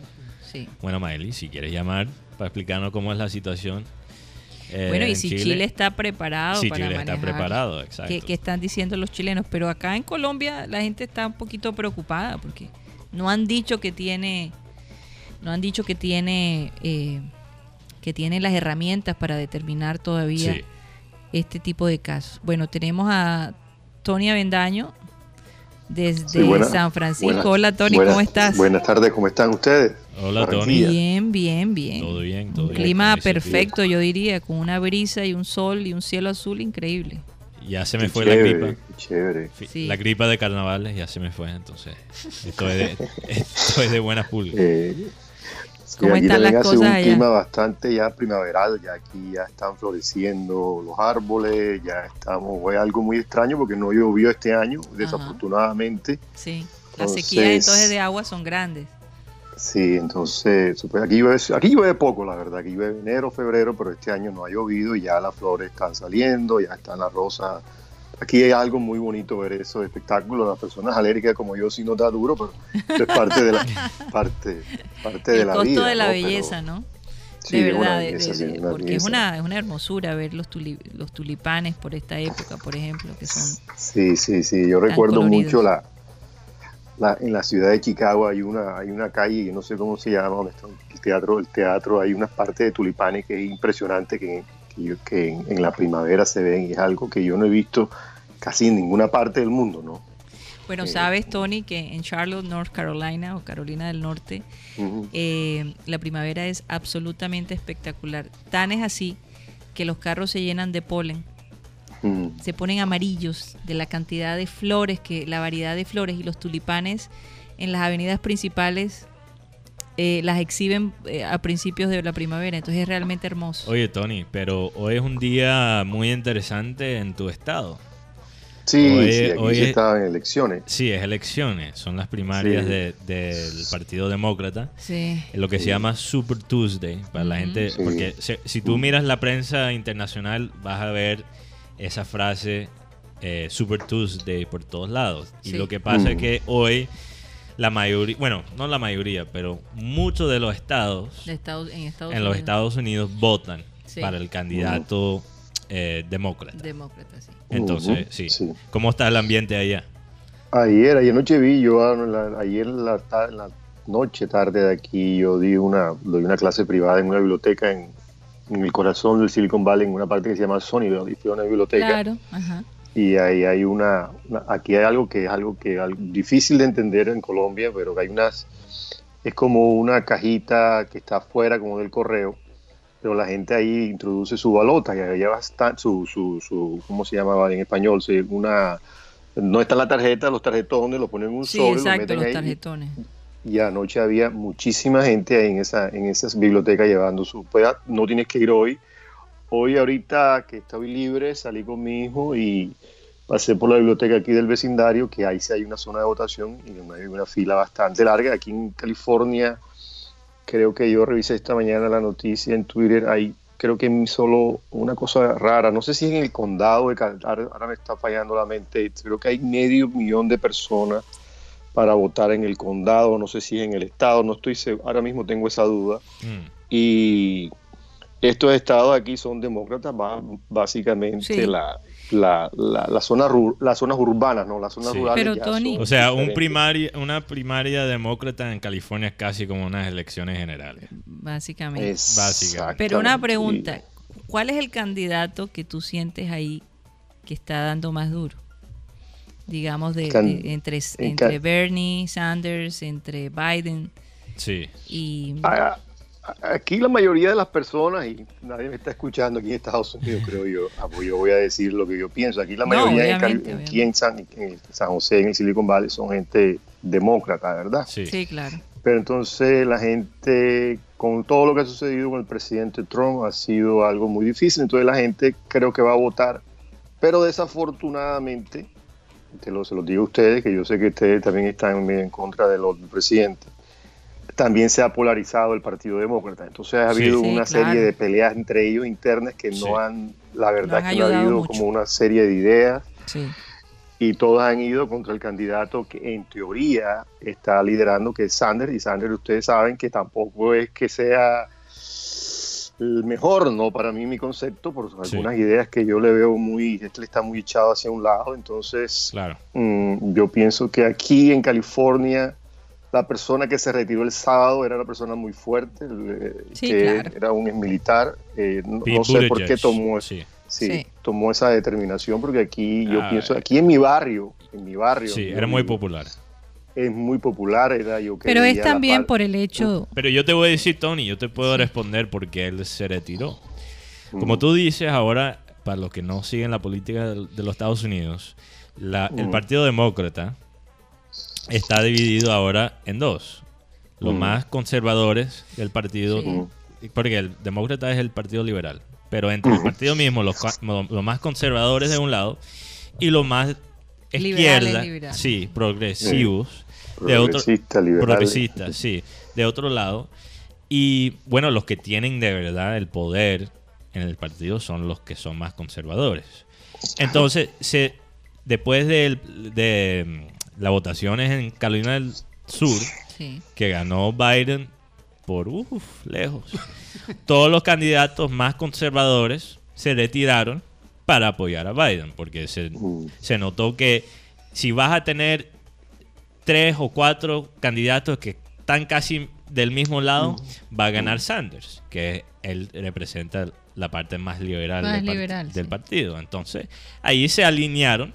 Sí. Bueno, Maelis, si quieres llamar para explicarnos cómo es la situación. eh, bueno, y si Chile, Chile, está preparado si para Chile está preparado, exacto. ¿qué, qué están diciendo los chilenos? Pero acá en Colombia la gente está un poquito preocupada porque no han dicho que tiene, no han dicho que tiene, eh, que tiene las herramientas para determinar todavía Sí. este tipo de casos. Bueno, tenemos a Tony Avendaño desde Sí, buena- San Francisco. buena- Hola Tony, buena- ¿cómo estás? Buenas tardes, ¿cómo están ustedes? Hola, Tony. Bien, bien, bien. Todo bien, todo un bien. clima perfecto, yo diría, con una brisa y un sol y un cielo azul increíble. Ya se me Qué fue la gripa. Chévere. Sí. La gripa de carnavales ya se me fue, entonces esto es de, esto es de buena pulga. Eh, sí, ¿Cómo aquí están las cosas un allá? clima bastante ya primaveral, ya aquí ya están floreciendo los árboles, ya estamos, fue algo muy extraño porque no llovió este año, desafortunadamente. Sí. Las sequías entonces de agua son grandes. Sí, entonces pues, aquí, llueve, aquí llueve poco, la verdad, aquí llueve enero, febrero, pero este año no ha llovido y ya las flores están saliendo, ya están las rosas. Aquí hay algo muy bonito ver esos espectáculos. Las personas alérgicas como yo sí nos da duro, pero es parte de la, parte, parte de El la costo vida. de la ¿no? Pero- belleza, ¿no? sí, de verdad, de- belleza, de- de- porque es una, es una hermosura ver los, tuli- los tulipanes por esta época, por ejemplo, que son... Sí, sí, sí. Yo recuerdo coloridos. mucho la, la- en la ciudad de Chicago hay una hay una calle, yo no sé cómo se llama, donde está el teatro, el teatro hay unas partes de tulipanes que es impresionante que, que, que en, en la primavera se ven y es algo que yo no he visto casi en ninguna parte del mundo, ¿no? Bueno, Eh, sabes, Tony, que en Charlotte, North Carolina o Carolina del Norte, eh, la primavera es absolutamente espectacular. Tan es así que los carros se llenan de polen, se ponen amarillos de la cantidad de flores, que la variedad de flores y los tulipanes en las avenidas principales eh, las exhiben eh, a principios de la primavera. Entonces es realmente hermoso. Oye, Tony, pero hoy es un día muy interesante en tu estado. Sí, Hoy- sí, aquí hoy se es- estaban elecciones. Sí, es elecciones, son las primarias Sí. de- del Partido Demócrata. Sí. Es lo que se llama Super Tuesday para la gente, Sí. porque se- si tú miras la prensa internacional vas a ver esa frase eh, Super Tuesday por todos lados. Y Sí. lo que pasa es Mm. que hoy la mayoría, bueno, no la mayoría, pero muchos de los estados De Estados, en Estados en los. Estados Unidos votan Sí. para el candidato eh, demócrata. Demócrata, sí. Entonces, sí. sí. ¿Cómo está el ambiente allá? Ayer, ayer noche vi, yo ah, ayer en la, la noche tarde de aquí, yo di una, doy una clase privada en una biblioteca en, en el corazón del Silicon Valley, en una parte que se llama Sunnyvale, y fui a una biblioteca. Claro, ajá. Y ahí hay una, una- aquí hay algo que es algo que algo difícil de entender en Colombia, pero que hay unas, es como una cajita que está afuera como del correo, pero la gente ahí introduce su balota y había bastante, su, su, su, ¿cómo se llama en español? Sí, una, no está en la tarjeta, los tarjetones, lo ponen en un Sí, sobre, lo exacto, meten los ahí, tarjetones. y anoche había muchísima gente ahí en esa en esas bibliotecas llevando su pues, no tienes que ir hoy hoy ahorita que estoy libre salí con mi hijo y pasé por la biblioteca aquí del vecindario que ahí sí hay una zona de votación y hay una fila bastante larga aquí en California creo que yo revisé esta mañana la noticia en Twitter hay creo que solo una cosa rara no sé si es en el condado de Cal- ahora me está fallando la mente creo que hay medio millón de personas para votar en el condado, no sé si en el estado, no estoy seguro, ahora mismo tengo esa duda. Mm. Y estos estados aquí son demócratas, básicamente Sí. la, la, la, la zona ru- las zonas urbanas, ¿no? Las zonas Sí. rurales. Pero, ya Tony- son O sea, un primaria, una primaria demócrata en California es casi como unas elecciones generales. Básicamente. Básicamente. Pero una pregunta, ¿cuál es el candidato que tú sientes ahí que está dando más duro? Digamos, de, Can- de- entre, en entre Bernie Sanders, entre Biden Sí. y... Ah, Aquí la mayoría de las personas, y nadie me está escuchando aquí en Estados Unidos, creo yo, ah, pues yo voy a decir lo que yo pienso. Aquí la No, mayoría en aquí en San, en San José, en el Silicon Valley, son gente demócrata, ¿verdad? Sí. Sí, claro. Pero entonces la gente, con todo lo que ha sucedido con el presidente Trump, ha sido algo muy difícil. Entonces la gente creo que va a votar. Pero desafortunadamente, te lo, se los digo a ustedes, que yo sé que ustedes también están en contra de los del presidente. También se ha polarizado el Partido Demócrata. Entonces ha Sí. habido Sí, una serie de peleas entre ellos internas que Sí. no han, la verdad han que no ha habido mucho. como una serie de ideas Sí. y todas han ido contra el candidato que en teoría está liderando, que es Sanders, y Sanders ustedes saben que tampoco es que sea el mejor, ¿no? Para mí mi concepto, por Sí. algunas ideas que yo le veo muy, le está muy echado hacia un lado, entonces Claro. mm, yo pienso que aquí en California la persona que se retiró el sábado era una persona muy fuerte, eh, Sí, que claro. era un ex militar, eh, no, sé por qué tomó Sí, sí, Sí. tomó esa determinación porque aquí yo Ah, pienso aquí en mi barrio en mi barrio sí, era muy popular. es muy popular era yo que Pero es también por el hecho... Pero yo te voy a decir, Tony, yo te puedo responder porque él se retiró. Mm, Como tú dices, ahora, para los que no siguen la política de, los Estados Unidos, la- el Mm. Partido Demócrata está dividido ahora en dos. Los Mm. más conservadores del partido, Sí. porque el demócrata es el Partido Liberal, pero entre el Mm. partido mismo, los, más conservadores de un lado y los más izquierda, liberales. sí, progresivos, de otro, progresista liberal progresistas, sí, de otro lado. Y bueno, los que tienen de verdad el poder en el partido son los que son más conservadores. Entonces, se, después del- de, mm, las votaciones en Carolina del Sur, Sí. que ganó Biden por uf, lejos, todos los candidatos más conservadores se retiraron para apoyar a Biden, porque se, se notó que si vas a tener tres o cuatro candidatos que están casi del mismo lado, va a ganar Sanders, que él representa la parte más liberal, Más del, part- del sí. partido. Entonces, ahí se alinearon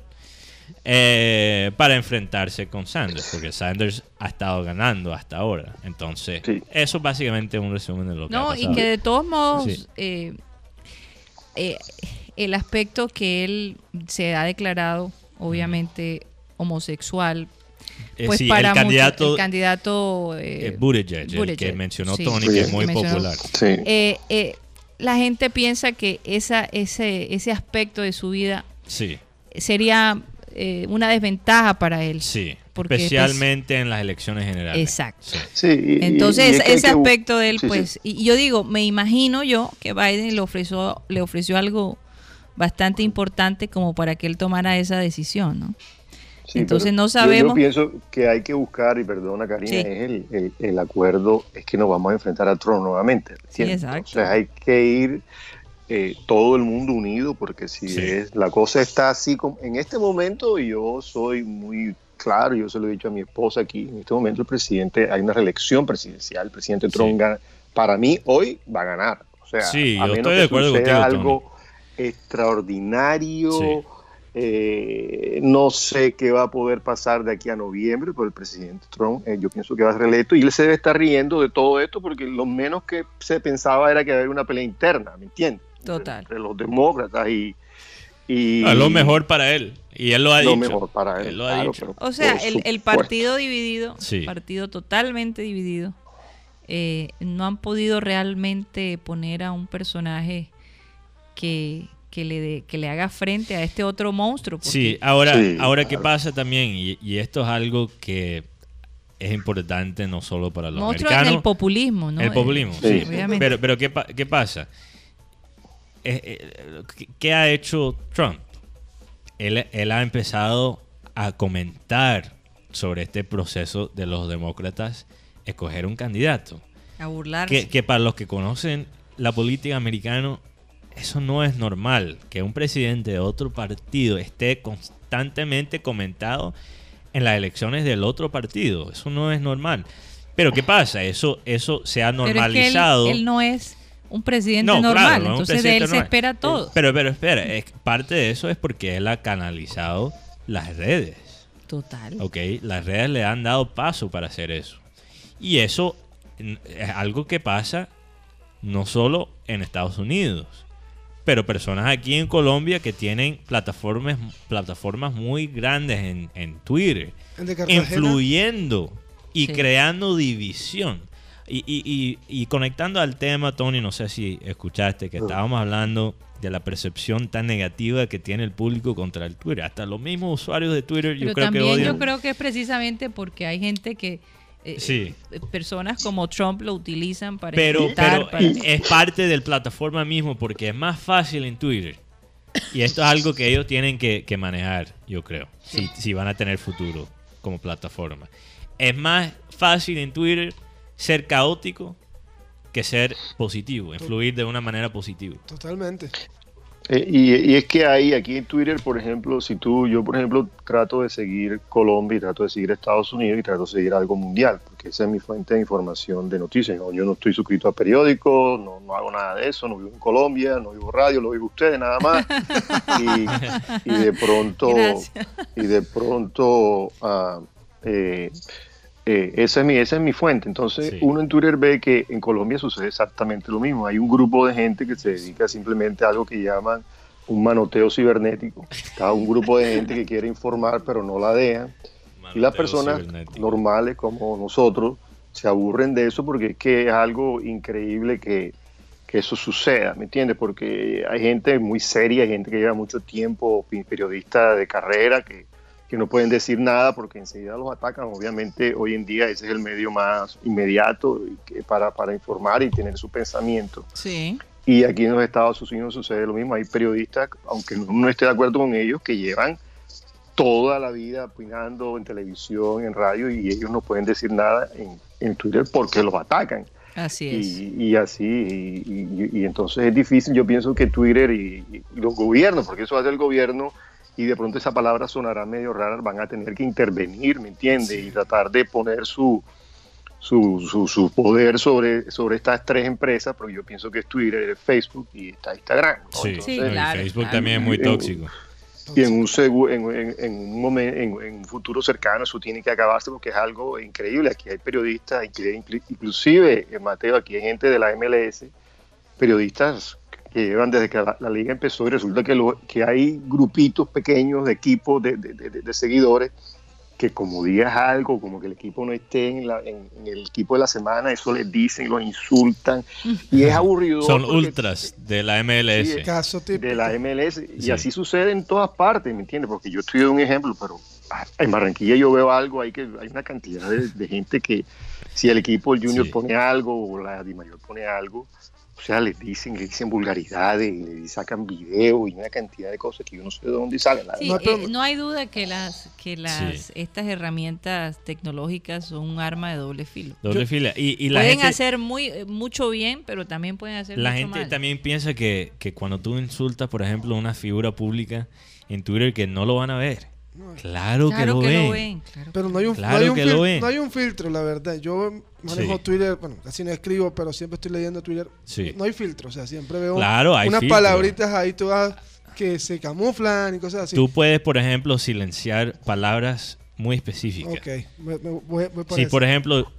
eh, para enfrentarse con Sanders, porque Sanders ha estado ganando hasta ahora. Entonces, Sí. eso es básicamente un resumen de lo que ha No, y pasado. que de todos modos, Sí. eh, eh, el aspecto que él se ha declarado, obviamente, homosexual, pues sí, para el candidato el candidato eh, eh, Buttigieg, el que mencionó sí. Tony, que es muy popular. sí eh, eh, la gente piensa que esa, ese, ese aspecto de su vida Sí, sería eh, una desventaja para él. sí. Porque, pues, Especialmente en las elecciones generales. Exacto. Sí. Sí, y- Entonces, y es que hay ese que aspecto de él, sí, sí. pues, y y yo digo, me imagino yo que Biden le ofreció, le ofreció algo bastante importante como para que él tomara esa decisión, ¿no? Sí, Entonces, no sabemos- Yo, pienso que hay que buscar, y perdona Karina, Sí. es el, el- el acuerdo, es que nos vamos a enfrentar a Trump nuevamente. ¿entiendes? exacto. O sea, hay que ir eh, todo el mundo unido, porque si Sí. es, la cosa está así, como, en este momento yo soy muy claro, yo se lo he dicho a mi esposa aquí, en este momento el presidente, hay una reelección presidencial, el presidente Trump Sí. gana, para mí hoy va a ganar. O sea, Sí, a yo menos estoy de acuerdo contigo, algo extraordinario. Eh, no sé qué va a poder pasar de aquí a noviembre, pero el presidente Trump, eh, yo pienso que va a ser electo y él se debe estar riendo de todo esto porque lo menos que se pensaba era que había una pelea interna, ¿me entiendes? Entre- Total. Entre, los demócratas y. y A lo mejor para él. Y él lo ha lo dicho. mejor para él. Él lo ha claro, dicho. pero O sea, el, partido dividido, Sí. partido totalmente dividido, eh, no han podido realmente poner a un personaje que, que, le, dé- que le haga frente a este otro monstruo. porque- Sí, ahora, Sí, ahora ¿qué claro. pasa también? Y, y esto es algo que es importante no solo para los monstruo en americanos. el populismo, ¿no? El populismo, Sí. sí. Obviamente. Pero, pero ¿qué, pa- qué pasa? Eh, eh, ¿qué- ¿Qué ha hecho Trump? Él, él ha empezado a comentar sobre este proceso de los demócratas escoger un candidato. a burlarse. Que, que para los que conocen la política americana, eso no es normal. Que un presidente de otro partido esté constantemente comentado en las elecciones del otro partido. Eso no es normal. Pero ¿qué pasa? Eso, eso se ha Pero es que él- normalizado. él, no es un presidente No, claro, normal, no entonces de él se espera todo. Pero, pero espera, es, parte de eso es porque él ha canalizado las redes. Total. ¿ok? Las redes le han dado paso para hacer eso. Y eso es algo que pasa no solo en Estados Unidos, pero personas aquí en Colombia que tienen plataformas, plataformas muy grandes en, en Twitter, influyendo y Sí. creando división. Y, y- y- y conectando al tema, Tony, no sé si escuchaste que estábamos hablando de la percepción tan negativa que tiene el público contra el Twitter. Hasta los mismos usuarios de Twitter yo creo que también odian. yo creo que es precisamente porque hay gente que eh, Sí. eh, personas como Trump lo utilizan para Pero, pero para- es parte del plataforma mismo porque es más fácil en Twitter. Y esto es algo que ellos tienen que, que manejar, yo creo, si, si van a tener futuro como plataforma. Es más fácil en Twitter ser caótico que ser positivo, influir de una manera positiva. Totalmente. Eh, y, y es que hay aquí en Twitter, por ejemplo, si tú, yo por ejemplo trato de seguir Colombia y trato de seguir Estados Unidos y trato de seguir algo mundial, porque esa es mi fuente de información de noticias. ¿no? Yo no estoy suscrito a periódicos, no, no hago nada de eso, no vivo en Colombia, no vivo radio, lo vivo ustedes nada más. Y, y de pronto, Gracias. y de pronto, ah, eh, eh, esa, es mi, esa es mi fuente. Entonces, Sí. uno en Twitter ve que en Colombia sucede exactamente lo mismo. Hay un grupo de gente que se dedica simplemente a algo que llaman un manoteo cibernético. Está un grupo de gente que quiere informar, pero no la dejan. Y las personas normales como nosotros se aburren de eso porque es que es algo increíble que, que eso suceda, ¿me entiendes? Porque hay gente muy seria, hay gente que lleva mucho tiempo, periodistas de carrera, que, que no pueden decir nada porque enseguida los atacan. Obviamente hoy en día ese es el medio más inmediato para, para informar y tener su pensamiento. Sí. Y aquí en los Estados Unidos sucede lo mismo. Hay periodistas, aunque no, no esté de acuerdo con ellos, que llevan toda la vida opinando en televisión, en radio, y ellos no pueden decir nada en, en Twitter porque los atacan. Así es. Y, y así, y, y- y entonces es difícil. Yo pienso que Twitter y los gobiernos, porque eso hace el gobierno, y de pronto esa palabra sonará medio rara, van a tener que intervenir, ¿me entiendes? Y tratar de poner su, su, su, su poder sobre, sobre estas tres empresas, porque yo pienso que es Twitter, es Facebook y está Instagram. ¿no? Sí, Entonces, claro, Facebook claro. también es muy tóxico. y en un, segu- en, en- en un en, en un futuro cercano eso tiene que acabarse porque es algo increíble. Aquí hay periodistas, inclu- inclu- inclusive, eh, Mateo, aquí hay gente de la MLS, periodistas que llevan desde que la, la liga empezó y resulta que, lo- que hay grupitos pequeños de equipos de, de- de- de seguidores que como digas algo, como que el equipo no esté en, la- en- en el equipo de la semana, eso les dicen, los insultan y es aburrido. Son porque- ultras de la MLS. Sí, Caso típico. de la MLS y Sí. así sucede en todas partes, ¿me entiendes? Porque yo estoy de un ejemplo, pero ah, en Barranquilla yo veo algo, hay que hay una cantidad de, de gente que si el equipo el Junior Sí. pone algo o la Di Mayor pone algo, o sea, les dicen, le dicen vulgaridades, y le sacan video y una cantidad de cosas que yo no sé de dónde salen. Sí, No, verdad. pero- eh, no hay duda que las que las Sí. estas herramientas tecnológicas son un arma de doble filo. Doble Yo- fila. Y, y la pueden gente, hacer muy eh, mucho bien, pero también pueden hacer la mucho gente mal. también piensa que, que cuando tú insultas, por ejemplo, a una figura pública en Twitter, que no lo van a ver. No, Claro, claro que, que lo, lo ven. claro Pero no hay un, Claro no hay un que fil- lo ven. no hay un filtro, la verdad. Yo manejo Sí. Twitter, bueno, casi no escribo, pero siempre estoy leyendo Twitter. Sí. No hay filtro, o sea, siempre veo Claro, hay unas filtro. palabritas ahí todas que se camuflan y cosas así. Tú puedes, por ejemplo, silenciar palabras muy específicas. Ok, me- me- Si, por ejemplo,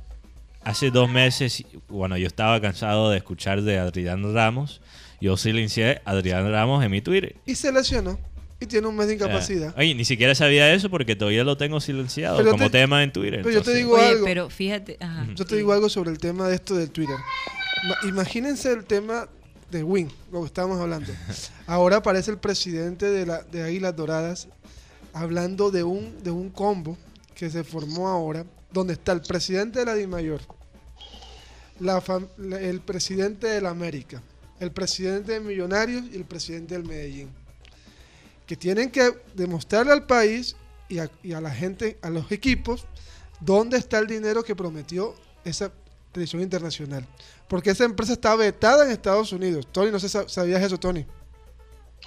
hace dos meses, bueno, yo estaba cansado de escuchar de Adrián Ramos, yo silencié a Adrián Ramos en mi Twitter. Y se lesionó y tiene un mes de incapacidad. Oye, ni siquiera sabía eso porque todavía lo tengo silenciado Pero como te- tema en Twitter. pero yo te digo Oye, algo. pero fíjate, ajá, Yo te digo algo sobre el tema de esto del Twitter. Ma- Imagínense el tema de Win, lo que estábamos hablando. Ahora aparece el presidente de, la, de Águilas Doradas hablando de un, de un combo que se formó ahora, donde está el presidente de la DIMAYOR, la fam- la- el presidente de la América, el presidente de Millonarios y el presidente del Medellín. Que tienen que demostrarle al país y a, la gente, a los equipos, dónde está el dinero que prometió esa televisión internacional. Porque esa empresa está vetada en Estados Unidos. Tony, no sé, si ¿sabías eso, Tony?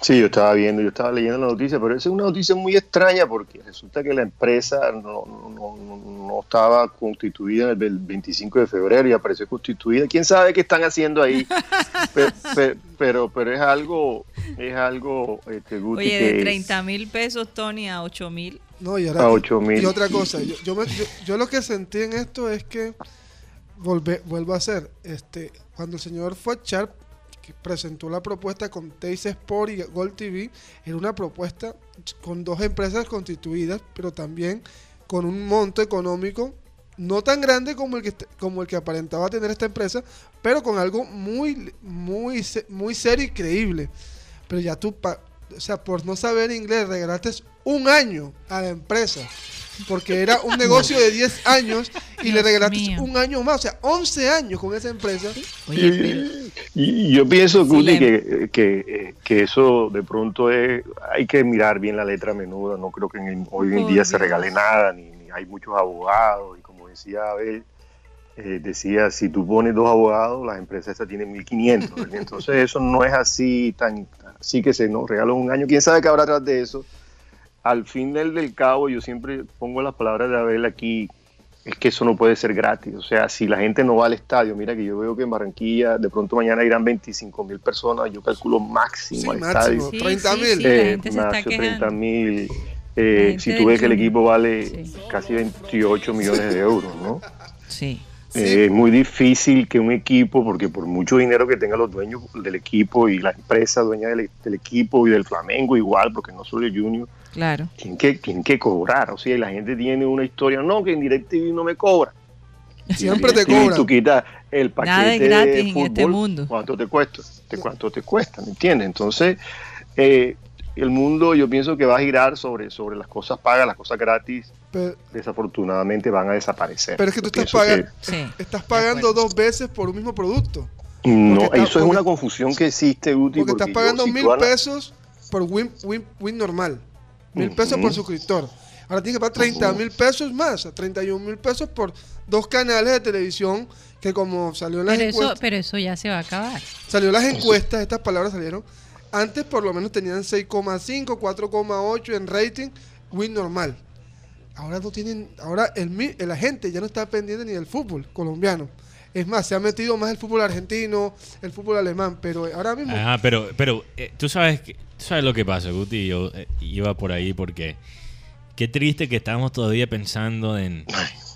Sí, yo estaba viendo, yo estaba leyendo la noticia, pero esa es una noticia muy extraña porque resulta que la empresa no, no- no- no estaba constituida en el 25 de febrero y apareció constituida. ¿Quién sabe qué están haciendo ahí? Pe- pe- pero, pero, es algo, es algo, este, Guti, Oye, de 30 mil pesos, Tony, a 8 mil. No, y ahora- A 8.000. Y otra cosa, yo, yo, me- yo- yo lo que sentí en esto es que volve- vuelvo a hacer, este, cuando el señor fue Sharp, que presentó la propuesta con Teis Sport y Gold TV, era una propuesta con dos empresas constituidas, pero también con un monto económico no tan grande como el que como el que aparentaba tener esta empresa, pero con algo muy muy muy serio y creíble. Pero ya tú o sea, por no saber inglés, regalaste un año a la empresa. Porque era un negocio de 10 años y le regalaste mío. un año más, o sea, 11 años con esa empresa. Oye, Y, y yo pienso, Guti, le- que, que, que eso de pronto es, hay que mirar bien la letra menuda, no creo que en el- hoy en día se regale nada, ni, ni hay muchos abogados, y como decía Abel, eh, decía, si tú pones dos abogados, las empresas esas tienen 1500, ¿verdad? entonces eso no es así, tan así que se nos regalan un año, quién sabe qué habrá atrás de eso. Al fin del, del cabo, yo siempre pongo las palabras de Abel aquí, es que eso no puede ser gratis. O sea, si la gente no va al estadio, mira que yo veo que en Barranquilla de pronto mañana irán 25 mil personas, yo calculo máximo Sí, al máximo. estadio. Sí, 30 sí, mil. sí, Eh, gente se está Ignacio, 30 quejando. mil. Eh, si tú ves que el equipo vale Sí. casi 28 millones de euros, ¿no? Sí. Sí. Eh, es muy difícil que un equipo, porque por mucho dinero que tengan los dueños del equipo y la empresa dueña del, del equipo y del Flamengo igual, porque no solo el Junior, Claro. tienen que, tienen que cobrar. O sea, y la gente tiene una historia, no, que en DirecTV no me cobra. Siempre te cobran. Tú quitas el paquete Nada es gratis de en fútbol, este mundo. ¿Cuánto te cuesta? ¿De cuánto te cuesta? ¿Me entiendes? Entonces, eh, el mundo yo pienso que va a girar sobre, sobre las cosas pagas, las cosas gratis, Pero, desafortunadamente van a desaparecer. pero es que tú estás, pagando Sí. estás pagando dos veces por un mismo producto. No, porque está- eso es porque- una confusión que existe, Guti. Porque estás yo, pagando si mil pesos por win, win, win normal. Mil pesos por suscriptor. Ahora tienes que pagar 30 mil pesos más, o sea, 31 mil pesos por dos canales de televisión que como salió en las Pero eso, encuestas, pero eso ya se va a acabar. salió en las encuestas, estas palabras salieron. Antes por lo menos tenían 6,5, 4,8 en rating, win normal. Ahora no tienen, ahora el, mi- la gente ya no está pendiente ni del fútbol colombiano. Es más, se ha metido más el fútbol argentino, el fútbol alemán, pero ahora mismo Ajá, pero, pero eh, tú sabes que, tú sabes lo que pasa, Guti. Yo eh, iba por ahí porque qué triste que estamos todavía pensando en,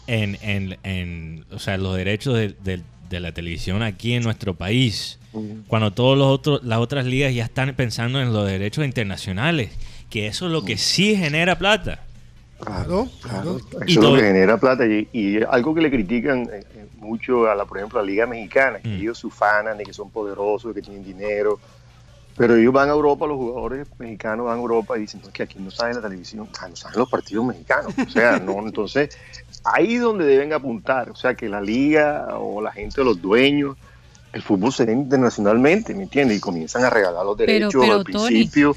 en, en, en, o sea, los derechos de, de- de la televisión aquí en nuestro país, cuando todos los otros, las otras ligas ya están pensando en los derechos internacionales, que eso es lo que sí genera plata. Claro, claro. Eso Y es lo todo- que genera plata. Y, y algo que le critican eh, eh, mucho a la, por ejemplo, a la Liga Mexicana, que Mm. ellos se ufanan de que son poderosos, de que tienen dinero. Pero ellos van a Europa, los jugadores mexicanos van a Europa y dicen, no, es que aquí no saben la televisión, ah, no saben los partidos mexicanos. O sea, no, entonces ahí es donde deben apuntar. O sea, que la liga o la gente, los dueños, el fútbol se ve internacionalmente, ¿me entiendes? Y comienzan a regalar los derechos pero, al Tony, principio.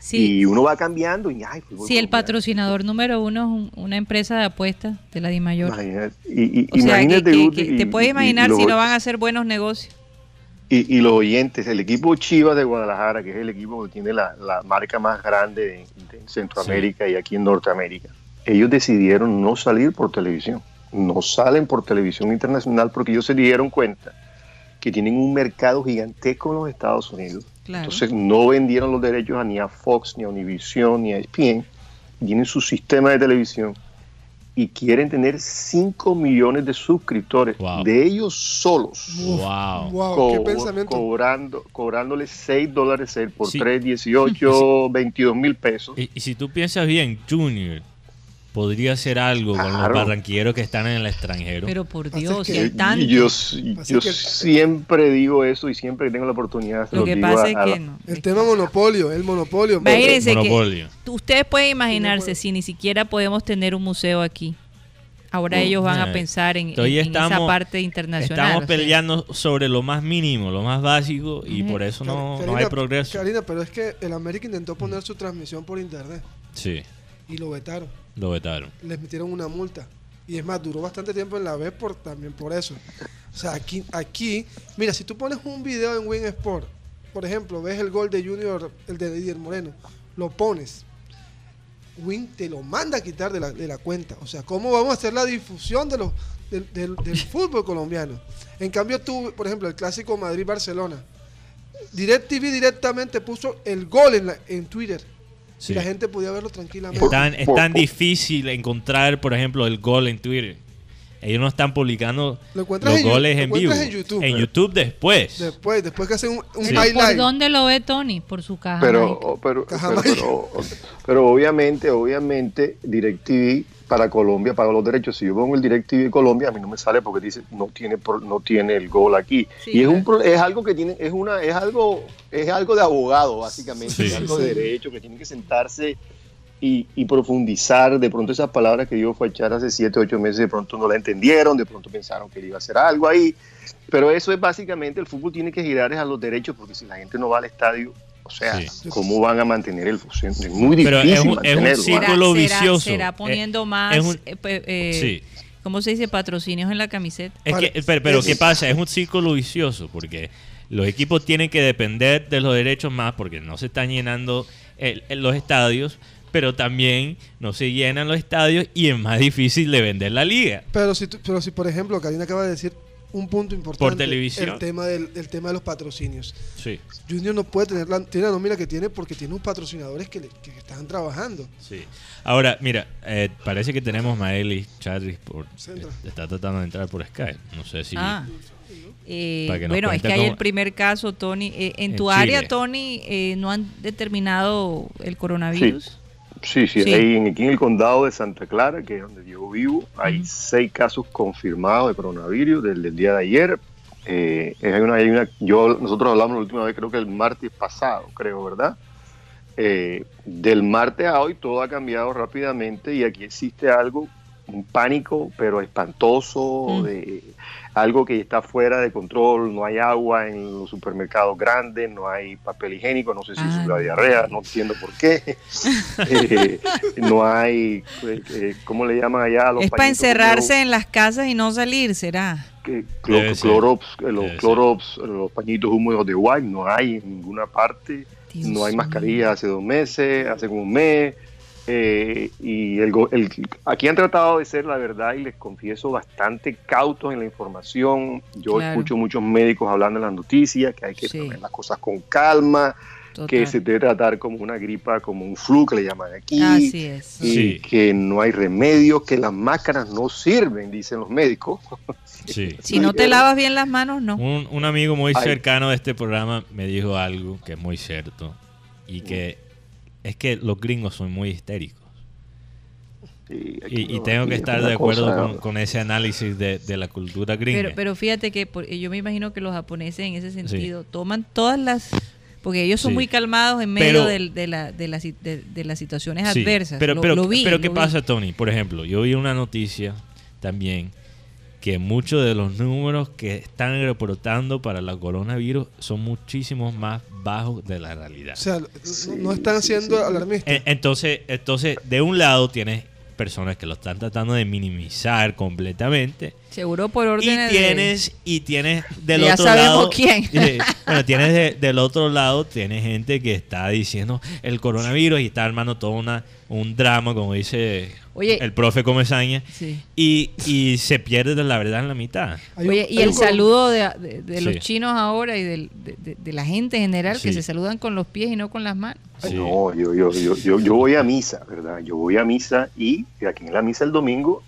Sí, Y uno va cambiando y ay, fútbol el patrocinador número uno es un- una empresa de apuestas de la DIMAYOR. Imagínate, y, y- O sea, que, imagínate, que- Guti, que y- te puedes imaginar si no van a hacer buenos negocios. y, y los oyentes, el equipo Chivas de Guadalajara, que es el equipo que tiene la, la marca más grande de, de Centroamérica y aquí en Norteamérica, ellos decidieron no salir por televisión. No salen por televisión internacional porque ellos se dieron cuenta que tienen un mercado gigantesco en los Estados Unidos. Claro. Entonces no vendieron los derechos a ni a Fox, ni a Univision, ni a ESPN. Tienen su sistema de televisión y quieren tener 5 millones de suscriptores Wow. de ellos solos Wow. Wow, qué co- pensamiento. cobrando, cobrándole 6 dólares por Sí. 3, 18, 22 mil pesos. Y, y si tú piensas bien, Junior podría hacer algo con los barranquilleros que están en el extranjero. Pero por Dios, que- y hay Yo- tanto. yo que- siempre digo eso y siempre que tengo la oportunidad Lo lo que digo pasa a- es a que no. El tema monopolio, el monopolio. Imagínense que Monopolio. ustedes pueden imaginarse si ni siquiera podemos tener un museo aquí. Ahora ellos van Eh, a pensar en, en- todavía en esa parte internacional. Estamos sea. peleando sobre lo más mínimo, lo más básico, y por eso no, Karina- no hay progreso. Karina, pero es que el América intentó poner su transmisión por internet Sí, y lo vetaron. Lo vetaron. Les metieron una multa. Y es más, duró bastante tiempo en la B por, también por eso. O sea, aquí, aquí, mira, si tú pones un video en Win Sport, por ejemplo, ves el gol de Junior, el de Didier Moreno, lo pones, Win te lo manda a quitar de la, de la cuenta. O sea, ¿cómo vamos a hacer la difusión de los, del, del- del fútbol colombiano? En cambio, tú, por ejemplo, el clásico Madrid-Barcelona, DirecTV directamente puso el gol en, la- en Twitter. Sí. Y la gente podía verlo tranquilamente. Es tan, es tan difícil encontrar, por ejemplo, el gol en Twitter. Ellos no están publicando Lo los en goles lo en vivo. en YouTube. En YouTube después. Después, después que hacen un, un Pero highlight. ¿Por dónde lo ve Tony? Por su caja. Pero, mágica. o- pero, Caja pero, pero, pero obviamente, obviamente, DirecTV para Colombia paga los derechos. Si yo pongo el DirecTV de Colombia, a mí no me sale porque dice no tiene no tiene el gol aquí. Sí, y es un es algo que tiene es una es algo es algo de abogado básicamente, Sí. es algo de derecho que tiene que sentarse y, y profundizar. De pronto esas palabras que dijo Fachar hace 7, 8 meses, de pronto no la entendieron, de pronto pensaron que él iba a hacer algo ahí. Pero eso es básicamente, el fútbol tiene que girar es a los derechos, porque si la gente no va al estadio, o sea, Sí. ¿cómo van a mantener el fútbol? Es muy difícil Pero es un- es un mantenerlo. círculo será, vicioso. será poniendo más, es un- eh, pe- eh, Sí. ¿cómo se dice? Patrocinios en la camiseta. Es Para- que, pero, ¿qué pasa? Es un círculo vicioso porque los equipos tienen que depender de los derechos más porque no se están llenando el- el- los estadios, pero también no se llenan los estadios y es más difícil de vender la liga. Pero si, tú- pero si por ejemplo, Karina acaba de decir un punto importante. televisión. El tema del el tema de los patrocinios. Sí, Junior no puede tener la, tiene la nómina que tiene porque tiene unos patrocinadores que, le- que están trabajando. sí. Ahora, mira, eh, parece que tenemos Maeli Chadris por eh, está tratando de entrar por Skype. No sé si Ah. Eh, bueno, es que hay el primer caso, Tony. Eh, en, En tu Chile. área, Tony, eh, no han determinado el coronavirus. Sí, sí, Sí. ahí en- aquí en el condado de Santa Clara, que es donde yo vivo, hay seis casos confirmados de coronavirus desde el día de ayer. Eh, hay una, hay una, yo, nosotros hablamos la última vez, creo que el martes pasado, creo, ¿verdad? Eh, del martes a hoy todo ha cambiado rápidamente y aquí existe algo, un pánico, pero espantoso, Mm. de algo que está fuera de control, no hay agua en los supermercados grandes, no hay papel higiénico, no sé si Ah, es la no. diarrea, no entiendo por qué. Eh, no hay, eh, eh, ¿cómo le llaman allá? a los es para encerrarse en las casas y no salir, ¿será? que clorops, eh, los Debe clorops, los pañitos húmedos de white, no hay en ninguna parte, Dios no hay mascarilla hace dos meses, hace como un mes, eh, y el, go- el- aquí han tratado de ser, la verdad, y les confieso, bastante cautos en la información. Yo Claro. escucho muchos médicos hablando en las noticias que hay que Sí. poner las cosas con calma, Total. que se debe tratar como una gripa, como un flu que le llaman aquí Así es. y Sí. que no hay remedio, que las máscaras no sirven, dicen los médicos. sí. Si no te lavas bien las manos, no. Un, un amigo muy Ay. cercano de este programa me dijo algo que es muy cierto y que es que los gringos son muy histéricos. Y, Y, tengo que es estar de acuerdo cosa- con, con ese análisis de, de la cultura gringa. Pero, pero fíjate que por- yo me imagino que los japoneses en ese sentido toman todas las... Porque ellos son Sí. muy calmados en medio Pero- de, la- de, las, de, de las situaciones Sí, adversas. Pero, Lo- pero, lo vi, pero lo ¿qué vi. pasa, Tony? Por ejemplo, yo vi una noticia también que muchos de los números que están reportando para la coronavirus son muchísimos más bajos de la realidad. O sea, no- no están siendo alarmistas. En- Entonces, entonces, de un lado tienes personas que lo están tratando de minimizar completamente Seguro por y órdenes de- tienes y tienes del Ya otro sabemos lado quién. Eh, bueno tienes de- del otro lado tienes gente que está diciendo el coronavirus y está armando todo una un drama como dice Oye. el profe Comesaña Sí. y, y se pierde de la verdad en la mitad Oye, y el saludo de, de- de los Sí. chinos ahora y del- de, de- de la gente en general que se saludan con los pies y no con las manos. Sí. No, yo, yo, yo, yo, yo voy a misa, ¿verdad? Yo voy a misa y aquí en la misa el domingo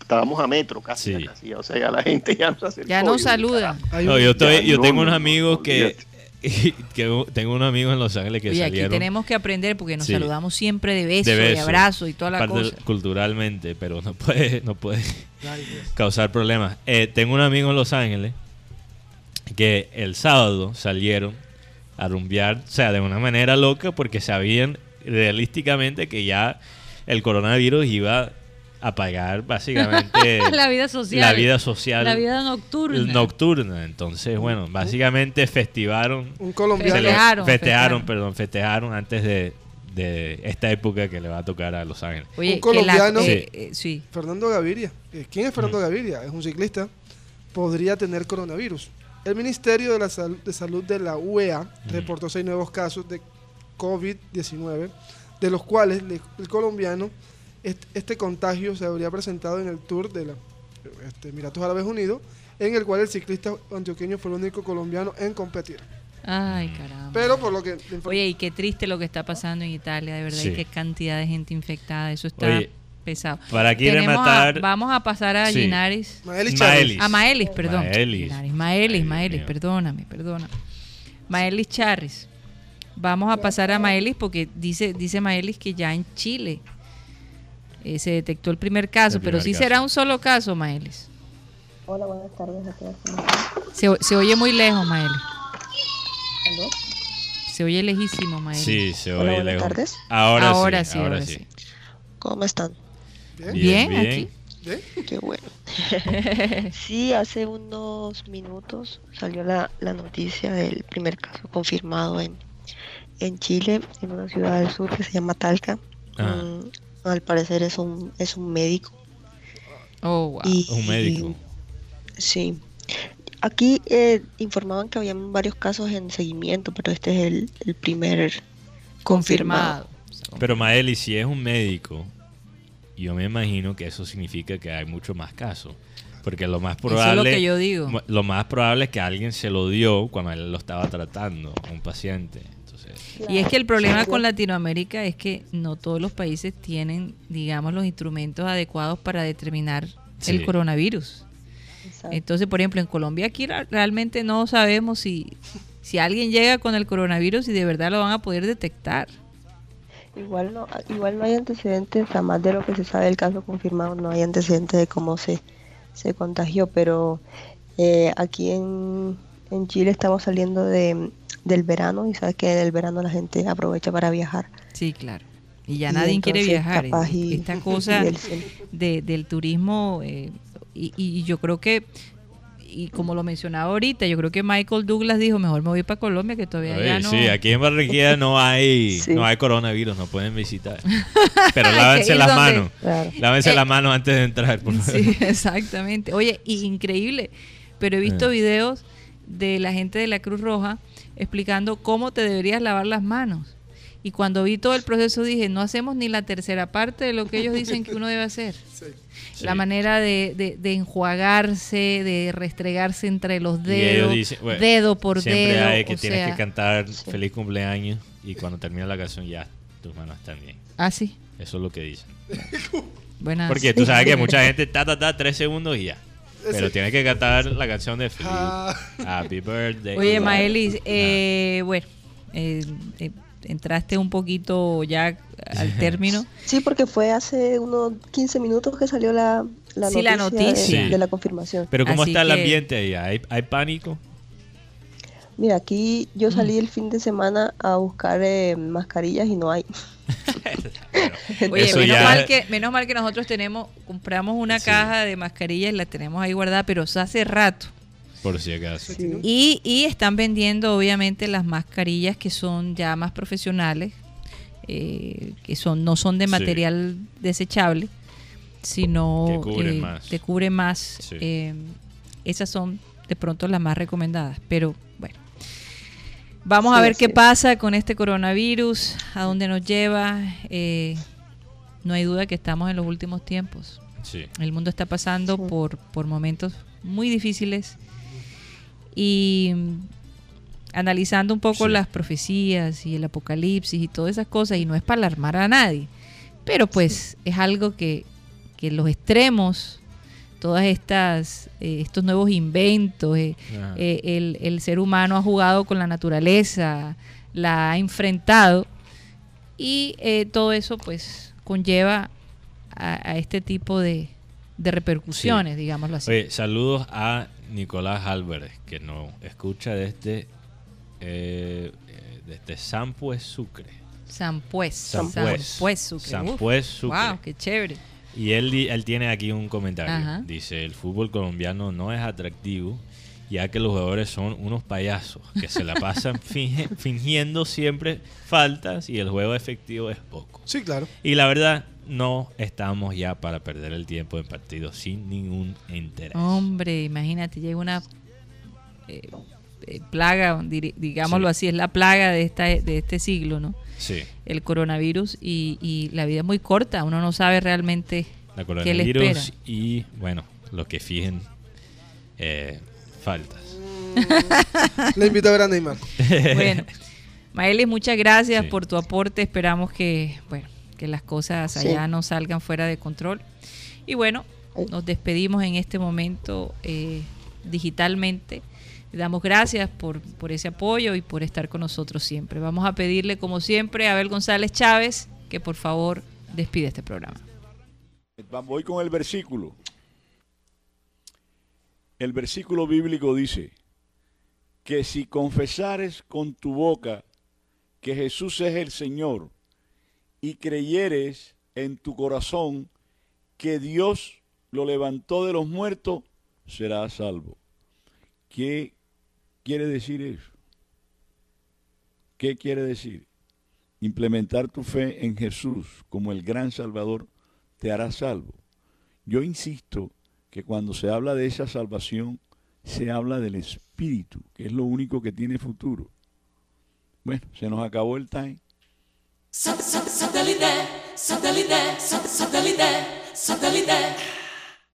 estábamos a metro casi, casi, o sea, ya la gente ya nos acercó. Ya no saluda. No, yo, estoy- ya yo no, tengo no, unos no, amigos no, que tengo unos amigos en Los Ángeles que Oye, aquí salieron tenemos que aprender porque nos Sí. saludamos siempre de beso, de de, beso, abrazo y toda la parte cosa. culturalmente pero no puede no puede Ay, causar problemas. Eh, tengo un amigo en Los Ángeles que el sábado salieron a rumbear, o sea, de una manera loca porque sabían realísticamente que ya el coronavirus iba a pagar básicamente la vida social. la vida social La vida nocturna. nocturna. Entonces, bueno, básicamente festivaron, Un colombiano. Festejaron, festejaron, festejaron. perdón, festejaron antes de, de esta época que le va a tocar a Los Ángeles. Oye, Un la- colombiano- eh, eh, sí. Fernando Gaviria. Eh, ¿Quién es Fernando Gaviria? Es un ciclista. Podría tener coronavirus. El Ministerio de, la Sal- de Salud de la UEA reportó seis nuevos casos de COVID-19, de los cuales le- el colombiano, est- este, contagio se habría presentado en el Tour de la este, Emiratos Árabes Unidos, en el cual el ciclista antioqueño fue el único colombiano en competir. Ay, caramba. Pero por lo que... Oye, y qué triste lo que está pasando en Italia, de verdad, Sí. y qué cantidad de gente infectada, eso está Oye, pesado. Para aquí rematar, a- vamos a pasar a Sí. Linares. Maelis Maelis. A Maelis, perdón. Maelis. Linares, Maelis, Maelis, perdóname, perdóname. Maelis Charris. Vamos a pasar a Maelis porque dice, dice Maelis que ya en Chile eh, se detectó el primer caso, El pero sí caso. será un solo caso, Maelis. Hola, buenas tardes. Se, o- se oye muy lejos, Maelis. ¿Aló? Se oye lejísimo, Maelis. Sí, se Hola, oye buenas lejos. tardes. Ahora, Ahora sí, sí, ahora ahora sí. sí. ¿Cómo están? Bien, aquí. ¿Bien? Qué bueno. sí, hace unos minutos salió la, la noticia del primer caso confirmado en, en Chile, en una ciudad del sur que se llama Talca. Ah. Mm, al parecer es un, es un médico. Oh, wow. Y, Un médico. Sí. Aquí eh, informaban que habían varios casos en seguimiento, pero este es el, el primer confirmado. Confirmado. Pero Maeli, si es un médico, yo me imagino que eso significa que hay mucho más casos. Porque lo más Eso es lo probable, que yo digo. mo- lo más probable es que alguien se lo dio cuando él lo estaba tratando, a un paciente. Y es que el problema con Latinoamérica es que no todos los países tienen, digamos, los instrumentos adecuados para determinar Sí. el coronavirus. Exacto. Entonces, por ejemplo, en Colombia aquí realmente no sabemos si, si alguien llega con el coronavirus y de verdad lo van a poder detectar. Igual no, igual no hay antecedentes, además de lo que se sabe del caso confirmado, no hay antecedentes de cómo se, se contagió, pero eh, aquí en, en Chile estamos saliendo de, del verano y sabes que en el verano la gente aprovecha para viajar. Sí, claro. Y ya Y nadie quiere viajar. y- Esta cosa y de, del turismo, eh, y, y yo creo que, y como lo mencionaba ahorita, yo creo que Michael Douglas dijo, mejor me voy para Colombia, que todavía oye, ya no... sí, aquí en Barranquilla no hay, Sí. no hay coronavirus, no pueden visitar. Pero lávense las manos. Claro. Lávense Eh, las manos antes de entrar. por favor. Sí, exactamente. Oye, y increíble, pero he visto Eh. videos de la gente de la Cruz Roja explicando cómo te deberías lavar las manos. Y cuando vi todo el proceso dije, no hacemos ni la tercera parte de lo que ellos dicen que uno debe hacer. Sí. La manera de, de- de enjuagarse, de restregarse entre los Y ellos dedos, dicen, bueno, dedo por Siempre dedo. hay que o tienes sea- que cantar Sí. feliz cumpleaños y cuando termina la canción ya tus manos están bien. Ah, sí. Eso es lo que dicen. Buenas. Porque tú sabes que mucha gente ta ta ta tres segundos y ya. Pero tienes que cantar la canción de feliz Ah. Happy Birthday. Oye. Maelis, eh, bueno, eh, eh, entraste un poquito ya al término. Sí, porque fue hace unos 15 minutos que salió la, la Sí, la noticia, de- la confirmación. Pero ¿cómo Así está el que- ambiente ahí? ¿Hay, hay pánico? Mira, aquí yo salí el fin de semana a buscar eh, mascarillas y no hay. Oye, menos ya- mal, que, menos mal que nosotros tenemos, compramos una Sí. caja de mascarillas y la tenemos ahí guardada, pero eso hace rato. Por si acaso. Sí. Y, y están vendiendo obviamente las mascarillas que son ya más profesionales, eh, que son no son de Sí. material desechable, sino Que cubren eh, más. te cubre más. Sí. eh, esas son de pronto las más recomendadas, pero Vamos a ver qué es. pasa con este coronavirus, a dónde nos lleva. eh, no hay duda que estamos en los últimos tiempos. Sí. El mundo está pasando Sí. por, por momentos muy difíciles y mm, analizando un poco Sí. las profecías y el apocalipsis y todas esas cosas, y no es para alarmar a nadie, pero pues es algo que, que los extremos, todas estas, eh, estos nuevos inventos, eh, eh, el, el ser humano ha jugado con la naturaleza, la ha enfrentado y eh, todo eso pues conlleva a, a este tipo de, de repercusiones, digámoslo así. Oye, saludos a Nicolás Álvarez, que nos escucha desde, desde Sampues Sucre. San Pues. Sampues. Sampues Sucre. Sampues Uf, Sucre. Wow, qué chévere. Y él, di- él tiene aquí un comentario. Ajá. Dice, el fútbol colombiano no es atractivo ya que los jugadores son unos payasos que se la pasan finge- fingiendo siempre faltas y el juego efectivo es poco. Sí, claro. Y la verdad, no estamos ya para perder el tiempo en partidos sin ningún interés. Hombre, imagínate, llega una eh, eh, plaga, digámoslo Sí. así, es la plaga de, esta, de este siglo, ¿no? Sí, El coronavirus y, y la vida es muy corta, uno no sabe realmente la ¿Qué le espera? y, bueno, los que fijen eh, faltas. Le invito a ver a Neymar. Bueno, Maelis, muchas gracias Sí. por tu aporte. Esperamos que, bueno, que las cosas Sí. allá no salgan fuera de control. Y bueno, nos despedimos en este momento eh, digitalmente. Damos gracias por, por ese apoyo y por estar con nosotros siempre. Vamos a pedirle, como siempre, a Abel González Chávez que por favor despide este programa. Voy con el versículo. El versículo bíblico dice que si confesares con tu boca que Jesús es el Señor y creyeres en tu corazón que Dios lo levantó de los muertos, serás salvo. ¿Qué quiere decir eso? ¿Qué quiere decir? Implementar tu fe en Jesús como el gran Salvador te hará salvo. Yo insisto que cuando se habla de esa salvación, se habla del Espíritu, que es lo único que tiene futuro. Bueno, se nos acabó el time.